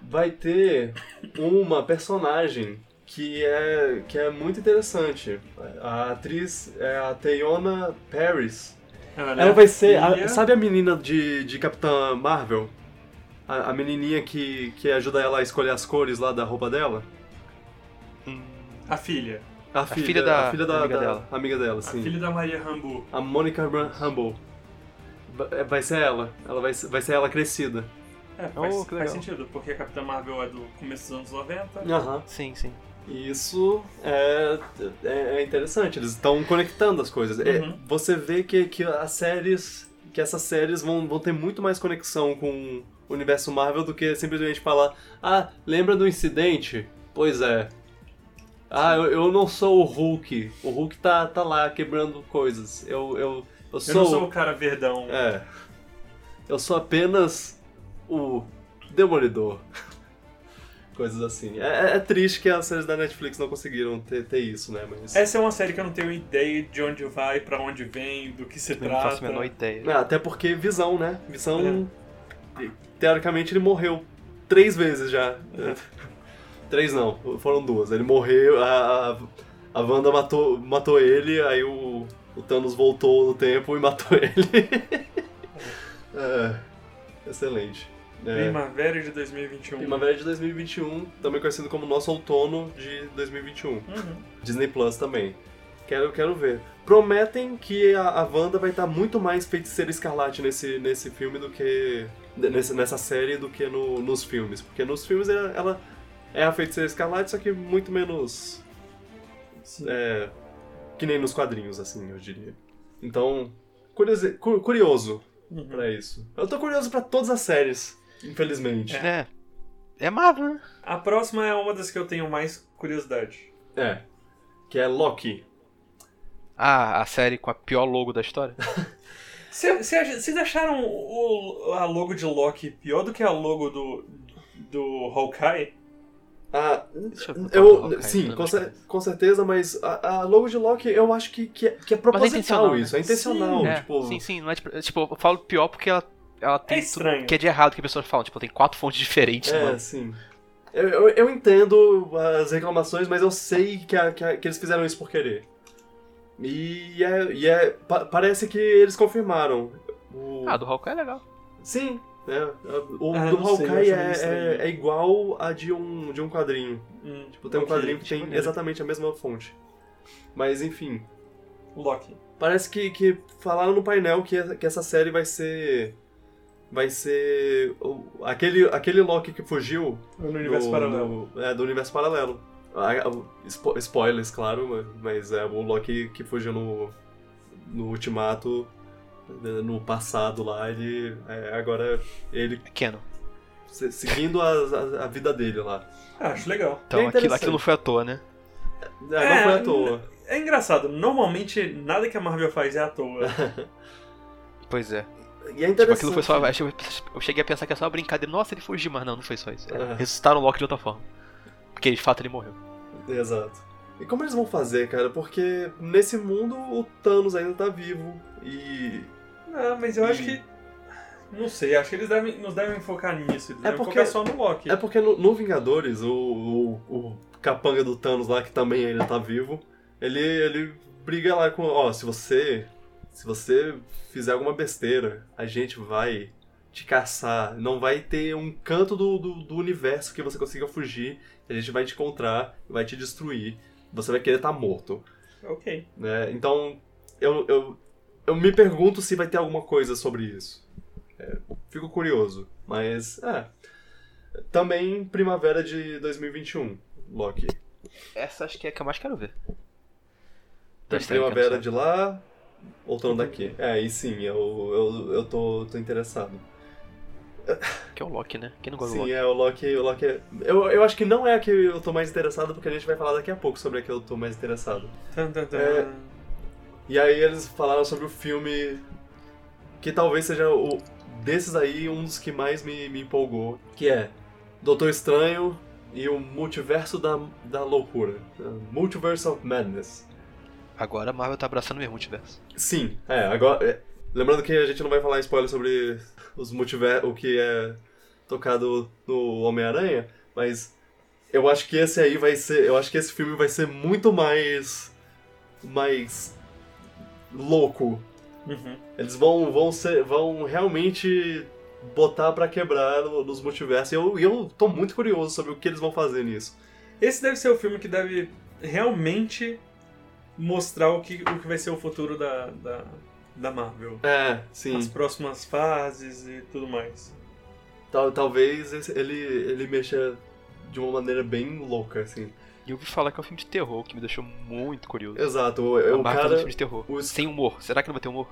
vai ter uma personagem que é, que é muito interessante. A atriz é a Teyona Paris. Ela vai ser. a- sabe a menina de, de Capitã Marvel? A, a menininha que, que ajuda ela a escolher as cores lá da roupa dela? A filha. A, filha da- a filha da, amiga da- dela. amiga dela, A sim. filha da Maria Rambo. A Monica Ram- Rambeau. Vai- ser ela. ela vai, ser- vai ser ela crescida. É, faz, Oh, faz sentido, porque a Capitã Marvel é do começo dos anos 90. Aham. sim, sim. E Isso é, é, é interessante, eles estão conectando as coisas. É, Uhum. você vê que, que as séries, que essas séries vão, vão ter muito mais conexão com o universo Marvel do que simplesmente falar, ah, lembra do incidente? Pois é. Ah, eu, eu não sou o Hulk. O Hulk tá, tá lá quebrando coisas. Eu, eu, eu Eu sou. não sou o cara verdão. É. Eu sou apenas o Demolidor. [LAUGHS] Coisas assim. É, é- é triste que as séries da Netflix não conseguiram ter, ter isso, né? Mas. Essa é uma série que eu não tenho ideia de onde vai, pra onde vem, do que se Eu não trata. faço a menor ideia. Ah, até porque Visão, né? Visão. Teoricamente ele morreu três vezes já. [LAUGHS] Três não, foram duas. Ele morreu, a, a, a Wanda matou, matou ele, aí o, o Thanos voltou no tempo e matou [LAUGHS] ele. É, excelente. É. Primavera de 2021. Primavera de 2021, também conhecido como nosso outono de 2021. Uhum. Disney Plus também. Quero, quero ver. Prometem que a, a Wanda vai estar muito mais feiticeira escarlate nesse, nesse filme do que. Nesse, nessa série do que no- nos filmes. Porque nos filmes ela, ela é a feiticeira escarlate, só que muito menos. É, que nem nos quadrinhos, assim, eu diria. Então, curiosi- cu- curioso Uhum. pra isso. Eu tô curioso pra todas as séries, infelizmente. É. É Marvel, né? A próxima é uma das que eu tenho mais curiosidade. É. Que é Loki. Ah, a série com a pior logo da história? [LAUGHS] Cê Vocês acharam o, a logo de Loki pior do que a logo do, do Hawkeye? Ah, Deixa eu eu. Sim, não com, cer- com certeza, mas a, a logo de Loki eu acho que, que, é, que é proposital intencional, né? isso. É intencional. É, tipo, Sim, sim, não é tipo, tipo, eu falo pior porque ela, ela tem É estranho. que é de errado que as pessoas falam. Tipo, tem quatro fontes diferentes, É, mano. sim. Eu, eu, eu entendo as reclamações, mas eu sei que, a- que, a- que eles fizeram isso por querer. E é. E é pa- parece que eles confirmaram. O, Ah, do Hawkeye é legal. Sim. É, o Ah, do Hawkeye é, é, é igual a de um, de um quadrinho. Hum, Tipo, tem um quadrinho que tem maneiro. exatamente a mesma fonte. Mas enfim. Loki. Parece que, que falaram no painel que, que essa série vai ser. Vai ser. o- aquele, aquele Loki que fugiu. No universo do, paralelo. do- é, do universo paralelo. Ah, spo- spoilers, claro, mas- mas é o Loki que fugiu no. No Ultimato. Né, No passado lá, ele. é, agora ele É Canon. se- seguindo a, a, a vida dele lá. Ah, acho legal. Então É aquilo, aquilo foi à toa, né? É, não É, foi à toa. É engraçado, normalmente nada que a Marvel faz é à toa. [LAUGHS] Pois é. E é Tipo, aquilo foi só. Eu cheguei a pensar que era só uma brincadeira. Nossa, ele fugiu, mas não, não foi só isso. É. Ressuscitaram o Loki de outra forma. Porque de fato ele morreu. Exato. E como eles vão fazer, cara? Porque nesse mundo o Thanos ainda tá vivo e. Não, mas eu acho que. Não sei, acho que eles devem, nos devem focar nisso. Eles É devem porque- focar só no Loki. É porque no, no Vingadores, o, o, o capanga do Thanos lá, que também ainda tá vivo, ele, ele briga lá com. Ó, se você. Se você fizer alguma besteira, a gente vai te caçar. Não vai ter um canto do, do, do universo que você consiga fugir. A gente vai te encontrar, vai te destruir. Você vai querer estar morto. Ok. né? Então, eu, eu, eu me pergunto se vai ter alguma coisa sobre isso. É, fico curioso, mas é. Também primavera de 2021, Loki. Essa acho que é a que eu mais quero ver. Tem primavera de lá, outono daqui. É, e sim, eu, eu, eu tô, tô interessado. Que é o Loki, né? Quem não gosta do Sim, Loki? é, o Loki, o Loki é... Eu, eu acho que não é a que eu tô mais interessado, porque a gente vai falar daqui a pouco sobre a que eu tô mais interessado. Tan, tan, tan. É. E aí eles falaram sobre o filme que talvez seja o desses aí um dos que mais me, me empolgou, que é Doutor Estranho e o Multiverso da, da Loucura. Multiverse of Madness. Agora a Marvel tá abraçando mesmo o multiverso. Sim, é, agora. é, lembrando que a gente não vai falar spoiler sobre os multiver o que é tocado no Homem-Aranha, mas eu acho que esse aí vai ser. Eu acho que esse filme vai ser muito mais. mais. Louco. Uhum. Eles vão, vão, ser, vão realmente botar pra quebrar no- nos multiversos. E eu, eu tô muito curioso sobre o que eles vão fazer nisso. Esse deve ser o filme que deve realmente mostrar o que, o que vai ser o futuro da, da, da Marvel. É, sim. As próximas fases e tudo mais. Tal, talvez ele, ele mexa de uma maneira bem louca, assim. E eu ouvi falar que é um filme de terror, que me deixou muito curioso. Exato, o, a o um cara. filme de terror. o- Sem humor. Será que não vai ter humor?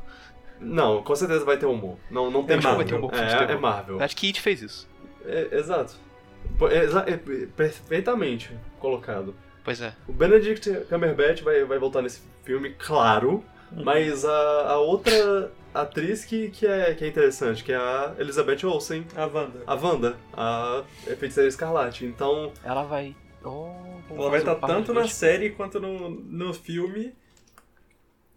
Não, com certeza vai ter humor. Não, não tem É Marvel. Vai ter humor é, é. Marvel. Acho que It fez isso. É, exato. É exa- é perfeitamente colocado. Pois é. O Benedict Cumberbatch vai, vai voltar nesse filme, claro, mas a, a outra atriz que, que, é, que é interessante, que é a Elizabeth Olsen, A Wanda. a Wanda, a Feiticeira Escarlate. Então, Ela vai. Oh, Ela vai estar dos tanto na dois. série quanto no, no filme.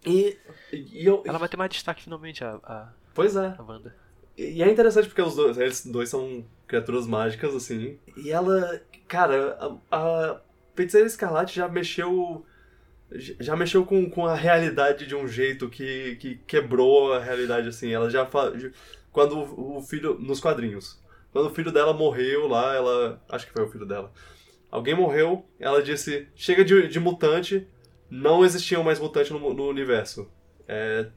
e, e eu... Ela vai ter mais destaque finalmente, a, a, Pois é. a Wanda. E é interessante porque os dois, eles dois são criaturas mágicas, assim. E ela, cara, a, a Feiticeira Escarlate já mexeu. Já mexeu com, com a realidade de um jeito que, que quebrou a realidade, assim. Ela já fa... Quando o filho. Nos quadrinhos. Quando o filho dela morreu lá, ela. Acho que foi o filho dela. Alguém morreu, ela disse: chega de, de mutante, não existiam mais mutantes no, no universo. É.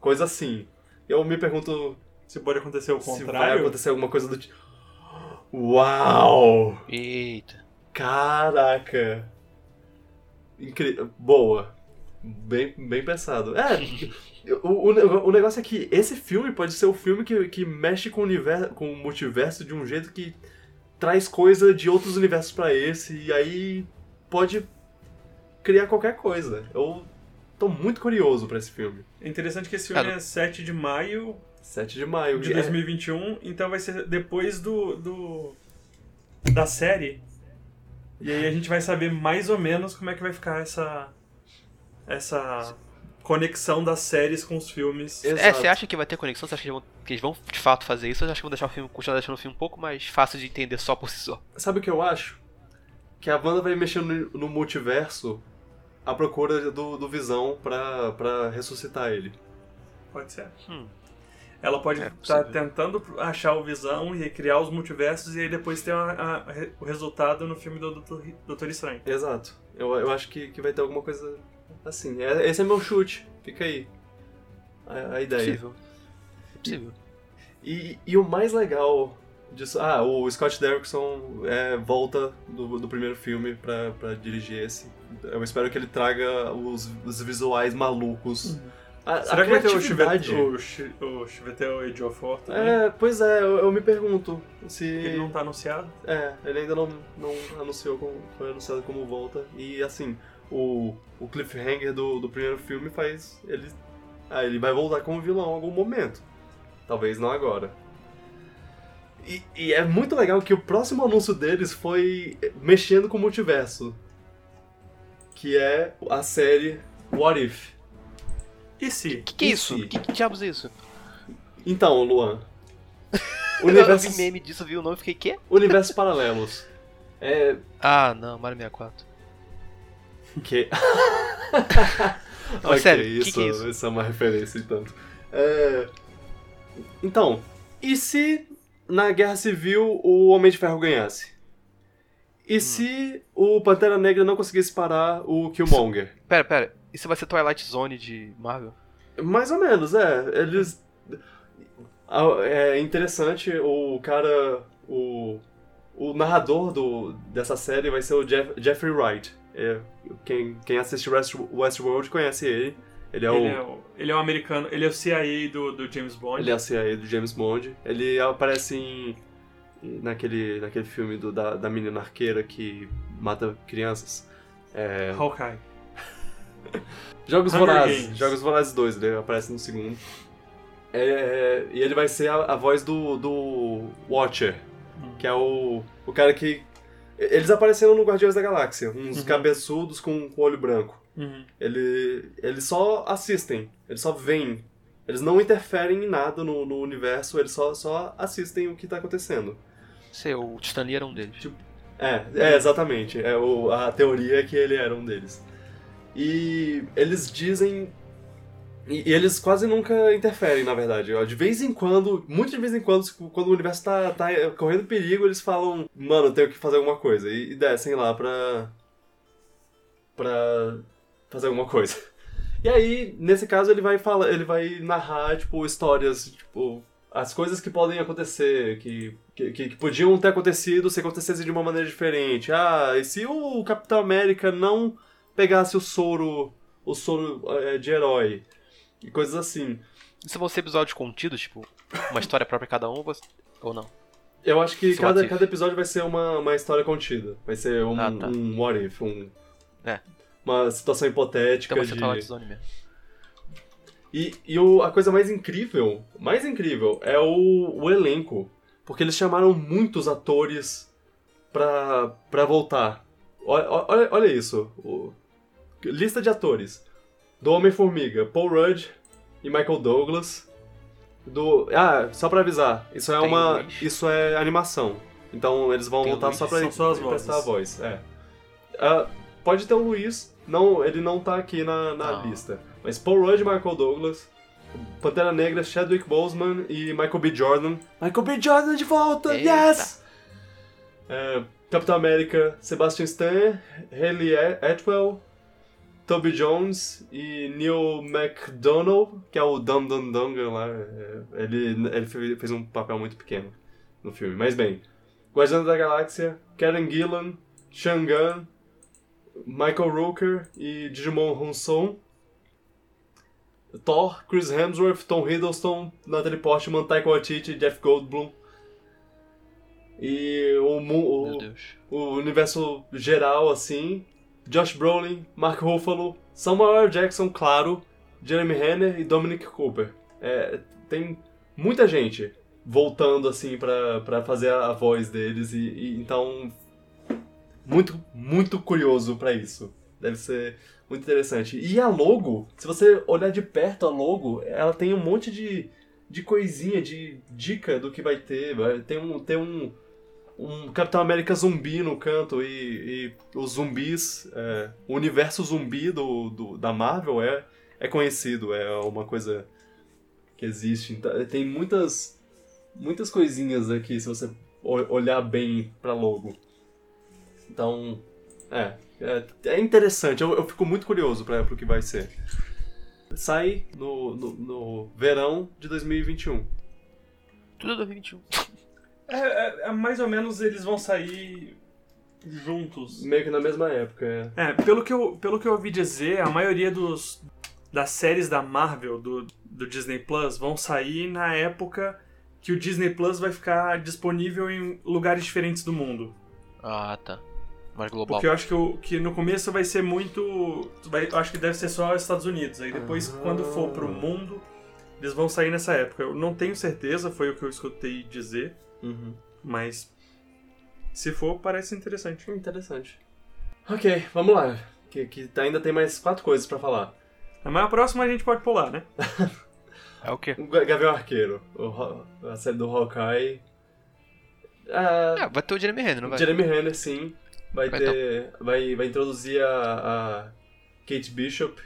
Coisa assim. Eu me pergunto Se pode acontecer o se vai contrário. acontecer alguma coisa do tipo. Uau! Eita. Caraca! Incrível. Boa. Bem, bem pensado. É, o, o, o negócio é que esse filme pode ser o filme que, que mexe com o, universo, com o multiverso de um jeito que traz coisa de outros universos pra esse, e aí pode criar qualquer coisa. Eu tô muito curioso pra esse filme. É interessante que esse filme Cara, é 7 de maio 7 de maio. de É- 2021, então vai ser depois do, do da série. E aí a gente vai saber mais ou menos como é que vai ficar essa essa conexão das séries com os filmes. É, Exato. você acha que vai ter conexão? Você acha que eles, vão, que eles vão de fato fazer isso? Ou você acha que vão deixar o filme, continuar deixando o filme um pouco mais fácil de entender só por si só? Sabe o que eu acho? Que a Wanda vai mexer no, multiverso à procura do, do Visão pra, pra ressuscitar ele. Pode ser. Hum. Ela pode É, estar possível. tentando achar o Visão e criar os multiversos e aí depois ter a- a- o resultado no filme do Doutor, Doutor Estranho. Exato. Eu, eu acho que, que vai ter alguma coisa assim. É- esse é meu chute. Fica aí. A, a ideia. Possível. É possível. E, e o mais legal disso. Ah, o Scott Derrickson é, volta do, do primeiro filme pra, pra dirigir esse. Eu espero que ele traga os, os visuais malucos. A, Será a que vai ter o Chivetel, o, o Chivetel Ejiofor também? É, pois é, eu, eu me pergunto se. Ele não tá anunciado? É, ele ainda não, não anunciou como, foi anunciado como volta. E assim, o, o cliffhanger do, do primeiro filme faz ele. Ah, ele vai voltar como vilão em algum momento. Talvez não agora. E, e é muito legal que o próximo anúncio deles foi mexendo com o multiverso. Que é a série What If. E se? Que que é isso? se? Que, que diabos é isso? Então, Luan. [LAUGHS] Eu Universos, vi meme disso, vi o nome e fiquei, quê? universos paralelos. É. Ah, não, Mario 64. Que. Não, Ok, sério, que isso, que é isso? isso é uma referência e tanto. É, Então, e se na Guerra Civil o Homem de Ferro ganhasse? Hum. E se o Pantera Negra não conseguisse parar o Killmonger? Pera, pera. Isso vai ser Twilight Zone de Marvel? Mais ou menos, é. Eles. É interessante, o cara. O, o narrador do, dessa série vai ser o Jeff- Jeffrey Wright. É, quem, quem assiste West, Westworld conhece ele. Ele é o. Ele é, o, ele é um americano, ele é o CIA do, do James Bond. Ele é a CIA do James Bond. Ele aparece em. naquele, naquele filme do, da, da menina arqueira que mata crianças. É, Hawkeye. [LAUGHS] Jogos Hunger Vorazes. Games. Jogos Vorazes 2, ele aparece no segundo. É, e ele vai ser a, a voz do, do Watcher, Hum. que é o, o cara que. Eles apareceram no Guardiões da Galáxia, uns Uhum. cabeçudos com, com olho branco. Uhum. Ele, eles só assistem, eles só veem. Eles não interferem em nada no, no universo, eles só, só assistem o que tá acontecendo. Sei, o Stan Lee era um deles. É, é exatamente. É o, a teoria é que ele era um deles. E eles dizem. E, e eles quase nunca interferem, na verdade. De vez em quando, muito de vez em quando, tipo, quando o universo tá, tá correndo perigo, eles falam, mano, tenho que fazer alguma coisa. E, e descem lá pra. pra fazer alguma coisa. [LAUGHS] E aí, nesse caso, ele vai falar, ele vai narrar, tipo, histórias, tipo, as coisas que podem acontecer, que, que- que podiam ter acontecido se acontecesse de uma maneira diferente. Ah, e se o Capitão América não pegasse o soro, o soro é, de herói? E coisas assim. Isso vão ser episódios contidos, tipo, uma história própria cada um ou não? Eu acho que cada, cada episódio vai ser uma, uma história contida. Vai ser um, Ah, tá. um what if, um, É. uma situação hipotética Então vai ser de... Twilight Zone mesmo. E, e o, a coisa mais incrível, mais incrível, é o, o elenco. Porque eles chamaram muitos atores pra, pra voltar. Olha, olha, olha isso. o- lista de atores. Do Homem-Formiga, Paul Rudd e Michael Douglas. Do. Ah, só pra avisar, isso é Tem uma. Isso é animação. Então eles vão Tem voltar Luiz, só as emprestar a voz. É. Ah, pode ter o Luiz, não, ele não tá aqui na, na Não. lista. Mas Paul Rudd e Michael Douglas, Pantera Negra, Chadwick Boseman e Michael B. Jordan. Michael B. Jordan de volta! Eita. Yes! É, Capitão América, Sebastian Stan, Haley Atwell, Toby Jones e Neil McDonough, que é o Dum Dum Dunga lá. é, Ele, ele fe- fez um papel muito pequeno no filme. Mas bem, Guardiões da Galáxia, Karen Gillan, Shangan, Michael Rooker e Digimon Honson. Thor, Chris Hemsworth, Tom Hiddleston, Natalie Portman, Taika Waititi, Jeff Goldblum. E o, o, o universo geral, assim, Josh Brolin, Mark Ruffalo, Samuel L. Jackson, claro, Jeremy Renner e Dominic Cooper. É, tem muita gente voltando, assim, pra fazer a, voz deles e, e então... Muito, muito curioso pra isso. Deve ser muito interessante. E a logo, se você olhar de perto a logo, ela tem um monte de, de coisinha, de dica do que vai ter. Ter um, tem um, um Capitão América zumbi no canto e, e os zumbis, é, o universo zumbi do, do- da Marvel é, é conhecido, é uma coisa que existe. Então, tem muitas, muitas coisinhas aqui se você olhar bem pra logo. Então, é, é, é interessante, eu, eu fico muito curioso para o que vai ser. Sai no, no, no verão de 2021. Tudo é 2021. É, é- é mais ou menos eles vão sair juntos. Meio que na mesma época, é. É, pelo que eu, pelo que eu ouvi dizer, a maioria dos das séries da Marvel do, do Disney Plus vão sair na época que o Disney Plus vai ficar disponível em lugares diferentes do mundo. Ah, tá. Mais global. Porque eu acho que, o, que no começo vai ser muito. Vai, eu acho que deve ser só Estados Unidos. Aí depois, Ah. quando for pro mundo, eles vão sair nessa época. Eu não tenho certeza, foi o que eu escutei dizer, Uhum. mas se for, parece interessante. Interessante. Ok, vamos lá. Que, que ainda tem mais quatro coisas pra falar. Mas a próxima a gente pode pular, né? [LAUGHS] É o quê? O Ga- Gavião Arqueiro, o a série do Hawkeye. Ah, É, vai ter o Jeremy Renner, não vai? Jeremy Renner, sim. Vai Vai ter. Vai, vai introduzir a, a Kate Bishop,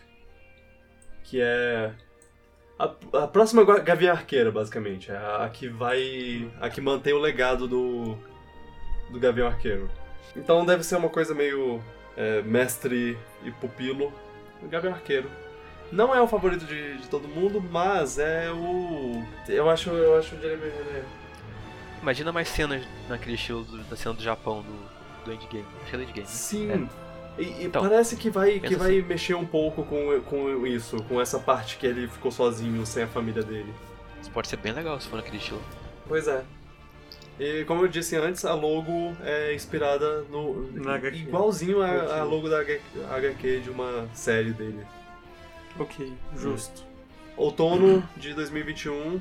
que é. A, a próxima Gavião Arqueira, basicamente. É A, a que vai. A que mantém o legado do. Do Gavião Arqueiro. Então deve ser uma coisa meio. é, mestre e pupilo. O Gavião Arqueiro. Não é o favorito de, de todo mundo, mas é o. Eu acho, eu acho o Jeremy Renner. Imagina mais cenas naquele estilo do- da cena do Japão do, do Endgame. Acho que é do Endgame. né? Sim. E, e Então, parece que vai, que vai mexer um pouco com, com isso, com essa parte que ele ficou sozinho, sem a família dele. Isso pode ser bem legal se for naquele estilo. Pois é. E como eu disse antes, a logo é inspirada no. Na HQ. igualzinho a, a logo da HQ de uma série dele. Ok, justo. Outono de 2021,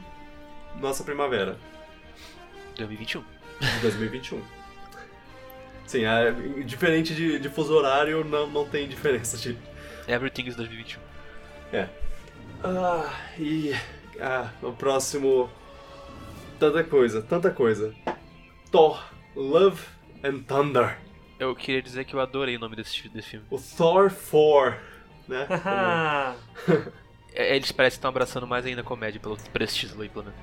nossa primavera 2021. de 2021. Sim, é, diferente de, de fuso horário, não, não tem diferença de, Everything is 2021. Ah, e. Ah, o próximo. Tanta coisa, tanta coisa. Thor, Love and Thunder. Eu queria dizer que eu adorei o nome desse, desse filme. O Thor 4, né? [LAUGHS] É, Eles parecem que estão abraçando mais ainda a comédia pelo, por esse título aí, pelo menos.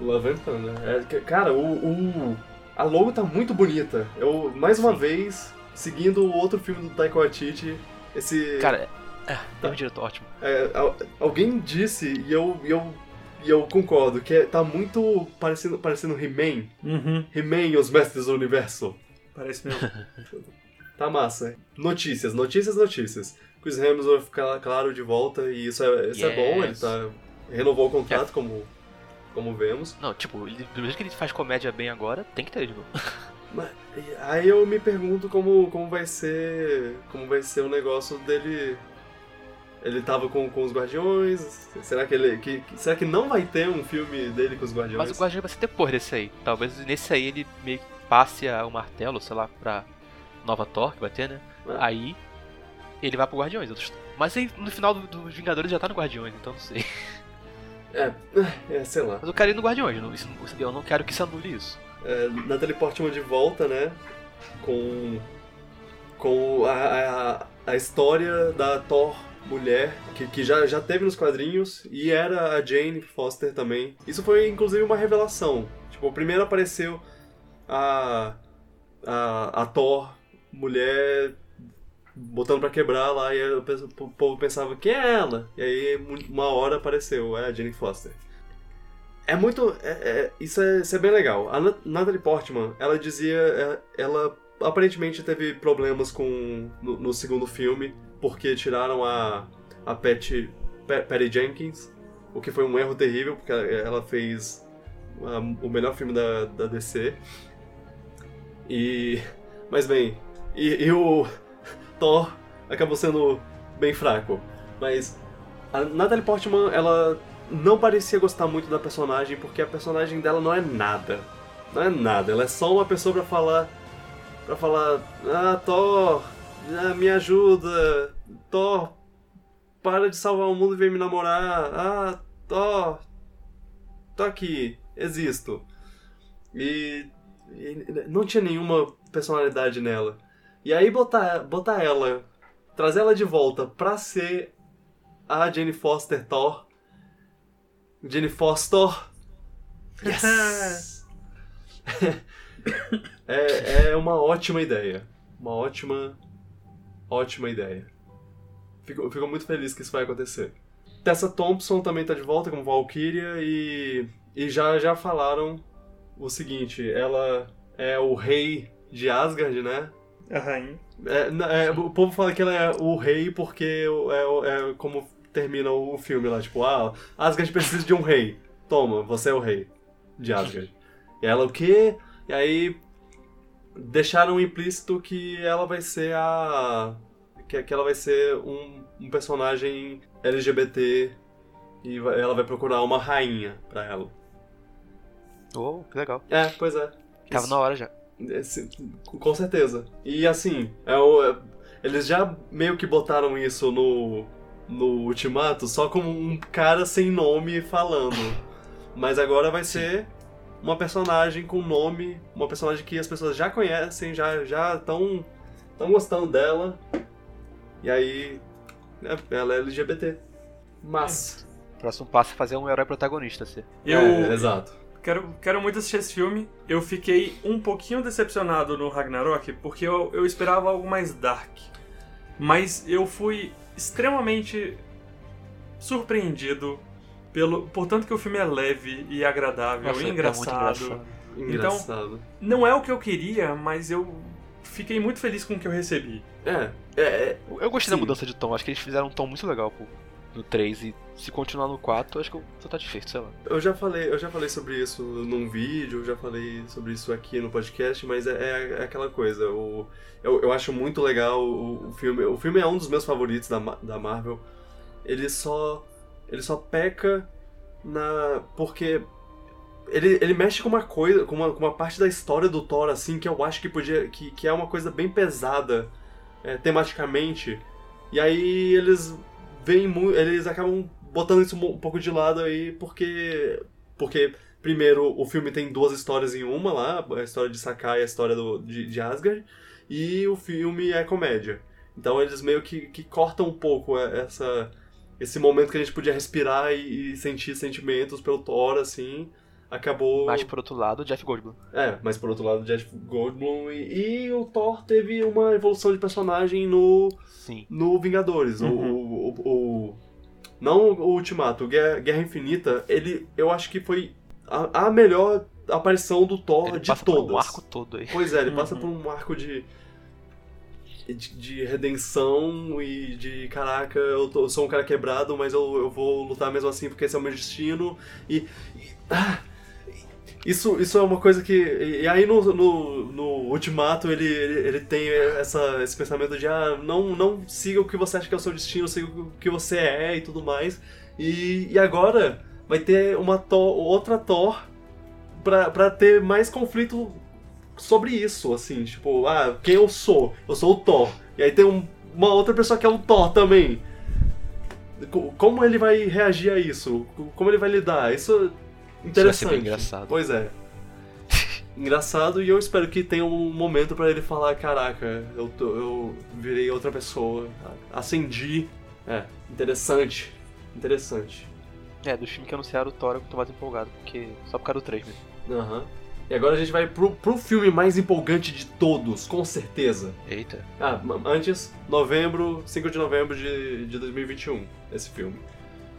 Love and Thunder. É, cara, o, o- A logo tá muito bonita. Eu, mais uma Sim. vez, seguindo o outro filme do Taika Waititi, esse. Cara, é, é um diretor ótimo. É, al- alguém disse, e eu, e eu, e eu concordo, que é- tá muito parecendo, parecendo He-Man. Uhum. He-Man e os Mestres do Universo. Parece mesmo. [LAUGHS] Tá massa. Notícias, notícias, notícias. Chris Hemsworth, cla- claro, de volta, e isso é, isso é bom, ele Yes. tá. Renovou o contrato, como, como vemos. Não, tipo, ele, do jeito que ele faz comédia bem agora, tem que ter ele de novo. Mas, aí eu me pergunto como, como vai ser. Como vai ser o negócio dele. Ele tava com, com os Guardiões. Será que ele. Que, será que não vai ter um filme dele com os Guardiões? Mas o Guardião vai ser depois desse aí. Talvez nesse aí ele meio que passe o martelo, sei lá, pra nova Thor que vai ter, né? Ah. Aí ele vai pro Guardiões. Mas aí no final do- dos Vingadores já tá no Guardiões, então não sei. [LAUGHS] É, é, sei lá. Mas eu quero ir no Guardiões, não- isso- eu não quero que se anule isso. é, Natalie Portman de volta, né? Com. Com a, a, a história da Thor mulher, que, que já, já teve nos quadrinhos, e era a Jane Foster também. Isso foi inclusive uma revelação. Tipo, primeiro apareceu a. a, a Thor mulher botando pra quebrar lá, e o povo pensava, quem é ela? E aí uma hora apareceu, é a Jane Foster. É muito. é- é- isso, é, isso é bem legal. A Na- Natalie Portman, ela dizia. é, Ela aparentemente teve problemas com. No, no segundo filme, porque tiraram a. A Patty, Pa- Patty Jenkins, o que foi um erro terrível, porque ela- fez ah, o melhor filme da, da DC. E. Mas bem, e, e o Thor acabou sendo bem fraco. Mas a Natalie Portman, ela não parecia gostar muito da personagem, porque a personagem dela não é nada. Não é nada, ela é só uma pessoa pra falar. pra falar. Ah, Thor, ah, me ajuda. Thor, para de salvar o mundo e vem me namorar. Ah, Thor, tô aqui, existo. E, e não tinha nenhuma personalidade nela. E aí botar, botar ela, trazer ela de volta pra ser a Jane Foster Thor. Jane Foster. Yes! [LAUGHS] é, é uma ótima ideia. Uma ótima, ótima ideia. Fico, fico muito feliz que isso vai acontecer. Tessa Thompson também tá de volta como Valkyria e, e já, já falaram o seguinte, ela é o rei de Asgard, né? A rainha. É, é, o povo fala que ela é o rei porque é, é como termina o filme lá, tipo, ah, Asgard precisa de um rei. Toma, você é o rei de Asgard. E ela o quê? E aí deixaram implícito que ela vai ser a. que, que ela vai ser um, um personagem LGBT e vai- ela vai procurar uma rainha pra ela. Oh, que legal. É, pois é. Tava Isso- na hora já. Esse- com certeza. E assim, é o- é- eles já meio que botaram isso no, no Ultimato só como um cara sem nome falando. Mas agora vai ser uma personagem com nome, uma personagem que as pessoas já conhecem, já já estão tão gostando dela. E aí, é, ela é LGBT. Mas. Próximo passo é fazer um herói protagonista, assim. Eu É, exato. Quero, quero muito assistir esse filme. Eu fiquei um pouquinho decepcionado no Ragnarok, porque eu, eu esperava algo mais dark. Mas eu fui extremamente surpreendido pelo por tanto que o filme é leve e agradável Nossa, e é engraçado. engraçado. Engraçado. Não é o que eu queria, mas eu fiquei muito feliz com o que eu recebi. É, é, é, Eu- gostei da Sim. mudança de tom, acho que eles fizeram um tom muito legal pô, no 3 e se continuar no 4, acho que eu tô satisfeito, sei lá. Eu já falei, eu já falei sobre isso num vídeo, já falei sobre isso aqui no podcast, mas é, é- é aquela coisa. O, eu, eu acho muito legal o, o filme. O filme é um dos meus favoritos da, da Marvel. Ele só. Ele só peca na. porque. Ele, ele mexe com uma coisa, com uma, com uma parte da história do Thor, assim, que eu acho que podia. que, que é uma coisa bem pesada é, tematicamente. E aí eles veem mu- eles acabam botando isso um pouco de lado aí, porque. Porque, primeiro, o filme tem duas histórias em uma lá, a história de Sakai e a história do, de, de Asgard, e o filme é comédia. Então eles meio que, que cortam um pouco essa, esse momento que a gente podia respirar e, e sentir sentimentos pelo Thor, assim. Acabou. Mas por outro lado, o Jeff Goldblum. É, mas por outro lado, Jeff Goldblum e, e o Thor teve uma evolução de personagem no, Sim. no Vingadores. O- Uhum. O, o, o- Não o Ultimato, o Guerra, Guerra Infinita, ele eu acho que foi a, a melhor aparição do Thor Ele de passa todas. por um arco todo aí. Pois é, ele passa Uhum. por um arco de, de, de redenção e de caraca, eu, tô- eu sou um cara quebrado, mas eu, eu vou lutar mesmo assim porque esse é o meu destino. E. e- ah, isso, isso é uma coisa que. E, aí no, no, no Ultimato ele, ele, ele tem essa, esse pensamento de ah, não, não siga o que você acha que é o seu destino, siga o que você é e tudo mais. E, e agora vai ter uma Thor, outra Thor pra, pra ter mais conflito sobre isso, assim, tipo, ah, quem eu sou? Eu sou o Thor. E aí tem um- uma outra pessoa que é o Thor também. Co- Como ele vai reagir a isso? Co- Como ele vai lidar? Isso é Isso vai interessante. ser bem engraçado. Pois é. [LAUGHS] Engraçado e eu espero que tenha um momento pra ele falar, caraca, eu, tô- eu virei outra pessoa, acendi. É, interessante. Interessante. É, dos filmes que anunciaram o Thor eu tô mais empolgado, porque só por causa do 3 mesmo. Aham. E agora a gente vai pro, pro filme mais empolgante de todos, com certeza. Eita. Ah, antes, novembro, 5 de novembro de, de 2021, esse filme.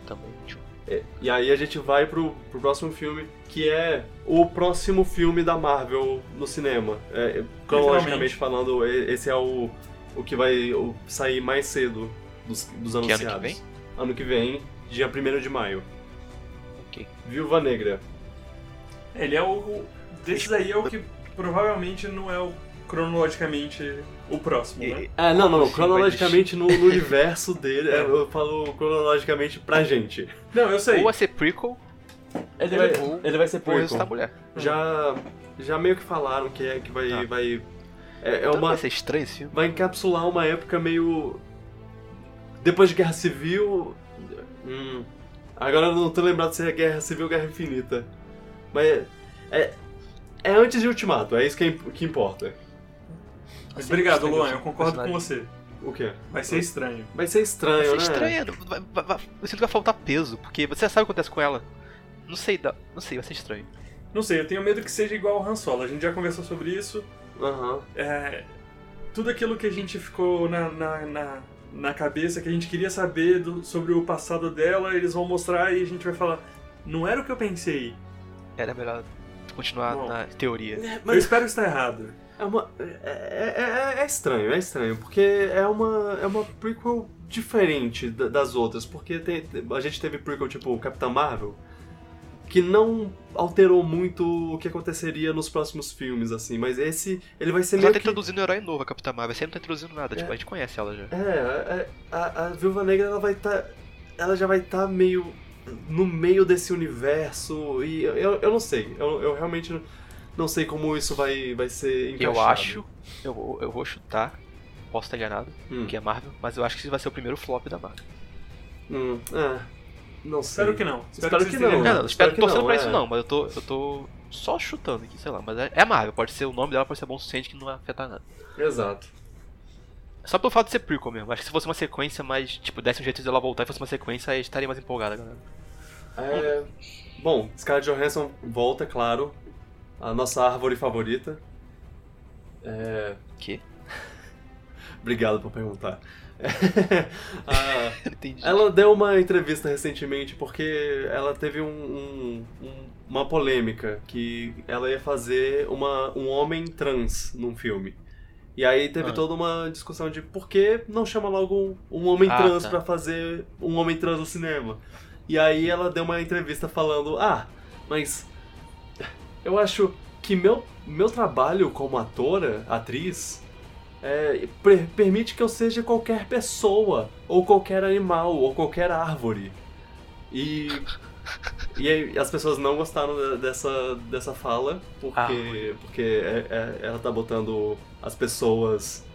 Também. tchau. É, e aí a gente vai pro, pro próximo filme, que é o próximo filme da Marvel no cinema. É, cronologicamente Literalmente. falando, esse é o, o que vai sair mais cedo dos, dos ano que anunciados. vem? Ano que vem, dia 1 de maio. Ok. Viúva Negra. Ele é o. o- Desses aí é o que provavelmente não é o cronologicamente o próximo, né? E- É, não, não, não. Cronologicamente no, no [LAUGHS] universo dele, é, eu falo cronologicamente pra gente. Não, eu sei. Ou vai ser prequel, Ele vai- vai, ele vai ser ou prequel. a mulher. Já, já meio que falaram que é que vai. Tá. vai é, é Então uma, vai ser estranho esse filme. vai encapsular uma época meio. Depois de Guerra Civil. Hum, agora eu não tô lembrado se é Guerra Civil ou Guerra Infinita. Mas é. É antes de Ultimato, é isso que, é que importa. Mas Assim, obrigado, Luan, eu concordo com você. O quê? Vai ser estranho. Vai ser estranho, Vai né? ser estranho, vai, vai, vai, eu sinto que vai faltar peso, porque você já sabe o que acontece com ela. Não sei, não sei, vai ser estranho. Não sei, eu tenho medo que seja igual ao Han Solo. A gente já conversou sobre isso. Aham. É, tudo aquilo que a gente ficou na, na, na, na cabeça, que a gente queria saber do- sobre o passado dela, eles vão mostrar e a gente vai falar: não era o que eu pensei. Era melhor continuar Bom. na teoria. É, Eu mas espero estar errado. É, uma, é, é, é- é estranho, é estranho, porque é uma, é uma prequel diferente da- das outras, porque tem- a gente teve prequel tipo Capitã Marvel, que não alterou muito o que aconteceria nos próximos filmes, assim, mas esse, ele vai ser Ela meio tá que... introduzindo um herói novo, a Capitã Marvel. Você não tá introduzindo nada, É. tipo, a gente conhece ela já. É, é, a, a Viúva Negra, ela vai estar... ela já vai estar meio no meio desse universo e eu, eu, eu não sei, eu, eu realmente não sei como isso vai, vai ser encaixado. Eu acho, eu, vou- eu vou chutar, posso estar enganado, Hum, que é Marvel, mas eu acho que esse vai ser o primeiro flop da Marvel. hum, é, não sei. Espero que não. Espero que vocês não. Não, não, espero, espero que torcendo não, pra é. isso não, mas eu tô, eu tô só chutando aqui, sei lá. Mas é, é a Marvel, pode ser o nome dela, pode ser bom o suficiente que não vai afetar nada. Exato. Só pelo fato de ser prequel mesmo. Acho que se fosse uma sequência mais, tipo, desse um jeito de ela voltar e fosse uma sequência, aí estaria mais empolgada, galera. É, bom, Scarlett Johansson volta, claro. A nossa árvore favorita. É, Que? [LAUGHS] Obrigado por perguntar. [LAUGHS] Ah, Entendi. ela deu uma entrevista recentemente porque ela teve um- um- um- uma polêmica que ela ia fazer uma, um homem trans num filme. E aí teve Ah. toda uma discussão de por que não chama logo um, homem Ah, trans tá. pra fazer um homem trans no cinema. E aí ela deu uma entrevista falando: Ah, mas eu acho que meu, meu trabalho como atora, atriz, é, per- permite que eu seja qualquer pessoa, ou qualquer animal, ou qualquer árvore. E, e aí as pessoas não gostaram de- dessa, dessa fala, porque, Árvore. porque é- é- ela tá botando as pessoas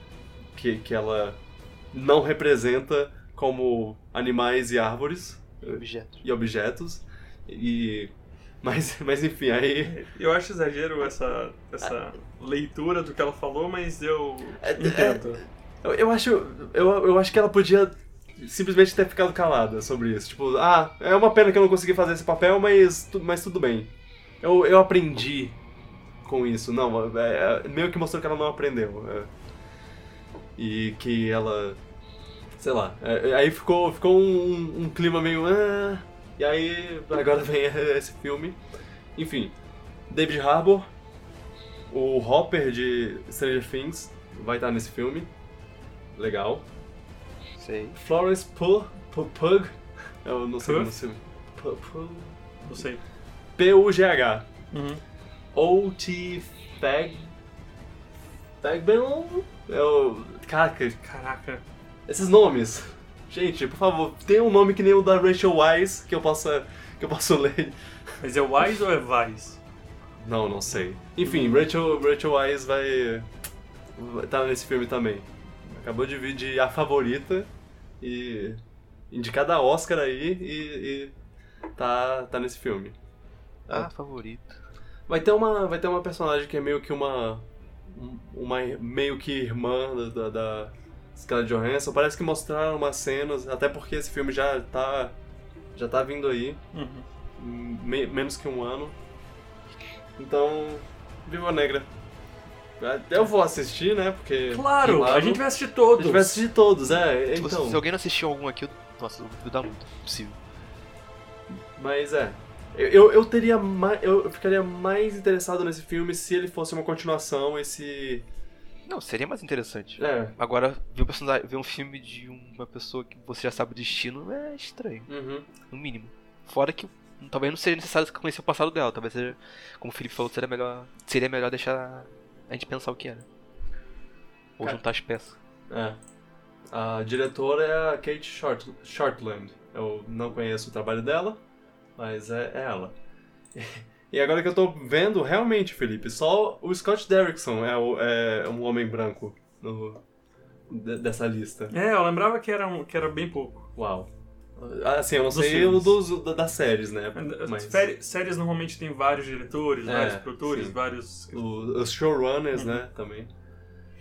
que, que ela não representa como animais e árvores Objeto. e objetos. E. Mas, mas enfim, aí. Eu acho exagero essa, essa leitura do que ela falou, mas eu É- entendo. Eu, eu acho. Eu, eu acho que ela podia simplesmente ter ficado calada sobre isso. Tipo, ah, é uma pena que eu não consegui fazer esse papel, mas, mas tudo bem. Eu, eu aprendi com isso. Não, é, é, meio que mostrou que ela não aprendeu. é. e que ela. Sei lá. é, aí ficou, ficou um, um clima meio. ah, e aí agora vem [LAUGHS] esse filme. Enfim. David Harbour. O Hopper de Stranger Things vai estar nesse filme. Legal. Sei. Florence Pugh. Pugh. Pugh eu não sei Pugh? como se. Pugh- Pugh- Não sei. P-U-G-H. Uhum. O-T. Fag. Fagbell? Eu. Caraca, Caraca. esses nomes. Gente, por favor, tenha um nome que nem o da Rachel Wise que eu possa. que eu possa [LAUGHS] ler. Mas é Wise ou é Vice? Não, não sei. Enfim, Rachel, Rachel Wise vai. tá nesse filme também. Acabou de vir de A Favorita e. indicada a Oscar aí e. e tá, tá nesse filme. Ah, favorito. Vai ter uma, vai ter uma personagem que é meio que uma. um- uma meio que irmã da, da, da Scarlett Johansson. Parece que mostraram umas cenas, até porque esse filme já tá. já tá vindo aí. Uhum. me- menos que um ano. Então, Viva Negra. Eu vou assistir, né? Porque. Claro, a gente vai assistir todos. A gente vai assistir todos, é. Então. se alguém não assistiu algum aqui, eu, nossa, eu vou dar muito. Possível. Mas é. Eu, eu, eu teria mais. Eu ficaria mais interessado nesse filme se ele fosse uma continuação, esse. Não, seria mais interessante. É. Agora, ver um, personagem, ver um filme de uma pessoa que você já sabe o destino é estranho, Uhum. no mínimo. Fora que talvez não seja necessário conhecer o passado dela, talvez seja, como o Felipe falou, seria melhor, seria melhor deixar a gente pensar o que era. Ou Cara. juntar as peças. É. A diretora é a Kate Short, Shortland. Eu não conheço o trabalho dela, mas é, é ela. [LAUGHS] E agora que eu tô vendo, realmente, Felipe, só o Scott Derrickson é, o- é um homem branco no- de- dessa lista. É, eu lembrava que era, um, que era bem pouco. Uau. Assim, eu não Dos sei o dos, da- das séries, né? As Mas féri- Séries normalmente tem vários diretores, É, vários produtores, sim. vários. o- os showrunners, Uhum. né, também.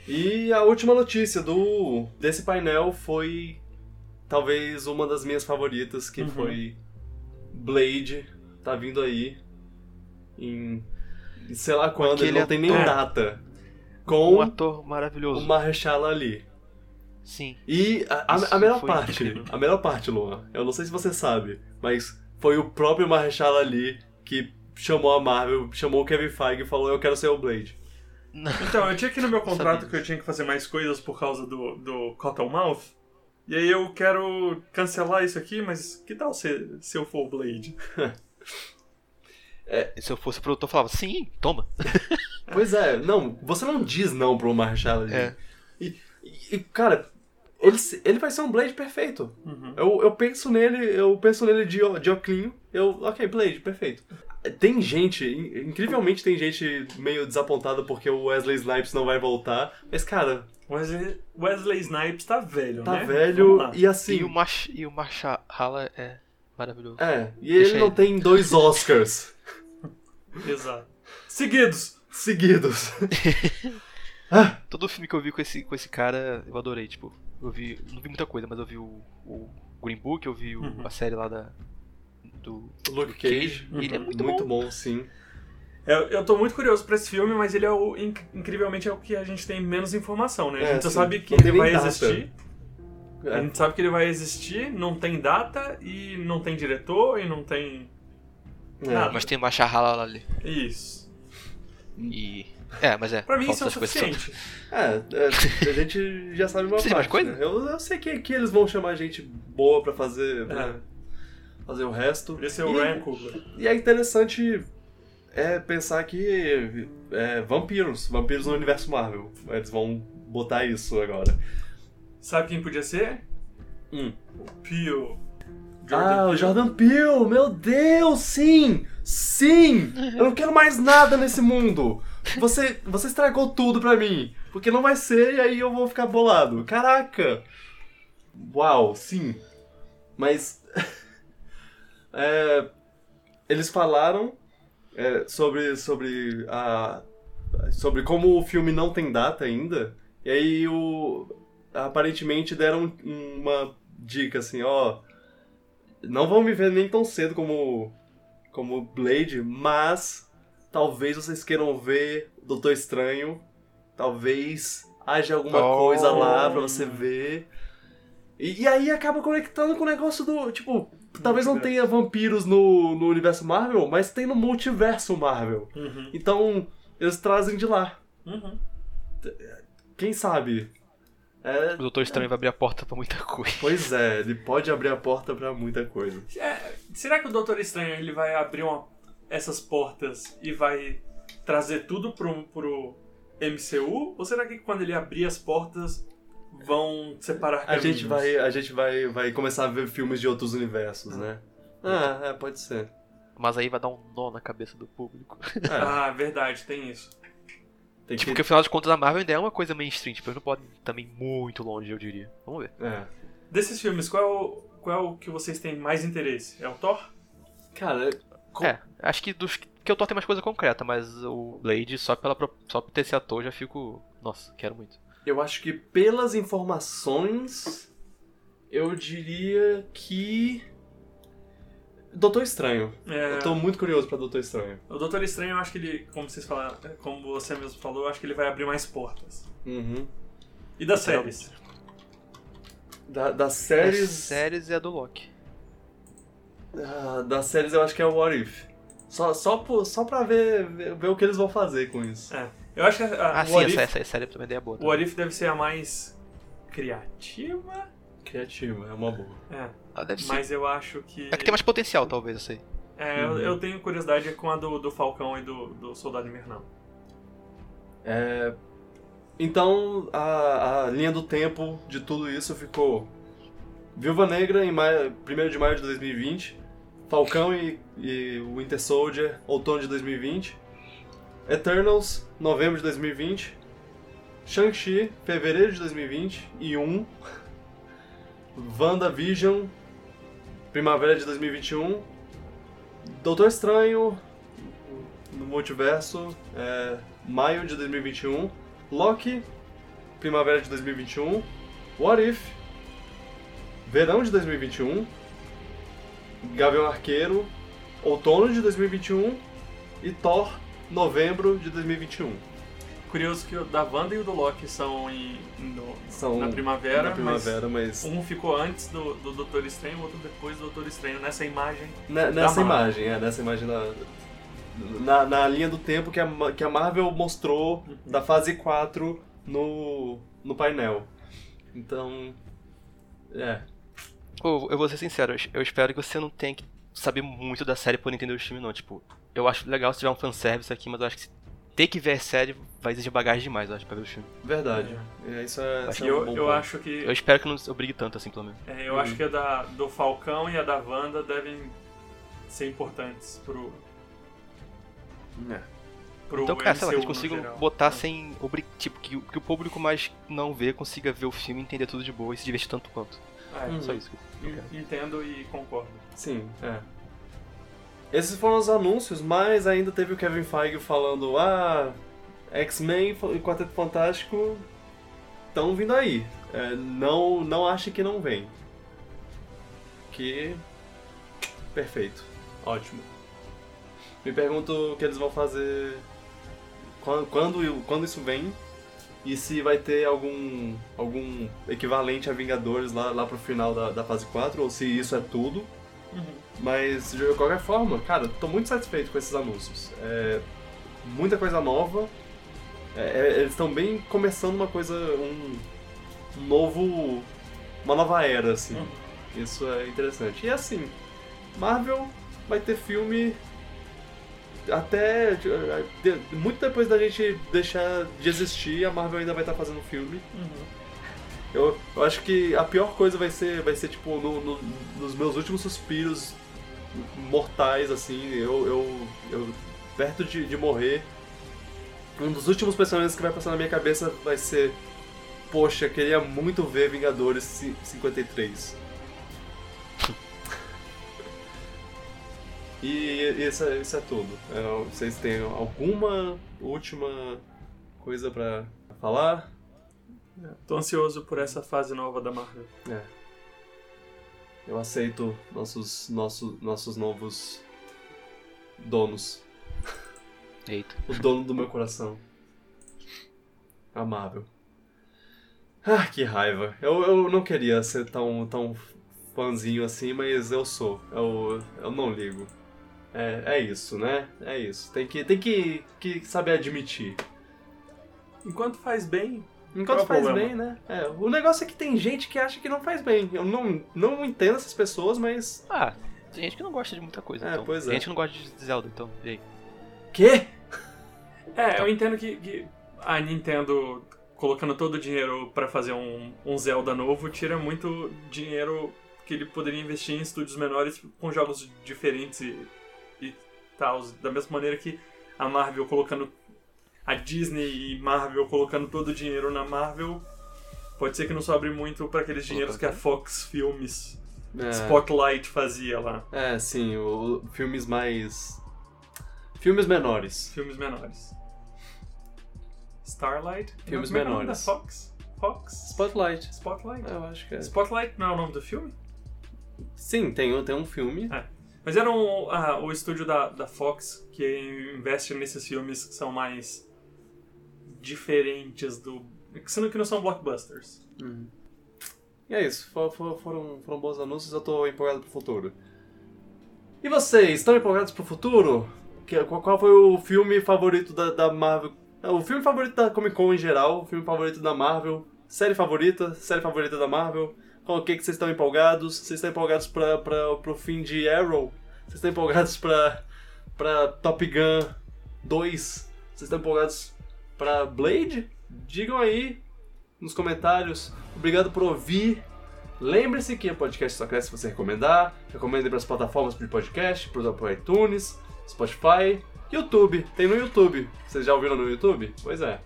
E a última notícia do desse painel foi talvez uma das minhas favoritas, que Uhum. foi Blade, tá vindo aí em em sei lá quando, ele Aquele não tem nem ator- data. Um Com ator o maravilhoso. Mahershala Ali. Sim. E a, a- a melhor parte, incrível. a melhor parte, Luan, eu não sei se você sabe, mas foi o próprio Mahershala Ali que chamou a Marvel, chamou o Kevin Feige e falou eu quero ser o Blade. Então, eu tinha aqui no meu [LAUGHS] contrato Sabia que eu tinha que fazer mais coisas por causa do, do Cottonmouth. E aí eu quero cancelar isso aqui, mas que tal se, se eu for o Blade? [LAUGHS] Se eu fosse produtor, eu falava, sim, toma. [LAUGHS] Pois é, não, você não diz não pro Marshall ali. É. E, e, cara, ele, ele vai ser um Blade perfeito. Uhum. Eu, eu penso nele, eu penso nele de, de oclinho, eu, ok, Blade, perfeito. Tem gente, in- incrivelmente tem gente meio desapontada porque o Wesley Snipes não vai voltar, mas cara, Wesley, Wesley Snipes tá velho, tá né? velho Vamos lá. e assim. E o, Marsh, e o Marshala é maravilhoso. É, e Deixa ele não tem dois [LAUGHS] Oscars Exato. Seguidos. seguidos. [LAUGHS] ah, Todo filme que eu vi com esse, com esse cara, eu adorei, tipo. Eu vi. Não vi muita coisa, mas eu vi o, o Green Book, eu vi o- Uhum. a série lá da. Do Luke Cage. E ele é Uhum. muito, muito bom. bom, sim. Eu, eu tô muito curioso pra esse filme, mas ele é o. inc- Incrivelmente é o que a gente tem menos informação, né? A É, gente só sim. sabe que ele vai data. existir. A É, gente sabe que ele vai existir, não tem data e não tem diretor e não tem. É. Nada. Mas tem o Marshala ali. Isso. E. É, mas é. Pra mim isso é o suficiente. É, é, a gente já sabe uma tem mais parte, coisa? né? Eu, eu sei que, que eles vão chamar gente boa pra fazer, pra fazer o resto. Esse é o e, Coogler. E é interessante é, pensar que é, vampiros, vampiros no universo Marvel. Eles vão botar isso agora. Sabe quem podia ser? Hum. O Pio. Ah, o Peele. Jordan Peele, meu Deus, sim! Sim! Eu não quero mais nada nesse mundo! Você, você estragou tudo pra mim. Porque não vai ser e aí eu vou ficar bolado. Caraca! Uau, sim. Mas. [LAUGHS] é, eles falaram é, sobre, sobre a. Sobre como o filme não tem data ainda. E aí o. Aparentemente deram uma dica assim, ó. Não vão me ver nem tão cedo como. como Blade, mas talvez vocês queiram ver o Doutor Estranho. Talvez haja alguma Oh. coisa lá pra você ver. E, e aí acaba conectando com o negócio do. Tipo, talvez não tenha vampiros no, no universo Marvel, mas tem no multiverso Marvel. Uhum. Então, eles trazem de lá. Uhum. Quem sabe? É, O Doutor Estranho vai abrir a porta pra muita coisa. pois é, ele pode abrir a porta pra muita coisa. É, será que o Doutor Estranho ele vai abrir uma- essas portas e vai trazer tudo pro, pro MCU? Ou será que quando ele abrir as portas vão separar A caminhos? gente vai, a gente vai, vai começar a ver filmes de outros universos, né? Ah, é, pode ser. Mas aí vai dar um nó na cabeça do público. É, Ah, verdade, tem isso. Tem Tipo, que... porque afinal de contas a Marvel ainda é uma coisa mainstream, tipo, eles não podem ir também muito longe, eu diria. Vamos ver. É. Desses filmes, qual é o, qual é o que vocês têm mais interesse? É o Thor? Cara, co- É, acho que dos que eu tô tem mais coisa concreta, mas o Blade, só, pela, só por ter esse ator, já fico. Nossa, quero muito. eu acho que pelas informações, eu diria que... Doutor Estranho. É, Eu tô muito curioso pra Doutor Estranho. O Doutor Estranho, eu acho que ele, como vocês falaram, como você mesmo falou, eu acho que ele vai abrir mais portas. Uhum. E das Literalmente. séries? Da, das Séries... séries... séries é a do Loki. Ah, das séries eu acho que é o What If. Só, só, por- só pra ver, ver, ver o que eles vão fazer com isso. É. Eu acho que a, Ah, o sim, If- essa, essa série também é boa. o. What If deve ser a mais criativa. Criativo, é uma boa. É, Ah, deve ser. mas eu acho que. É que tem mais potencial, talvez, eu sei. É, eu, Uhum. eu tenho curiosidade com a do, do Falcão e do, do Soldado Invernal. É, Então, a, a linha do tempo de tudo isso ficou Viúva Negra em maio, 1 de maio de 2020, Falcão e, e Winter Soldier, outono de 2020, Eternals, novembro de 2020, Shang-Chi, fevereiro de 2020 e 1, WandaVision, primavera de 2021, Doutor Estranho, no multiverso, é, maio de 2021, Loki, primavera de 2021, What If, verão de 2021, Gavião Arqueiro, outono de 2021 e Thor, novembro de 2021. Curioso que o da Wanda e o do Loki são em, no- São na primavera, na primavera, mas, mas um ficou antes do, do Doutor Estranho, o outro depois do Doutor Estranho, nessa imagem. ne- nessa Marvel. imagem, é, nessa imagem da, na, na linha do tempo que a, que a Marvel mostrou da fase 4 no, no painel. Então, é, Pô, eu vou ser sincero, eu- espero que você não tenha que saber muito da série por entender o filme, não. Tipo, eu acho legal se tiver um fanservice aqui, mas eu acho que ter que ver a série vai exigir bagagem demais, eu acho, pra ver o filme. Verdade. É, isso é, Acho isso é um eu, bom eu ponto. acho que. Eu espero que não obrigue tanto assim, pelo menos. é, eu acho que a da, do Falcão e a da Wanda devem ser importantes pro. É. pro Então, cara, sei lá, que eles consigam botar É. sem. Obri... Tipo, que, o- que o público mais não vê consiga ver o filme, entender tudo de boa e se divertir tanto quanto. É, Hum. Só isso que eu quero. Entendo e concordo. Sim, é. Esses foram os anúncios, mas ainda teve o Kevin Feige falando: ah, X-Men e Quarteto Fantástico estão vindo aí. É, não, não ache que não vem. Que. Perfeito. Ótimo. Me pergunto o que eles vão fazer. Quando, quando, quando isso vem. E se vai ter algum, algum equivalente a Vingadores lá, lá pro final da, da fase 4, ou se isso é tudo. Mas, de qualquer forma, cara, tô muito satisfeito com esses anúncios. É, muita coisa nova. É, é, eles estão bem começando uma coisa, um, um novo, uma nova era, assim. Uhum. Isso é interessante. E assim, Marvel vai ter filme até de- muito depois da gente deixar de existir, a Marvel ainda vai estar fazendo filme. Eu, eu acho que a pior coisa vai ser, vai ser tipo, no- no- nos meus últimos suspiros mortais, assim, eu, eu, eu perto de, de morrer, um dos últimos pensamentos que vai passar na minha cabeça vai ser, poxa, queria muito ver Vingadores ci- 53. E isso, é- isso é tudo. É, vocês têm alguma última coisa pra falar? Tô ansioso por essa fase nova da Marvel. É. Eu aceito nossos, nossos, nossos novos donos. Eita. O dono do meu coração. Amável. Ah, que raiva. Eu, eu não queria ser tão, tão fãzinho assim, mas eu sou. Eu, eu não ligo. É, é isso, né? É isso. Tem que, tem que, que saber admitir. Enquanto faz bem, Enquanto é faz problema? bem, né? É, o negócio é que tem gente que acha que não faz bem. Eu não, não entendo essas pessoas, mas. Ah, tem gente que não gosta de muita coisa, É, então. pois é. Tem gente que não gosta de Zelda, então. E aí? Quê? É, eu entendo que, que a Nintendo colocando todo o dinheiro pra fazer um, um Zelda novo tira muito dinheiro que ele poderia investir em estúdios menores com jogos diferentes e, e tal. Da mesma maneira que a Marvel colocando. A Disney e Marvel colocando todo o dinheiro na Marvel. Pode ser que não sobre muito pra aqueles dinheiros que a Fox Filmes É, Spotlight fazia lá. é sim, o- filmes mais. Filmes menores. Filmes menores. Starlight? Filmes Como é é menores. da Fox? Fox? Spotlight. Spotlight? Eu acho que é. Spotlight não é o nome do filme? Sim, tem, um- tem um filme. É. Mas era um, ah, o estúdio da, da Fox que investe nesses filmes que são mais diferentes do. são- que não são blockbusters. E é isso, for- for- foram, foram bons anúncios, eu tô empolgado pro futuro. E vocês, estão empolgados pro futuro? Que- Qual, qual foi o filme favorito da, da Marvel? É, O filme favorito da Comic Con em geral, o filme favorito da Marvel, série favorita, série favorita da Marvel. Com o que, que vocês estão empolgados? Vocês estão empolgados pra, pra, pro fim de Arrow? Vocês estão empolgados pra, pra Top Gun 2? Vocês estão empolgados pra Blade? Digam aí nos comentários. Obrigado por ouvir. Lembre-se que o podcast só cresce se você recomendar. Recomende para as plataformas de podcast, para o iTunes, Spotify, YouTube. Tem no YouTube. Vocês já ouviram no YouTube? Pois é.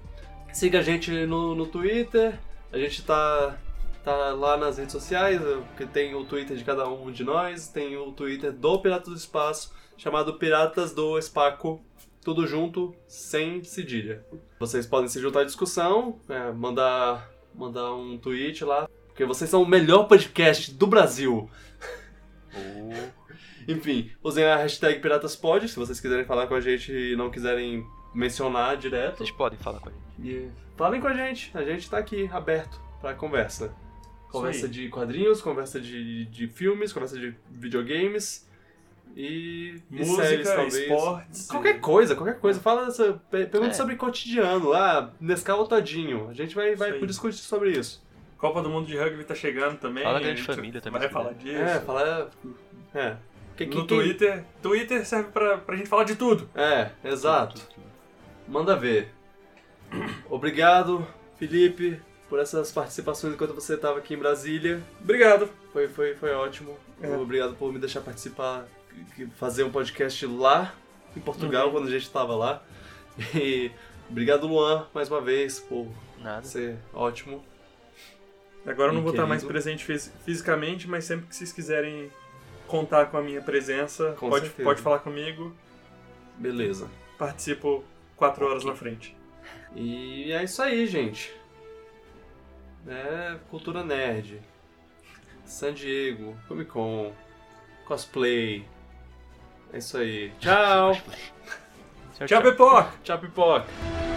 Siga a gente no, no Twitter. A gente tá, tá lá nas redes sociais, que tem o Twitter de cada um de nós. Tem o Twitter do Piratas do Espaço, chamado Piratas do Espaco. Tudo junto, sem cedilha. Vocês podem se juntar à discussão, é, mandar, mandar um tweet lá, porque vocês são o melhor podcast do Brasil. Enfim, usem a hashtag PiratasPod se vocês quiserem falar com a gente e não quiserem mencionar direto. Vocês podem falar com a gente. E falem com a gente, a gente tá aqui aberto pra conversa. Conversa de quadrinhos, conversa de, de filmes, conversa de videogames e, e Música, séries, talvez. esportes. Qualquer coisa, qualquer coisa. Fala dessa, pe- pergunta É. sobre cotidiano. Ah, Nescau ou Todinho. A gente vai, vai discutir sobre isso. Copa do Mundo de Rugby tá chegando também. Fala a grande gente família também, Vai falar disso. É, falar. É. Que- que- no que- Twitter. Twitter serve pra, pra gente falar de tudo. É, exato. Manda ver. Obrigado, Felipe, por essas participações enquanto você estava aqui em Brasília. Obrigado. Foi, foi, foi ótimo. É. Obrigado por me deixar participar, fazer um podcast lá em Portugal, Uhum. quando a gente estava lá. E obrigado, Luan, mais uma vez, por Nada. ser ótimo. Agora eu não E vou estar mais querido. presente fis- fisicamente, mas sempre que vocês quiserem contar com a minha presença, Com pode, certeza. pode falar comigo. Beleza. Participo quatro horas na frente. E é isso aí, gente. É cultura nerd. San Diego, Comic Con, cosplay. É isso aí. Tchau! [LAUGHS] Tchau, Tchau, Pipoca! Tchau, pipoca!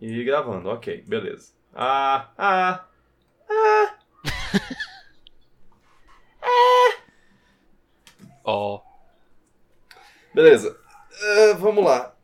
E gravando, ok, beleza. Ah, ah, [LAUGHS] Ó. beleza. Ah, vamos lá.